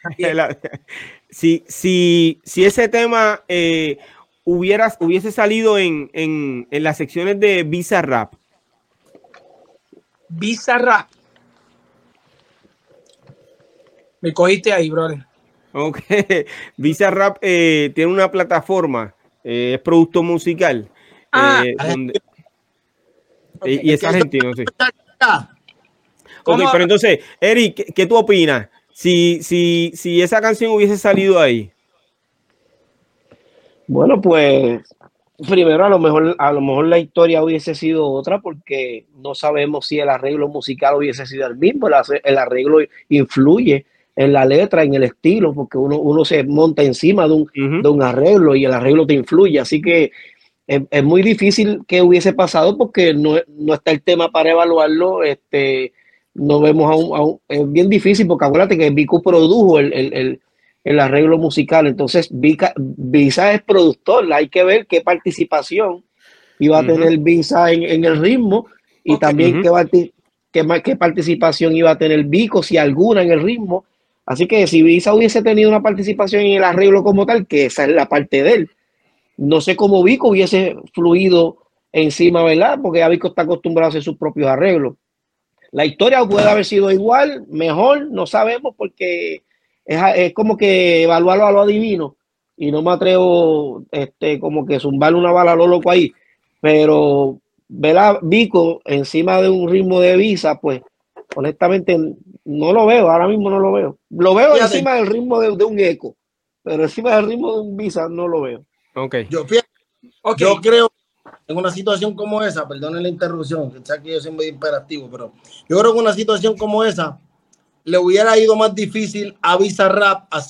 si, si, si ese tema eh, hubiese salido en, en, en, las secciones de Visa Rap. Visa Rap. Me cogiste ahí, brother. Ok. <laughs> Visa Rap eh, tiene una plataforma, eh, es producto musical. Ah, y es argentino, sí Ok, pero entonces, Eric, ¿qué, tú opinas? Si, si, si esa canción hubiese salido ahí. Bueno, pues primero a lo mejor a lo mejor la historia hubiese sido otra porque no sabemos si el arreglo musical hubiese sido el mismo. El, arreglo influye en la letra, en el estilo, porque uno, uno se monta encima de un, de un arreglo y el arreglo te influye. Así que es, muy difícil que hubiese pasado porque no, no, está el tema para evaluarlo. Este, no vemos aún, es bien difícil porque acuérdate que Vico produjo el, arreglo musical, entonces Visa es productor, hay que ver qué participación iba a tener Visa en, el ritmo y también qué, qué, participación iba a tener Vico, si alguna en el ritmo. Así que si Visa hubiese tenido una participación en el arreglo como tal, que esa es la parte de él. No sé cómo Vico hubiese fluido encima, ¿verdad? Porque ya Vico está acostumbrado a hacer sus propios arreglos. La historia puede haber sido igual, mejor, no sabemos porque es, como que evaluarlo a lo adivino y no me atrevo este, como que zumbarle una bala a lo loco ahí. Pero ¿verdad? Vico encima de un ritmo de visa, pues honestamente no lo veo, ahora mismo no lo veo. Lo veo encima del ritmo de, un eco, pero encima del ritmo de un visa no lo veo. Okay. Yo, yo creo en una situación como esa, perdonen la interrupción, que que yo soy muy imperativo, pero yo creo que una situación como esa le hubiera ido más difícil a Bizarrap a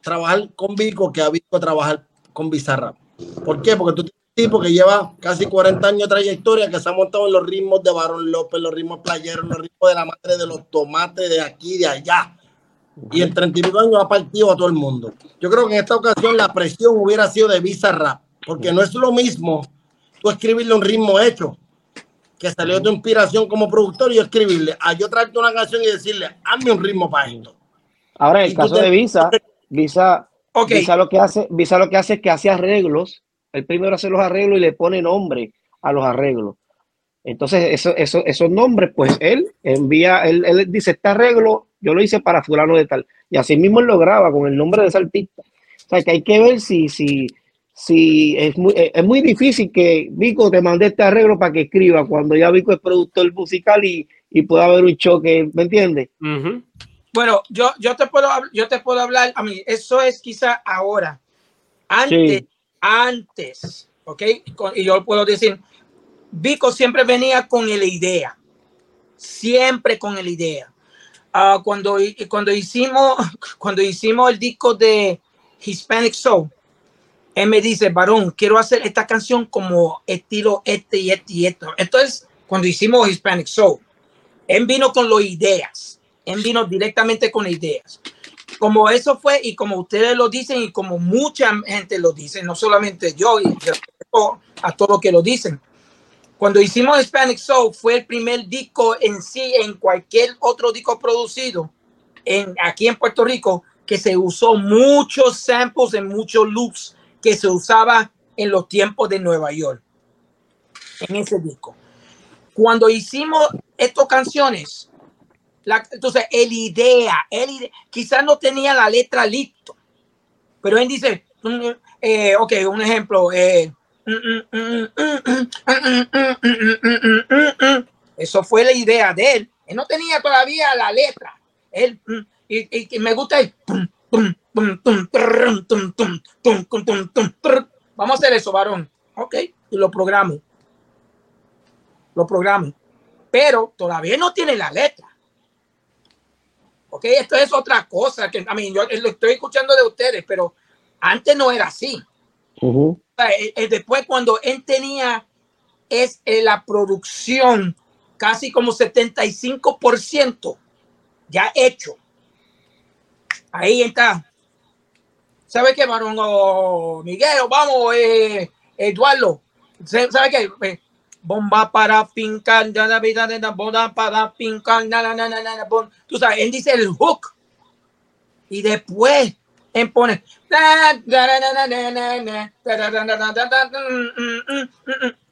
trabajar con Vico que a Vico trabajar con Bizarrap. ¿Por qué? Porque tú tienes un tipo que lleva casi 40 años de trayectoria, que se ha montado en los ritmos de Barón López, los ritmos playeros, los ritmos de la madre de los tomates de aquí de allá. Y en 32 años ha partido a todo el mundo. Yo creo que en esta ocasión la presión hubiera sido de Bizarrap, porque no es lo mismo escribirle un ritmo hecho que salió de tu inspiración como productor y escribirle a yo traerte una canción y decirle, hazme un ritmo para esto. Ahora, en el caso de Visa, <laughs> Visa, Visa, lo que hace, Visa lo que hace es que hace arreglos. El primero hace los arreglos y le pone nombre a los arreglos. Entonces, eso, eso, esos nombres, pues él envía, él, él, dice, este arreglo yo lo hice para fulano de tal. Y así mismo él lo graba con el nombre de ese artista. O sea, que hay que ver si, si, si es muy, es muy difícil que Vico te mande este arreglo para que escriba cuando ya Vico es productor musical y, y pueda haber un choque, ¿me entiendes? Bueno, yo, yo, te puedo, yo te puedo hablar, a mí, eso es quizá ahora. Antes, antes, ¿ok? y yo puedo decir, Vico siempre venía con la idea, siempre con la idea. Uh, cuando, cuando, hicimos, <laughs> cuando hicimos el disco de Hispanic Soul, él me dice, varón, quiero hacer esta canción como estilo este y este y esto. Entonces, cuando hicimos Hispanic Soul, él vino con las ideas, él vino directamente con ideas. Como eso fue, y como ustedes lo dicen, y como mucha gente lo dice, no solamente yo, y a todos que lo dicen. Cuando hicimos Hispanic Soul, fue el primer disco en sí, en cualquier otro disco producido en, aquí en Puerto Rico, que se usó muchos samples en muchos loops que se usaba en los tiempos de Nueva York, en ese disco. Cuando hicimos estas canciones, entonces el idea, el quizás no tenía la letra listo, pero él dice, eh, ok, un ejemplo, eso fue la idea de él. Él no tenía todavía la letra. Él, y, me gusta el, Vamos a hacer eso, varón. Ok, y lo programo. Lo programo. Pero todavía no tiene la letra. Ok, esto es otra cosa que a mí yo lo estoy escuchando de ustedes, pero antes no era así. Después, cuando él tenía es la producción casi como 75% ya hecho Ahí está. ¿Sabe qué, varón? Oh, Miguel, vamos, eh, Eduardo. ¿Sabe qué? Eh, bomba para pincar, la vida de la boda para pincar, na, na, na, na, Tú sabes, él dice el hook. Y después él pone.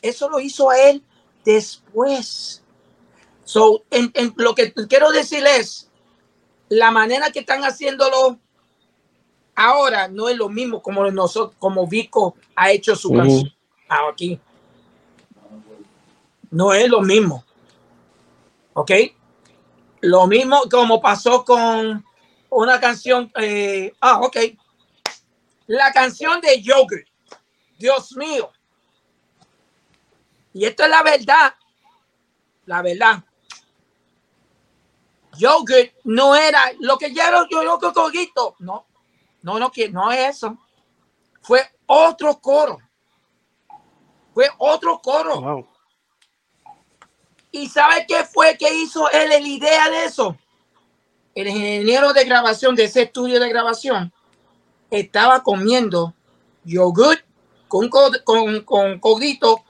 Eso lo hizo a él después. So, en, en, lo que quiero decir es la manera que están haciéndolo ahora no es lo mismo como nosotros, como Vico ha hecho su canción aquí. No es lo mismo. ¿Ok? Lo mismo como pasó con una canción. Eh, ah, ok. La canción de Yogurt. Dios mío. Y esto es la verdad. La verdad. Yogurt no era lo que ya era yo, yo, yo, No, no, no, no es eso. Fue otro coro. Fue otro coro. ¿Y sabe qué fue que hizo él la idea de eso? El ingeniero de grabación de ese estudio de grabación estaba comiendo yogurt con, con, con codito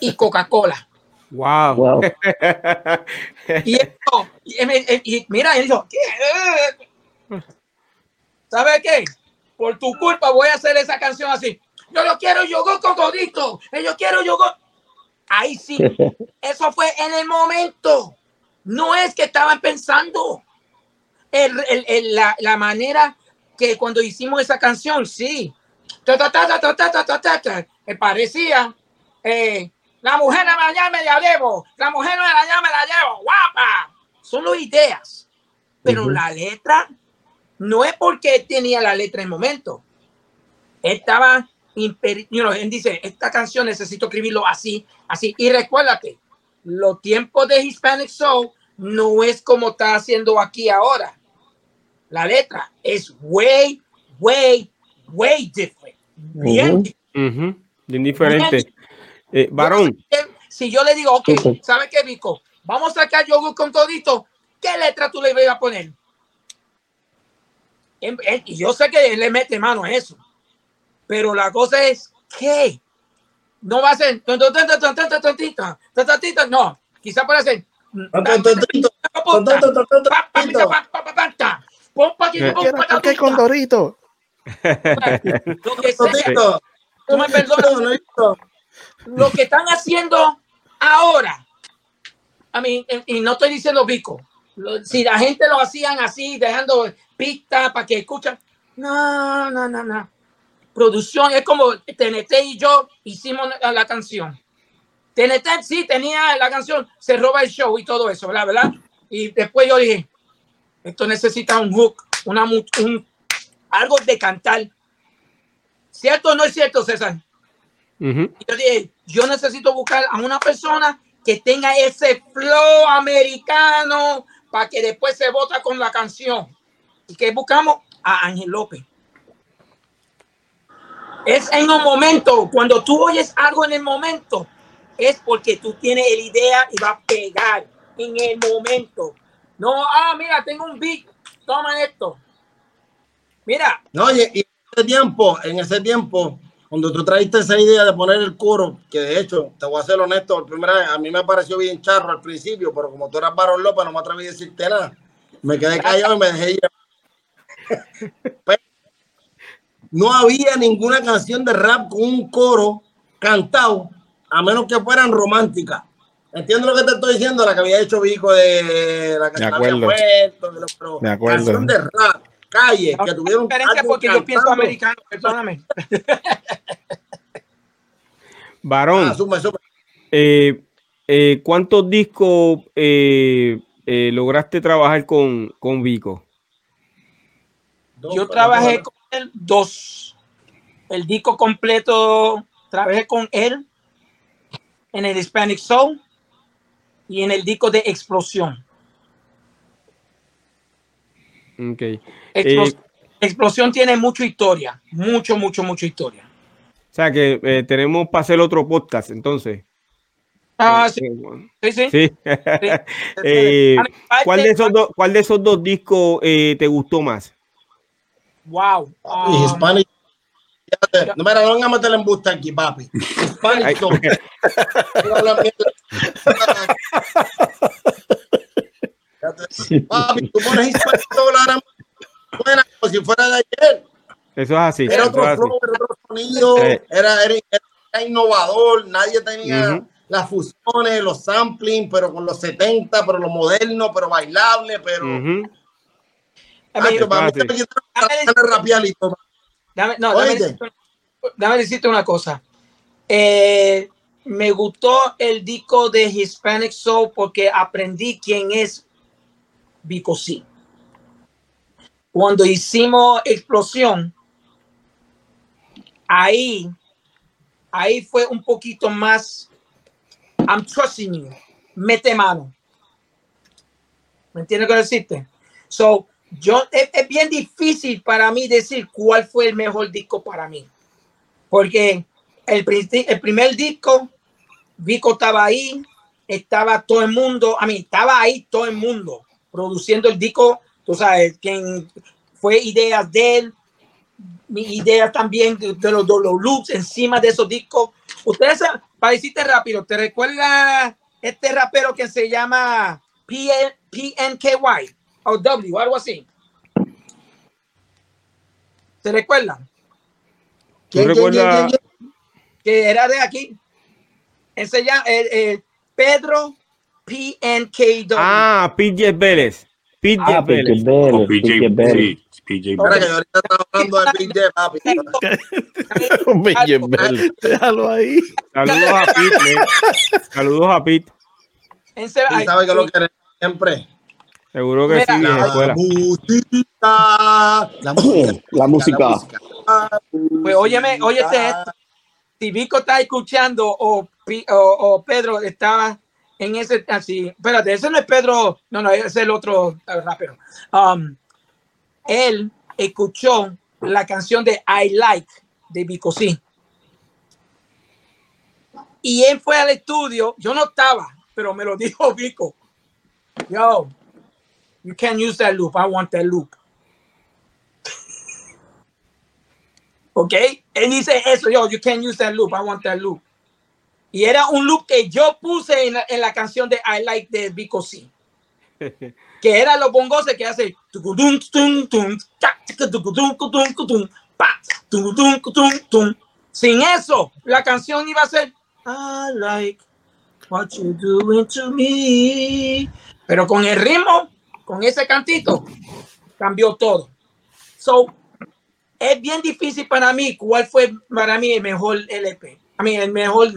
y Coca-Cola. Wow. <laughs> y, esto, y, mira, él dijo, ¿sabe qué? Por tu culpa voy a hacer esa canción así. Yo lo quiero yogur con codito. Yo quiero yogur. Ahí sí. <laughs> Eso fue en el momento. No es que estaban pensando. El, el, la, la, manera que cuando hicimos esa canción, sí. Me parecía eh, la mujer de la me la llevo. La mujer de la me la llevo. Guapa. Son las ideas. Pero la letra no es porque tenía la letra en el momento. estaba you él dice, esta canción necesito escribirlo así, así. Y recuérdate, los tiempos de Hispanic Soul no es como está haciendo aquí ahora. La letra es way, way, way different. Bien, bien diferente. Eh, varón. Si yo le digo, ok, ¿sabe qué, Vico? Vamos a sacar yogur con todito. ¿Qué letra tú le vas a poner? Y yo sé que él le mete mano a eso. Pero la cosa es que no va a ser. No, quizá puede ser. ¿Qué con Dorito? Lo que están haciendo ahora, a mí, y no estoy diciendo Vico, si la gente lo hacían así, dejando pistas para que escuchen, no, no, no, no. Producción es como TNT y yo hicimos la canción. TNT sí tenía la canción, se roba el show y todo eso, la verdad. Y después yo dije, esto necesita un hook, una, un, algo de cantar. ¿Cierto o no es cierto, César? yo dije, yo necesito buscar a una persona que tenga ese flow americano para que después se vota con la canción. Y que buscamos a Ángel López. Es en un momento, cuando tú oyes algo en el momento, es porque tú tienes la idea y va a pegar en el momento. No, ah, mira, tengo un beat, toma esto. Mira. No, y en ese tiempo, en ese tiempo, cuando tú trajiste esa idea de poner el coro, que de hecho, te voy a ser honesto, primera a mí me pareció bien charro al principio, pero como tú eras Barón López, no me atreví a decirte nada. Me quedé callado y me dejé ir. No había ninguna canción de rap con un coro cantado, a menos que fueran románticas. Entiendo lo que te estoy diciendo, la que había hecho Vico de la que había muerto, de canción de rap calle que tuvieron porque yo pienso americano, perdóname. Varón, ah, eh, eh, ¿cuántos discos eh, lograste trabajar con, con Vico? Yo trabajé con él dos. El disco completo trabajé con él en el Hispanic Soul y en el disco de Explosión. Okay. Eh, explosión tiene mucha historia, mucho, mucho, mucha historia. O sea que eh, tenemos para hacer otro podcast, entonces. Ah, sí. Sí, sí. <laughs> Eh, ¿cuál, de esos dos, ¿Cuál de esos dos discos te gustó más? Wow. Um, Hispanic. No, me no van a meter en busta aquí, papi. Hispanic. Papi, tú pones Hispanic buena como si fuera de ayer. Eso es así. Era otro flow, era otro sonido, era, era, era, innovador, nadie tenía las fusiones, los sampling, pero con los 70, pero lo moderno, pero bailable, pero. Uh -huh. Mí, dame, no, dame, decirte, dame decirte una cosa. Eh, me gustó el disco de Hispanic Soul porque aprendí quién es Vico C. Cuando hicimos Explosión, ahí, ahí fue un poquito más, I'm trusting you, mete mano. ¿Me entiendes lo que decirte? So, yo, es, es, bien difícil para mí decir cuál fue el mejor disco para mí. Porque el, el primer disco, Vico estaba ahí, estaba todo el mundo, a mí estaba ahí todo el mundo produciendo el disco, tú sabes, quien fue ideas de él, mi idea también de, los, de los looks encima de esos discos. Ustedes, para decirte rápido, ¿te recuerda este rapero que se llama PNKY o W, algo así? ¿Se recuerdan? ¿Quién, recuerda? que era de aquí. Ese ya, eh, eh, Pedro PNKW. Ah, PJ Vélez. PJ Ah, Vélez. PJ Vélez, O PJ, PJ Vélez. sí, PJ Vélez. ahorita estaba hablando de PJ, papi. PJ Vélez. Déjalo ahí. Saludos a Pete. Saludos a Pete. Sabes que lo queremos siempre. Seguro que Mira, sí, en la La escuela. música. <laughs> La música. La música. Pues óyeme, óyete esto. Si Vico está escuchando o, o, o Pedro estaba en ese así, espérate, ese no es Pedro, no, no, ese es el otro rapero. Um, él escuchó la canción de I Like de Vico sí. Y él fue al estudio, yo no estaba, pero me lo <laughs> dijo Vico. Yo, you can't use that loop, I want that loop. <laughs> ¿Ok? Él dice eso, yo, you can't use that loop, I want that loop. Y era un loop que yo puse en la, en la canción de I Like de Vico C. <laughs> Que era los bongos que hace. Sin eso, la canción iba a ser I like what you doing to me. Pero con el ritmo, con ese cantito, cambió todo. So, es bien difícil para mí cuál fue para mí el mejor LP, a mí el mejor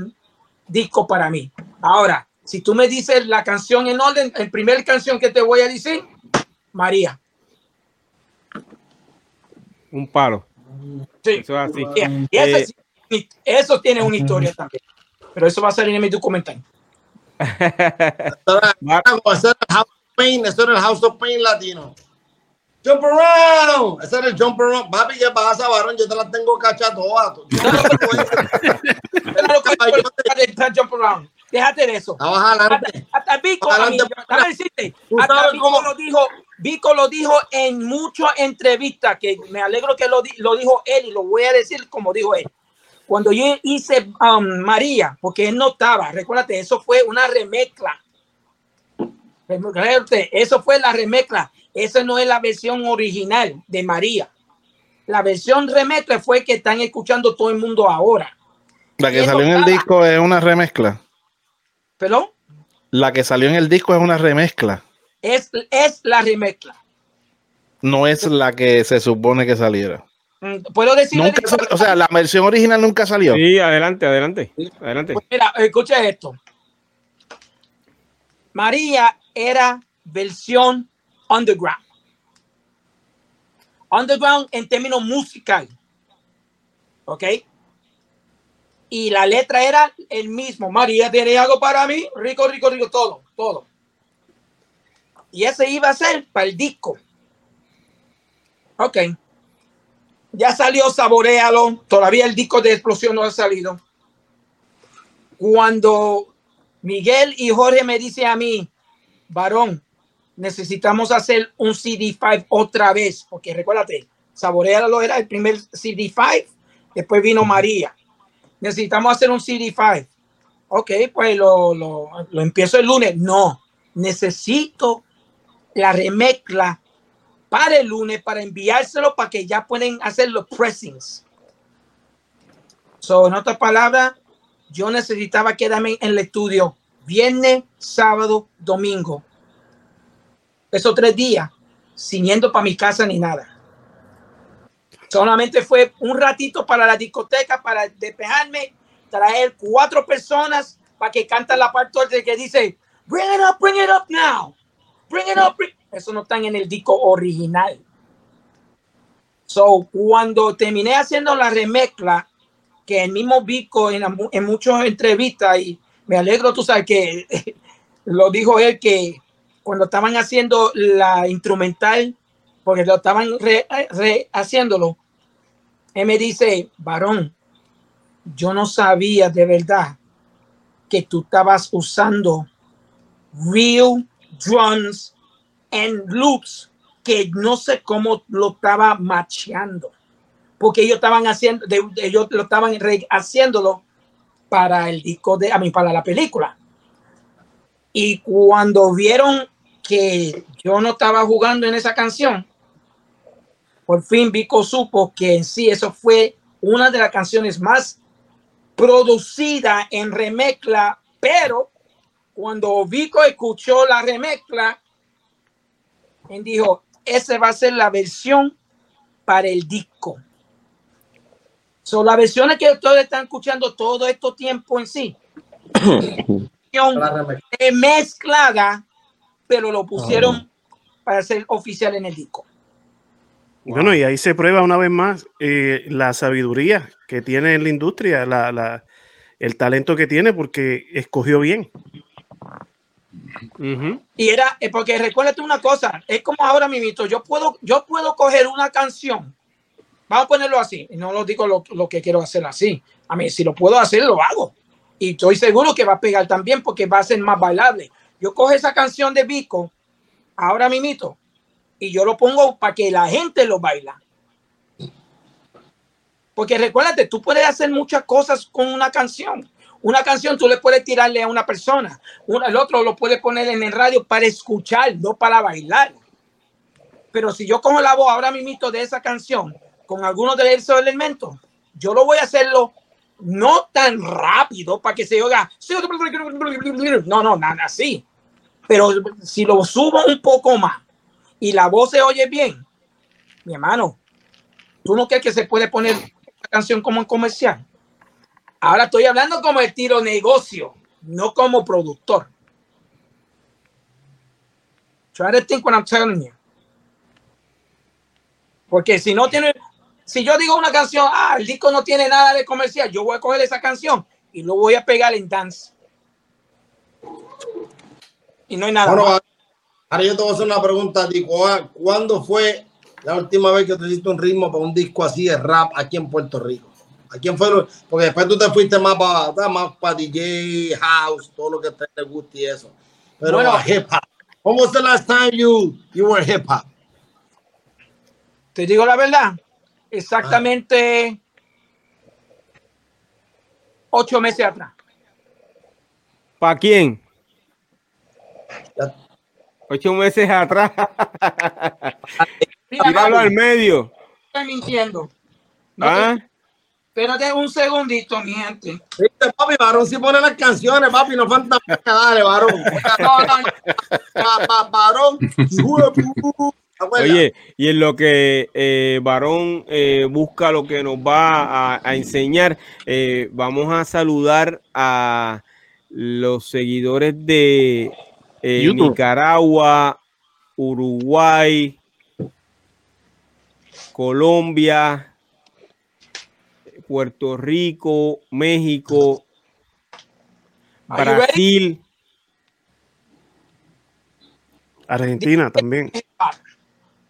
disco para mí. Ahora, si tú me dices la canción en orden, el primer canción que te voy a decir, María. Un palo. Sí. Eso es así. Y- y eso, Eh, sí- eso tiene una historia <laughs> también. Pero eso va a salir en mi documental. Pain, eso era el House of Pain latino. Jump around. Ese era el jump around. Papi, ¿qué pasa, varón? Yo te las tengo cachadas todas. <laughs> Jump around. Déjate de eso. Adelante. Hasta, hasta Vico, Adelante. decirte, hasta Vico cómo- lo dijo, Vico lo dijo en muchas entrevistas, que me alegro que lo, lo dijo él y lo voy a decir como dijo él. Cuando yo hice um, María, porque él no estaba, recuérdate, eso fue una remezcla. Eso fue la remezcla. Esa no es la versión original de María. La versión remezcla fue que están escuchando todo el mundo ahora. La que salió en el disco es una remezcla. ¿Perdón? La que salió en el disco es una remezcla. Es, es la remezcla. No es la que se supone que saliera. Mm, ¿Puedo decir? Nunca sal- o sea, la versión original nunca salió. Sí, adelante, adelante. Adelante. Pues mira, escucha esto. María era versión underground. Underground en términos musical. ¿Ok? Y la letra era el mismo. María tiene algo para mí. Rico, rico, rico, todo, todo. Y ese iba a ser para el disco. Ok. Ya salió Saborealo. Todavía el disco de explosión no ha salido cuando Miguel y Jorge me dicen a mí, varón, necesitamos hacer un CD5 otra vez, porque recuérdate, Saborealo era el primer CD5, después vino María. Necesitamos hacer un CD5. Ok, pues lo, lo, lo empiezo el lunes. No, necesito la remezcla para el lunes para enviárselo para que ya pueden hacer los pressings. So, en otras palabras, yo necesitaba quedarme en el estudio viernes, sábado, domingo. Esos tres días, sin yendo para mi casa ni nada. Solamente fue un ratito para la discoteca, para despejarme traer cuatro personas para que canten la parte que dice, bring it up, bring it up now, bring it up. Eso no está en el disco original. So, cuando terminé haciendo la remezcla, que el mismo Vico en, en muchas entrevistas, y me alegro, tú sabes que <laughs> lo dijo él, que cuando estaban haciendo la instrumental, porque lo estaban haciéndolo, él me dice, varón, yo no sabía de verdad que tú estabas usando real drums and loops que no sé cómo lo estaba macheando porque ellos estaban haciendo ellos lo estaban haciéndolo para el disco de a mí para la película y cuando vieron que yo no estaba jugando en esa canción por fin Vico supo que en sí eso fue una de las canciones más producida en remezcla, pero cuando Vico escuchó la remezcla, él dijo, esa va a ser la versión para el disco. Son las versiones que ustedes están escuchando todo este tiempo en sí. <coughs> mezclada, pero lo pusieron ah. para ser oficial en el disco. Bueno, y ahí se prueba una vez más eh, la sabiduría que tiene en la industria, la, el talento que tiene, porque escogió bien. Y era, eh, porque recuérdate una cosa, es como ahora mismo, yo puedo, yo puedo coger una canción, vamos a ponerlo así, no lo digo lo, que quiero hacer así, a mí si lo puedo hacer, lo hago. Y estoy seguro que va a pegar también porque va a ser más bailable. Yo cojo esa canción de Vico, ahora mismo, y yo lo pongo para que la gente lo baila. Porque recuérdate, tú puedes hacer muchas cosas con una canción. Una canción tú le puedes tirarle a una persona, el otro lo puede poner en el radio para escuchar, no para bailar. Pero si yo cojo la voz ahora mismo de esa canción con algunos de esos elementos, yo lo voy a hacerlo no tan rápido para que se oiga. No, no, nada así. Pero si lo subo un poco más y la voz se oye bien, mi hermano, ¿tú no crees que se puede poner la canción como en comercial? Ahora estoy hablando como el tiro negocio, no como productor. Try to think what I'm telling you. Porque si no tiene, si yo digo una canción, ah, el disco no tiene nada de comercial, yo voy a coger esa canción y lo voy a pegar en dance. Y no hay nada. Ahora yo te voy a hacer una pregunta, Dico. ¿Cuándo fue la última vez que te hiciste un ritmo para un disco así de rap aquí en Puerto Rico? ¿A quién fue? Porque después tú te fuiste más para, más para DJ, house, todo lo que te guste y eso. Pero bueno, hip hop. When was the last time you, you were hip hop? Te digo la verdad, exactamente ocho meses atrás. ¿Para quién? Ocho meses atrás. Tíralo al medio. Estoy mintiendo. No ¿Ah? Espérate un segundito, mi gente. ¿Viste, papi, varón, si pone las canciones, papi, no falta dale, varón. No, no, varón. Oye, y en lo que eh, Varón eh, busca lo que nos va a, enseñar, eh, vamos a saludar a los seguidores de eh, Nicaragua, Uruguay, Colombia, Puerto Rico, México, Brasil. Argentina también.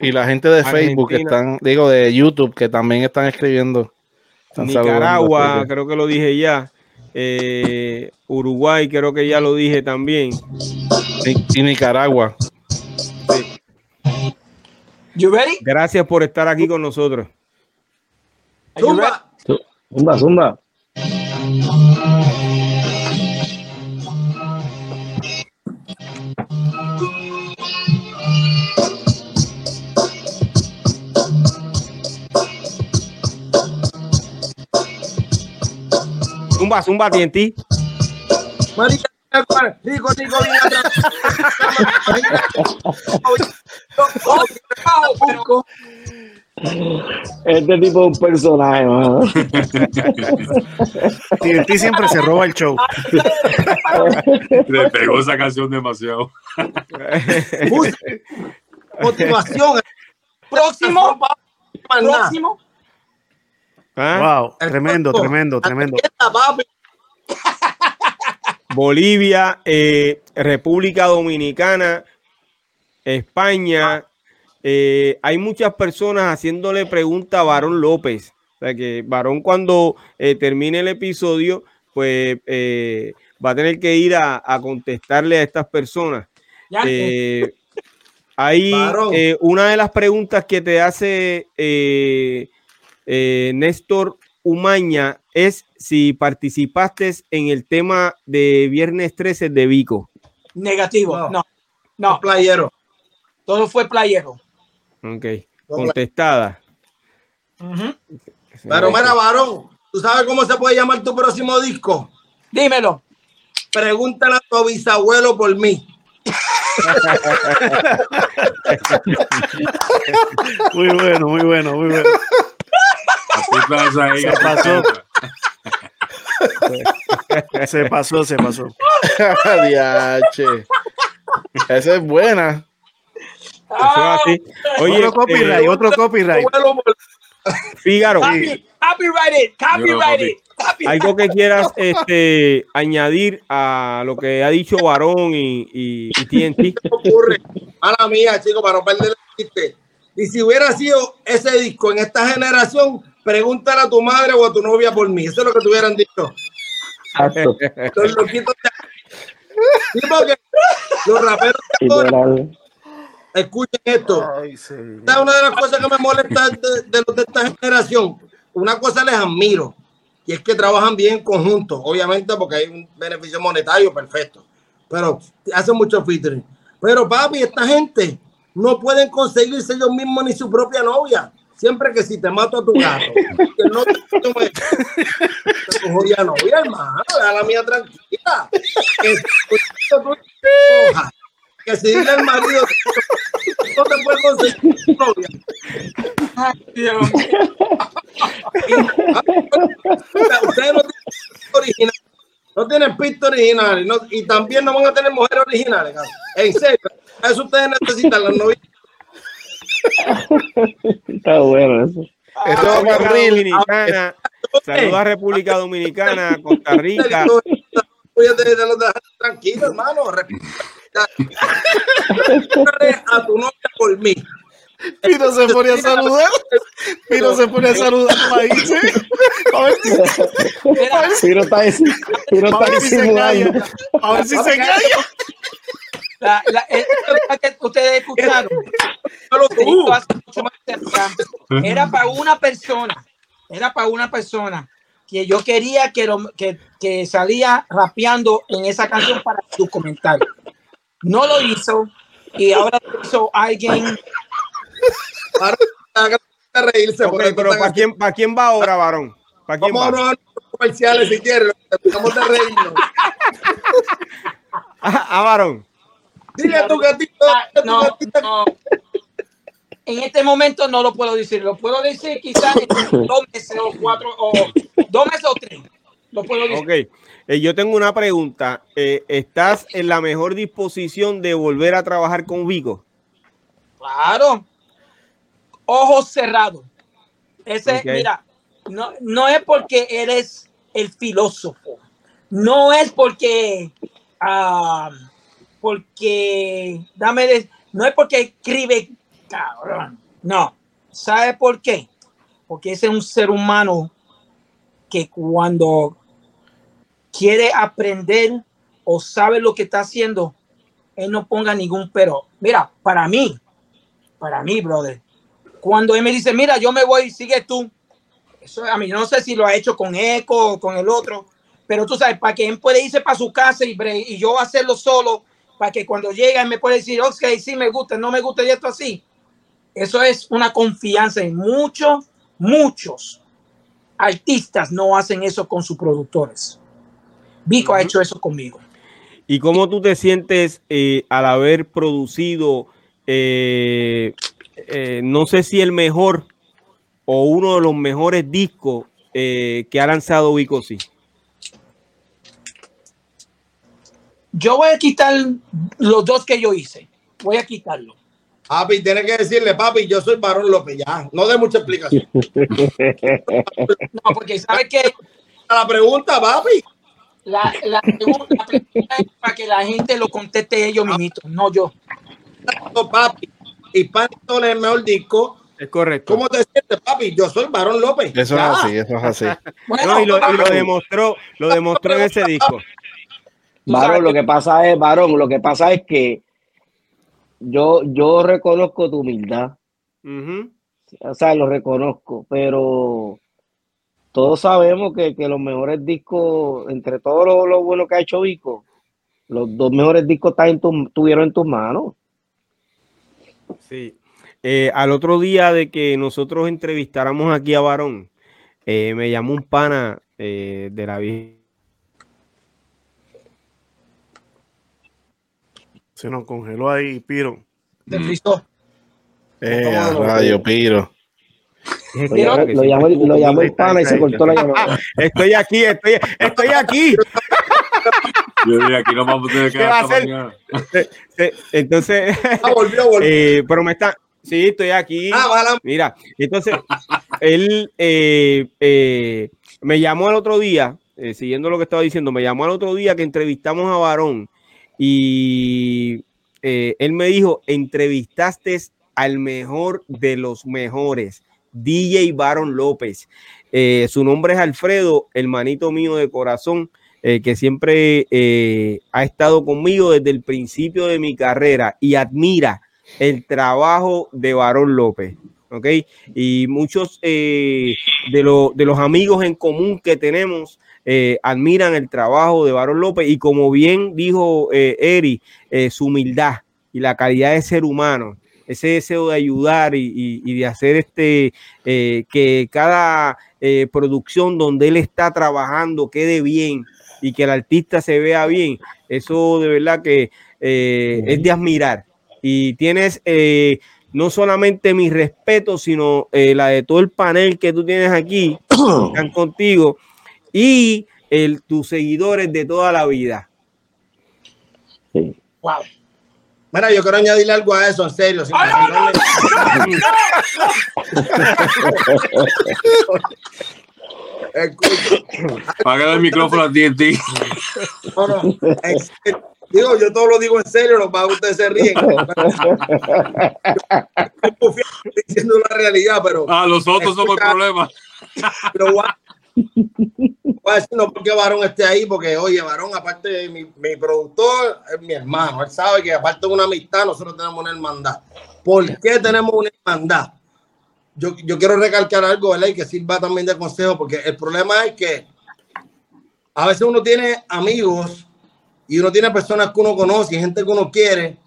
Y la gente de Facebook que están, digo, de YouTube que también están escribiendo. Nicaragua, creo que lo dije ya. Eh, Uruguay, creo que ya lo dije también. Y, Nicaragua. Gracias por estar aquí con nosotros. Zumba. Zumba, zumba. Zumba, zumba, TNT. Marica, rico, rico, Este tipo es un personaje. TNT siempre se roba el show. Le pegó esa canción demasiado. Motivación. Próximo. Próximo. ¿Ah? Wow, tremendo, tremendo, tremendo. <laughs> Bolivia, eh, República Dominicana, España. Eh, hay muchas personas haciéndole pregunta a Varón López. O sea que Varón cuando eh, termine el episodio, pues va a tener que ir a, contestarle a estas personas. hay una de las preguntas que te hace Néstor Umaña es si participaste en el tema de Viernes 13 de Vico. Negativo, no. No. Playero. Todo fue playero. Ok. Contestada. Pero mira, varón, ¿tú sabes cómo se puede llamar tu próximo disco? Dímelo. Pregúntale a tu bisabuelo por mí. <laughs> muy bueno, muy bueno, muy bueno. Se pasó. se pasó, se <laughs> pasó. Diache. Esa es buena. así. Oye, otro copyright, eh, otro copyright. Fígaro. Copyrighted, copyrighted. Algo que quieras este, añadir a lo que ha dicho Varón y, y, y TNT. <laughs> ocurre? Mala mía, chicos, para no perder el chiste. Y si hubiera sido ese disco en esta generación, pregúntale a tu madre o a tu novia por mí. Eso es lo que te hubieran dicho. Los loquitos los raperos escuchen esto. Esta es una de las cosas que me molesta de, los de esta generación. Una cosa les admiro y es que trabajan bien en conjunto, obviamente porque hay un beneficio monetario perfecto, pero hacen mucho featuring. Pero papi, esta gente no pueden conseguirse ellos mismos ni su propia novia. Siempre que si te mato a tu gato, que no te tomes tu jodida novia, hermano, a la mía tranquila. Que, que si diga el marido no te puede conseguir tu novia. Ay, Dios Ustedes no tienen original, no tienen pistas originales no, y también no van a tener mujeres originales. En serio, eso ustedes necesitan las novias Está bueno eso. Esto es República Dominicana. Saludos a República Dominicana, Costa Rica. <laughs> Tranquilo, hermano. A tu novia por mí. Pino se pone a saludar. Pino se pone a saludar países. A ver si, Pino está, Pino está a ver si se calla. A. La, la, que ustedes escucharon era para una persona, era para una persona que yo quería que, lo, que, que salía rapeando en esa canción para su comentario. No lo hizo y ahora lo hizo alguien. Para reírse. pero ¿para quién, ¿para quién va ahora, varón? ¿Para quién Vamos va? a comerciales si quieres. Estamos de reírnos. <laughs> ah, varón. Dile a tu gatito. no, no. En este momento no lo puedo decir. Lo puedo decir quizás en <laughs> dos meses o cuatro o dos meses o tres. Lo puedo decir. Ok. Eh, yo tengo una pregunta. Eh, ¿Estás en la mejor disposición de volver a trabajar con Vigo? Claro. Ojos cerrados. Ese, mira, no, no es porque eres el filósofo. No es porque uh, porque, dame, de, no es porque escribe, cabrón, no. ¿Sabe por qué? Porque ese es un ser humano que cuando quiere aprender o sabe lo que está haciendo, él no ponga ningún pero. Mira, para mí, para mí, brother, cuando él me dice, mira, yo me voy, sigue tú. Eso a mí no sé si lo ha hecho con Eco o con el otro, pero tú sabes, para que él puede irse para su casa y, y yo hacerlo solo para que cuando llegue me pueda decir, ok, sí me gusta, no me gusta y esto así. Eso es una confianza en muchos, muchos artistas no hacen eso con sus productores. Vico ha hecho eso conmigo. ¿Y cómo tú te sientes eh, al haber producido, eh, eh, no sé si el mejor, o uno de los mejores discos que ha lanzado Vico sí? Yo voy a quitar los dos que yo hice. Voy a quitarlo. Papi, tiene que decirle, papi, yo soy Barón López, ya. No de mucha explicación. <laughs> no, porque sabe que. La pregunta, papi. La, la, pregunta, es para que la gente lo conteste ellos mismos, no yo. No, papi. Hispánico es el mejor disco. Es correcto. ¿Cómo te sientes, papi? Yo soy Barón López. Eso es así, eso es así. Bueno, y, lo, y, lo, demostró, lo demostró en ese disco. Varón, lo que pasa es, varón, lo que pasa es que yo, yo reconozco tu humildad. O sea, lo reconozco, pero todos sabemos que, los mejores discos, entre todos los lo buenos que ha hecho Vico, los dos mejores discos están en tu, tuvieron en tus manos. Sí. Eh, al otro día de que nosotros entrevistáramos aquí a Varón, eh, me llamó un pana eh, de la vida Se nos congeló ahí, Piro. ¿De Cristo? Eh, radio, Piro. Lo, llamó, el pana y se cortó la llamada. <laughs> Estoy aquí, estoy, estoy aquí. Yo aquí no vamos a tener que mañana. Entonces, ah, volvió, volvió. Eh, pero me está, sí, estoy aquí. Ah, Mira, entonces, él eh, eh, me llamó el otro día, eh, siguiendo lo que estaba diciendo, me llamó el otro día que entrevistamos a Varón y eh, él me dijo, entrevistaste al mejor de los mejores, DJ Baron López. Eh, su nombre es Alfredo, hermanito mío de corazón, eh, que siempre ha estado conmigo desde el principio de mi carrera y admira el trabajo de Barón López. ¿ok? Y muchos de, de los amigos en común que tenemos eh, admiran el trabajo de Barón López y como bien dijo eh, Eri, eh, su humildad y la calidad de ser humano, ese deseo de ayudar y, de hacer este, que cada producción donde él está trabajando quede bien y que el artista se vea bien, eso de verdad que es de admirar. Y tienes no solamente mi respeto, sino la de todo el panel que tú tienes aquí, están contigo y el, tus seguidores de toda la vida. Sí. Wow. Mira, yo quiero añadirle algo a eso, en serio. Sin ¡Ah, Paga el micrófono a TNT. No, no, digo, yo todo lo digo en serio, los más ustedes se ríen. <laughs> Estoy diciendo la realidad, pero. Ah, los otros somos el problema. Pero, wow, <laughs> Voy a decir no porque Varón esté ahí, porque oye, Varón, aparte de mi, mi, productor, es mi hermano. Él sabe que aparte de una amistad, nosotros tenemos una hermandad. ¿Por qué tenemos una hermandad? Yo, yo quiero recalcar algo, ¿verdad? Y que sirva también de consejo, porque el problema es que a veces uno tiene amigos y uno tiene personas que uno conoce gente que uno quiere,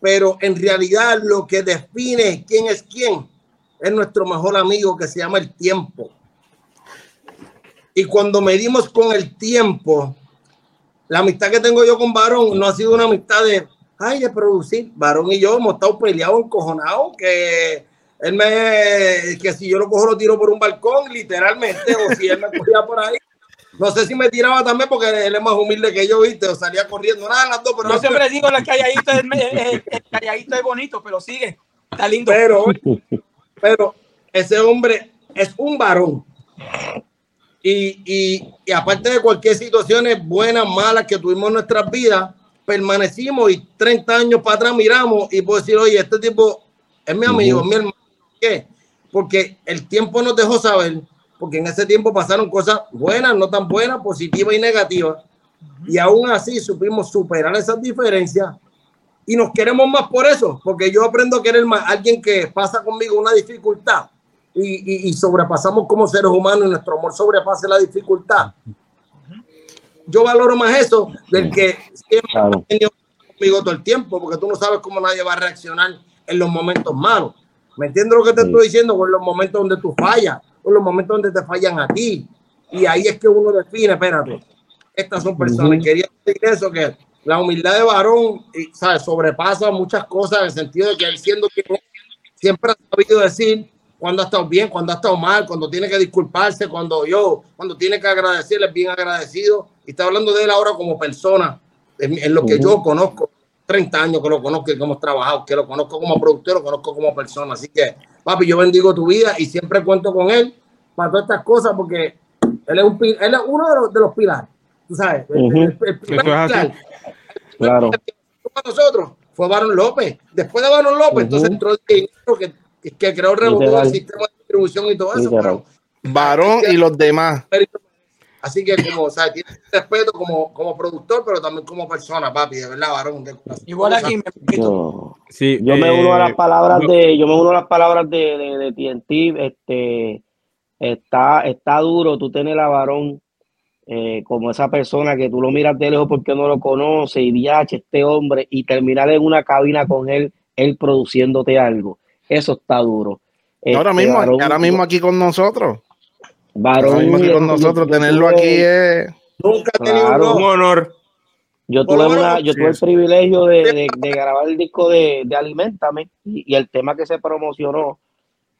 pero en realidad lo que define quién es quién es nuestro mejor amigo que se llama el tiempo. Y cuando medimos con el tiempo, la amistad que tengo yo con Varón no ha sido una amistad de, ay, de producir. Varón y yo hemos estado peleados, encojonados, que él me, que si yo lo cojo lo tiro por un balcón, literalmente, o si él me cogía por ahí. No sé si me tiraba también porque él es más humilde que yo, ¿viste? O salía corriendo. Nada, las dos, pero... Yo siempre digo, la calladito es, el, el calladito es bonito, pero sigue. Está lindo. Pero, pero ese hombre es un varón. Y, y, aparte de cualquier situaciones buenas, malas que tuvimos en nuestras vidas, permanecimos y 30 años para atrás miramos y puedo decir, oye, este tipo es mi amigo, es mi hermano. ¿Qué? Porque el tiempo nos dejó saber, porque en ese tiempo pasaron cosas buenas, no tan buenas, positivas y negativas. Y aún así supimos superar esas diferencias y nos queremos más por eso, porque yo aprendo a querer más a alguien que pasa conmigo una dificultad y, sobrepasamos como seres humanos y nuestro amor sobrepase la dificultad. Yo valoro más eso del que siempre claro. tenido conmigo todo el tiempo, porque tú no sabes cómo nadie va a reaccionar en los momentos malos. ¿Me entiendes lo que te estoy diciendo? En los momentos donde tú fallas, en los momentos donde te fallan a ti. Y ahí es que uno define, espérate, estas son personas. Quería decir eso, que la humildad de varón ¿sabes? sobrepasa muchas cosas en el sentido de que él siendo quien siempre ha sabido decir cuando ha estado bien, cuando ha estado mal, cuando tiene que disculparse, cuando yo, cuando tiene que agradecerle, bien agradecido. Y está hablando de él ahora como persona, en, lo que yo conozco, 30 años que lo conozco y que hemos trabajado, que lo conozco como productor, lo conozco como persona. Así que, papi, yo bendigo tu vida y siempre cuento con él para todas estas cosas porque él es, un, él es uno de los, de los pilares. Tú sabes, Claro. Nosotros fue Baron López. Después de Baron López, entonces entró el que, que creó el sistema de distribución y todo eso. Varón y los demás. Así que como, o sea, tiene respeto como, como productor, pero también como persona, papi, de verdad, varón. Igual aquí me yo, sí, yo me uno a las palabras de, yo me uno a las palabras de, de, de TNT, este está, está duro, tú tienes la varón eh, como esa persona que tú lo miras de lejos porque no lo conoce y diache este hombre y terminar en una cabina con él, él produciéndote algo. Eso está duro. ahora este, mismo, ahora mismo aquí con nosotros. Varón, aquí con nosotros, tenerlo aquí es. Nunca he tenido un honor. Yo tuve, una, yo tuve el privilegio de, de, grabar el disco de, de Alimentame y, el tema que se promocionó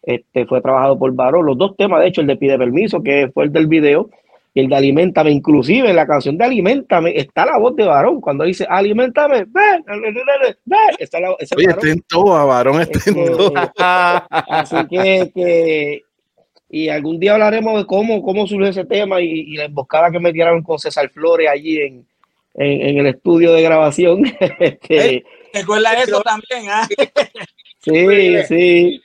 este, fue trabajado por Varón. Los dos temas, de hecho, el de Pide Permiso, que fue el del video, y el de Alimentame. Inclusive en la canción de Alimentame está la voz de Varón. Cuando dice Alimentame, ven, ven, está la, ese Oye, está en todo, Varón está en todo. <laughs> así que, que y algún día hablaremos de cómo, cómo surgió ese tema y, la emboscada que me dieron con César Flores allí en, en, el estudio de grabación. <laughs> este, ¿Recuerda eso también? ¿ah? sí, <laughs> sí.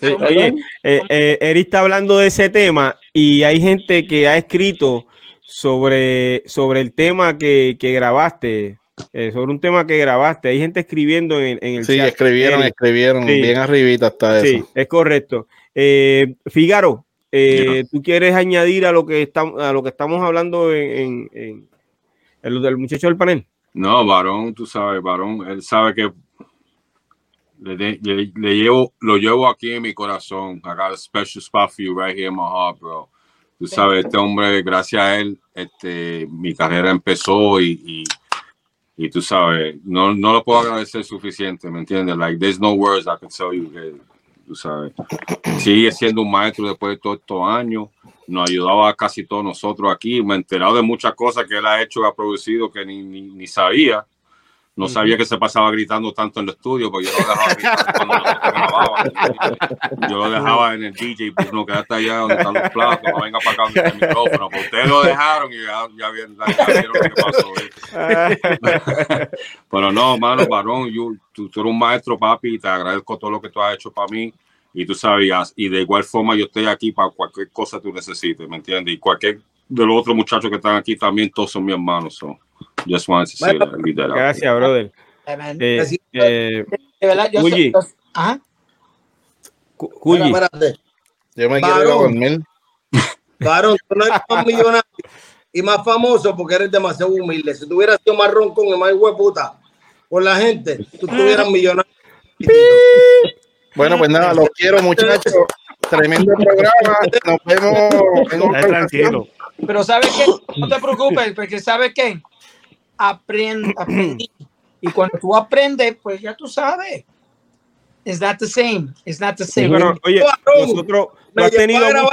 oye, eh, eh, Eri está hablando de ese tema y hay gente que ha escrito sobre, sobre el tema que, que grabaste, eh, sobre un tema que grabaste. Hay gente escribiendo en, en el sí, escribieron, escribieron, bien arribita hasta eso. Sí, es correcto. Eh, Figaro, eh, ¿tú quieres añadir a lo que, estamos a lo que estamos hablando en, en, en, del muchacho del panel? No, varón, tú sabes, varón, él sabe que le, le, llevo, lo llevo aquí en mi corazón. I got a special spot for you right here in my heart, bro. Tú sabes, este hombre, gracias a él, este, mi carrera empezó y, y, y tú sabes, no, no lo puedo agradecer suficiente, ¿me entiendes? Like, there's no words I can tell you que tú sabes. Sigue siendo un maestro después de todos estos años. Nos ayudaba a casi todos nosotros aquí. Me he enterado de muchas cosas que él ha hecho, ha producido que ni, ni, ni sabía. No sabía que se pasaba gritando tanto en el estudio, porque yo lo dejaba gritar cuando grababa. Yo lo dejaba en el DJ, pues no, quédate allá donde están los platos, no venga para acá donde está el micrófono. Pues ustedes lo dejaron y ya, ya, vieron, lo que pasó. <laughs> Pero no, mano, varón, yo, tú, tú, eres un maestro, papi, y te agradezco todo lo que tú has hecho para mí. Y tú sabías, y de igual forma yo estoy aquí para cualquier cosa que tú necesites, ¿me entiendes? Y cualquier de los otros muchachos que están aquí también, todos son mis hermanos. So. Just wanted to say that. Gracias, brother. Eh, eh, de verdad, yo Ajá. Me quiero ir a dormir. <laughs> Varón, tú no eres más millonario y más famoso porque eres demasiado humilde. Si tuvieras sido más roncón y más puta por la gente, tú estuvieras millonario. Bueno, pues nada, los quiero, muchachos. Tremendo programa. Nos vemos en tranquilo. Pero ¿sabes qué? No te preocupes, porque ¿sabes qué? Aprende, Y cuando tú aprendes, pues ya tú sabes. It's not the same. It's not the same. Bueno, oye, nosotros no has tenido mucho...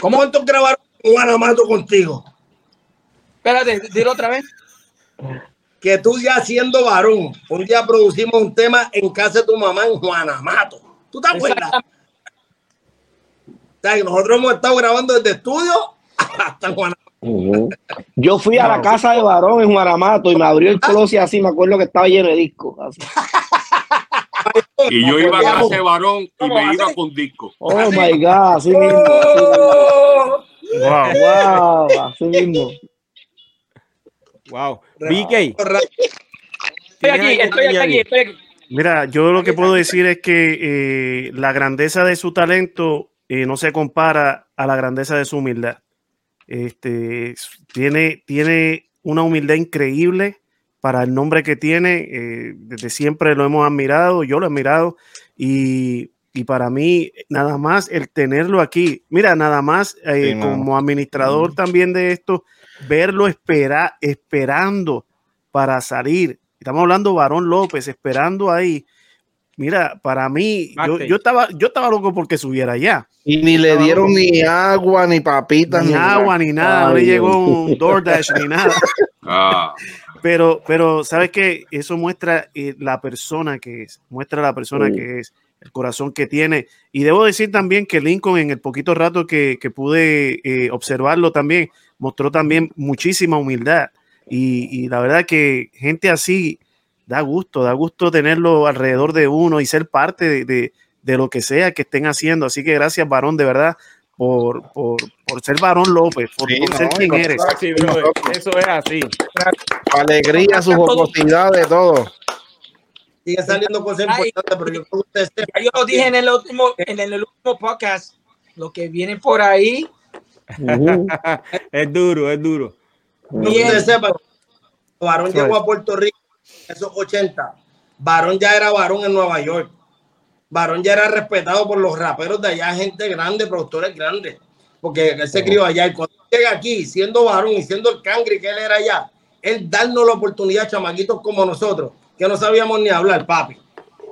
¿Cómo grabaron Guanamato contigo? Espérate, dilo otra vez. Que tú ya siendo varón, un día producimos un tema en casa de tu mamá en Guanamato. ¿Tú te acuerdas? O sea, nosotros hemos estado grabando desde estudio hasta Guanamato. Yo fui a la casa de varón en Guaramato y me abrió el closet así, me acuerdo que estaba lleno de discos. Y yo iba a casa de varón y me iba con discos. Oh my God, así mismo. Wow, wow, así mismo. Wow. BK. Estoy aquí, estoy aquí, estoy aquí. Mira, yo lo que puedo decir es que eh, la grandeza de su talento eh, no se compara a la grandeza de su humildad. Este, tiene, tiene una humildad increíble para el nombre que tiene. Eh, desde siempre lo hemos admirado, yo lo he admirado y, y, para mí nada más el tenerlo aquí, mira, nada más eh, como administrador también de esto, verlo espera, esperando para salir. Estamos hablando Varón López, esperando ahí. Mira, para mí, yo, yo, estaba, yo estaba loco porque subiera allá. Y ni le dieron ni agua, ni papitas, ni, agua, ni nada. no le llegó un DoorDash ni nada. <laughs> Ah. Pero, pero, ¿sabes qué? Eso muestra eh, la persona que es, muestra la persona que es, el corazón que tiene. Y debo decir también que Lincoln, en el poquito rato que, que pude eh, observarlo también, mostró también muchísima humildad. Y, y la verdad que gente así da gusto, da gusto tenerlo alrededor de uno y ser parte de, lo que sea que estén haciendo. Así que gracias, varón, de verdad, por, por, ser varón López, por, ser quien eres. eso es así. Alegría, su jocosidad de todo. Sigue saliendo cosas importantes, pero yo yo lo dije en el último, en el último podcast, lo que viene por ahí. <laughs> es duro, es duro. No usted sepa, varón llegó a Puerto Rico esos 80, Varón ya era varón en Nueva York. Varón ya era respetado por los raperos de allá, gente grande, productores grandes, porque él se crió allá. Y cuando llega aquí, siendo varón y siendo el cangre que él era allá, él darnos la oportunidad, chamaquitos como nosotros, que no sabíamos ni hablar, papi.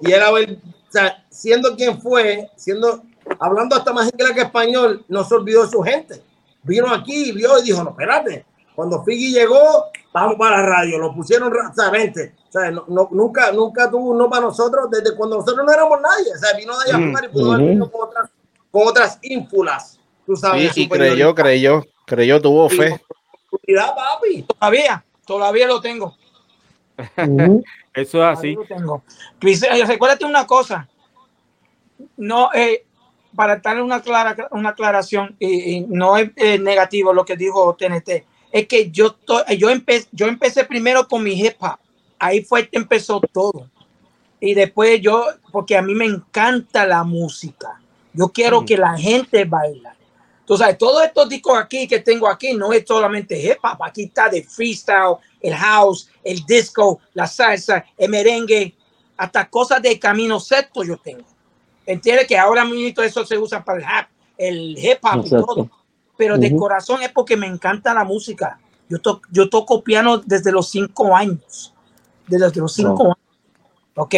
Y él, o sea, siendo quien fue, siendo, hablando hasta más inglés que español, no se olvidó de su gente. Vino aquí, vio y dijo, no, espérate, cuando Figgy llegó, vamos para la radio, lo pusieron rápidamente. O sea, no, nunca, nunca tuvo uno para nosotros desde cuando nosotros no éramos nadie. O sea, vino de allá mm, y pudo haber con otras, con otras ínfulas. Tú sabes. Sí, y creyó, creyó, creyó, tuvo fe. papi. Todavía, todavía lo tengo. <laughs> Eso es así. Tengo. Eh, recuérdate una cosa. No, eh, para darle una, clara, una aclaración, y, no es eh, negativo lo que dijo TNT es que yo, yo, empecé, yo empecé primero con mi hip hop. Ahí fue que empezó todo. Y después yo, porque a mí me encanta la música. Yo quiero mm. que la gente baile. Entonces, todos estos discos aquí que tengo aquí no es solamente hip hop. Aquí está de freestyle, el house, el disco, la salsa, el merengue, hasta cosas de camino sexto yo tengo. Entiende que ahora mismo eso se usa para el, hip hop y todo pero de corazón es porque me encanta la música. Yo, yo toco piano desde los cinco años, desde los cinco años, ¿ok?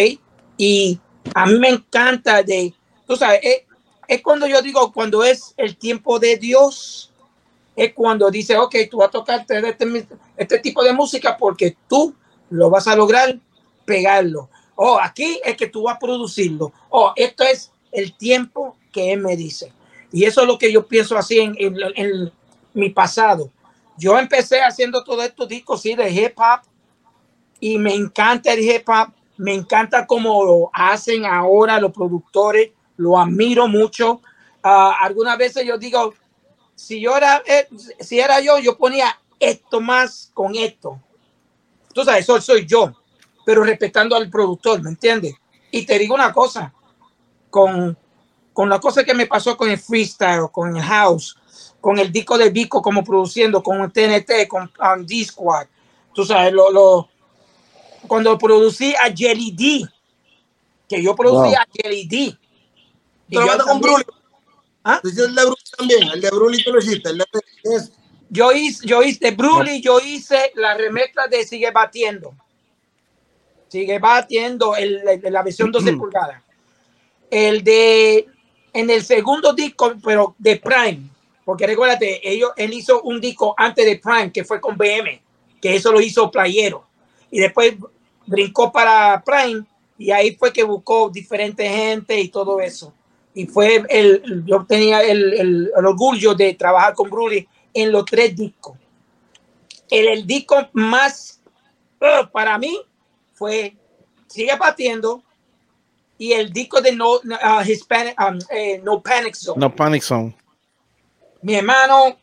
Y a mí me encanta de, tú sabes, es, cuando yo digo, cuando es el tiempo de Dios, es cuando dice, ok, tú vas a tocar este, este tipo de música porque tú lo vas a lograr pegarlo. O oh, aquí es que tú vas a producirlo. O oh, esto es el tiempo que Él me dice. Y eso es lo que yo pienso así en, mi pasado. Yo empecé haciendo todos estos discos, sí, de hip hop. Y me encanta el hip hop. Me encanta cómo lo hacen ahora los productores. Lo admiro mucho. Ah, algunas veces yo digo, si yo era, eh, si era yo, yo ponía esto más con esto. Sabes, eso soy yo, pero respetando al productor, ¿me entiendes? Y te digo una cosa, con con la cosa que me pasó con el freestyle, con el house, con el disco de Vico como produciendo, con el TNT, con um, D-Squad. Tú sabes, lo, lo, cuando producí a Jelly D, que yo producí a Jelly D. Y yo con Bruli. ¿Ah? el de Bruli también, el de Bruli tú lo hiciste. El de... Yo hice, yo hice de Bruli, yo hice la remezcla de Sigue Batiendo. Sigue Batiendo, el, la versión 12 pulgadas. El de en el segundo disco, pero de Prime, porque recuérdate, ellos, él hizo un disco antes de Prime, que fue con BM, que eso lo hizo Playero, y después brincó para Prime, y ahí fue que buscó diferente gente y todo eso. Y fue el, yo tenía el, el, orgullo de trabajar con Bruli en los tres discos. El, el disco más uh, para mí fue Sigue Partiendo, y el disco de No, uh, Hispanic, um, eh, no Panic Zone. No Panic Zone. Mi hermano,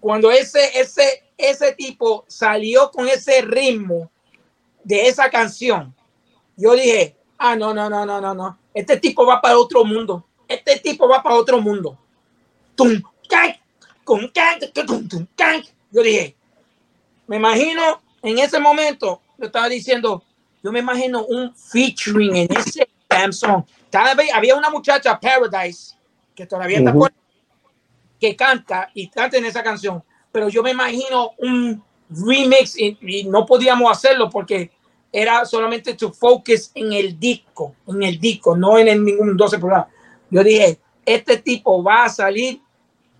cuando ese, ese, ese tipo salió con ese ritmo de esa canción, yo dije, ah, no, no, no, no, no, no. Este tipo va para otro mundo. Este tipo va para otro mundo. Tum, con Yo dije, me imagino en ese momento, yo estaba diciendo, yo me imagino un featuring en ese Samsung. había una muchacha, Paradise, que todavía está que canta y canta en esa canción, pero yo me imagino un remix y, no podíamos hacerlo porque era solamente to focus en el disco, en el disco, no en ningún 12 programas. Yo dije, este tipo va a salir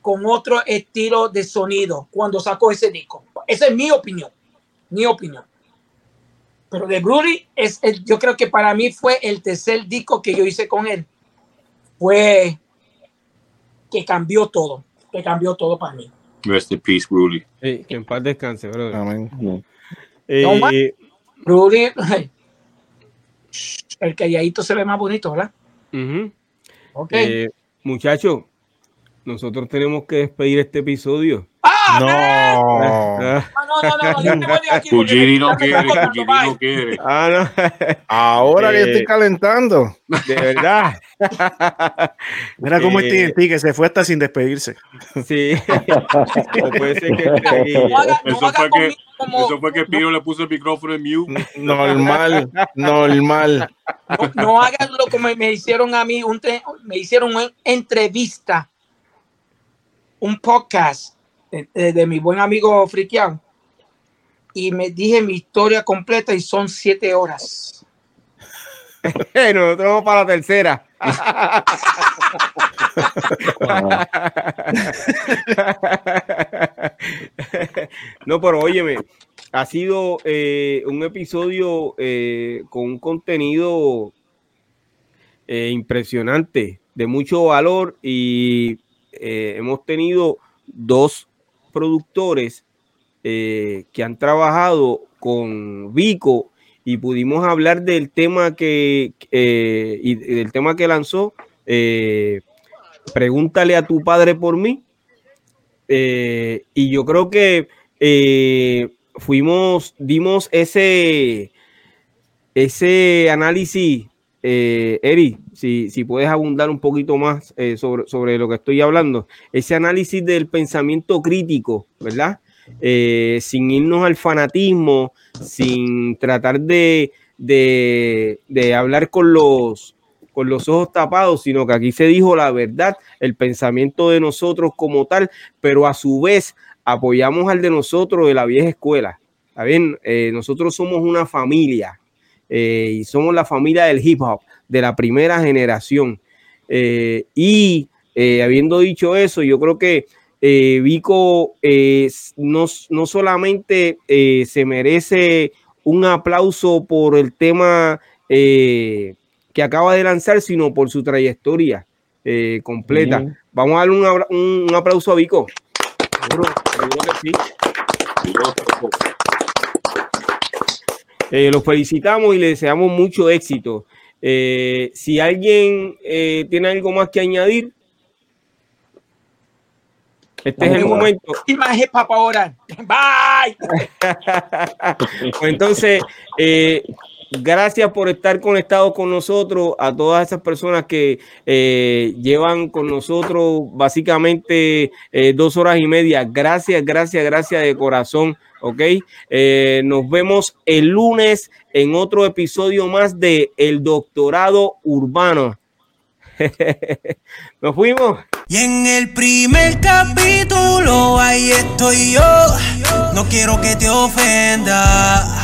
con otro estilo de sonido cuando sacó ese disco. Esa es mi opinión, mi opinión. Pero de Brudy, es yo creo que para mí fue el tercer disco que yo hice con él. Fue que cambió todo, que cambió todo para mí. Rest in peace, Rudy. que en paz descanse, bro. Amén. Eh, el calladito se ve más bonito, ¿verdad? Ok. Eh, muchachos, nosotros tenemos que despedir este episodio. <laughs> ¡Ah! No. No, no, no, no, yo me voy de aquí. Fujiri no quiere, Fujiri no quiere. Ah, no. Ahora que estoy eh, calentando. De verdad. <laughs> Mira cómo eh, este que se fue hasta sin despedirse. Sí. <laughs> o puede ser que esté ahí. No haga, no eso, fue que, como, eso fue que Pío le puso el micrófono en mute. Normal, normal. No, no hagan lo que me, me hicieron a mí. Un, me hicieron una entrevista un podcast de, mi buen amigo Frikian y me dije mi historia completa y son siete horas. Nosotros vamos para la tercera. <laughs> no, pero óyeme, ha sido eh, un episodio eh, con un contenido eh, impresionante, de mucho valor y eh, hemos tenido dos productores eh, que han trabajado con Vico y pudimos hablar del tema que eh, y del tema que lanzó. pregúntale a tu padre por mí. y yo creo que fuimos, dimos ese, ese análisis eh, Eri, si, si, puedes abundar un poquito más eh, sobre, sobre, lo que estoy hablando, ese análisis del pensamiento crítico, ¿verdad? Eh, sin irnos al fanatismo, sin tratar de, de, hablar con los, con los ojos tapados, sino que aquí se dijo la verdad, el pensamiento de nosotros como tal, pero a su vez apoyamos al de nosotros de la vieja escuela. ¿Está bien? Eh, nosotros somos una familia, eh, y somos la familia del hip hop de la primera generación. Eh, y eh, habiendo dicho eso, yo creo que Vico no, no, solamente se merece un aplauso por el tema que acaba de lanzar, sino por su trayectoria completa. Vamos a darle un, un, aplauso a Vico. Eh, los felicitamos y le deseamos mucho éxito. Eh, si alguien eh, tiene algo más que añadir, este es el momento. ahora. Bye. <laughs> Pues entonces, gracias por estar conectados con nosotros, a todas esas personas que llevan con nosotros básicamente dos horas y media. Gracias, gracias, gracias de corazón. ¿ok? Eh, nos vemos el lunes en otro episodio más de El Doctorado Urbano. <laughs> nos fuimos. Y en el primer capítulo, ahí estoy yo. No quiero que te ofenda,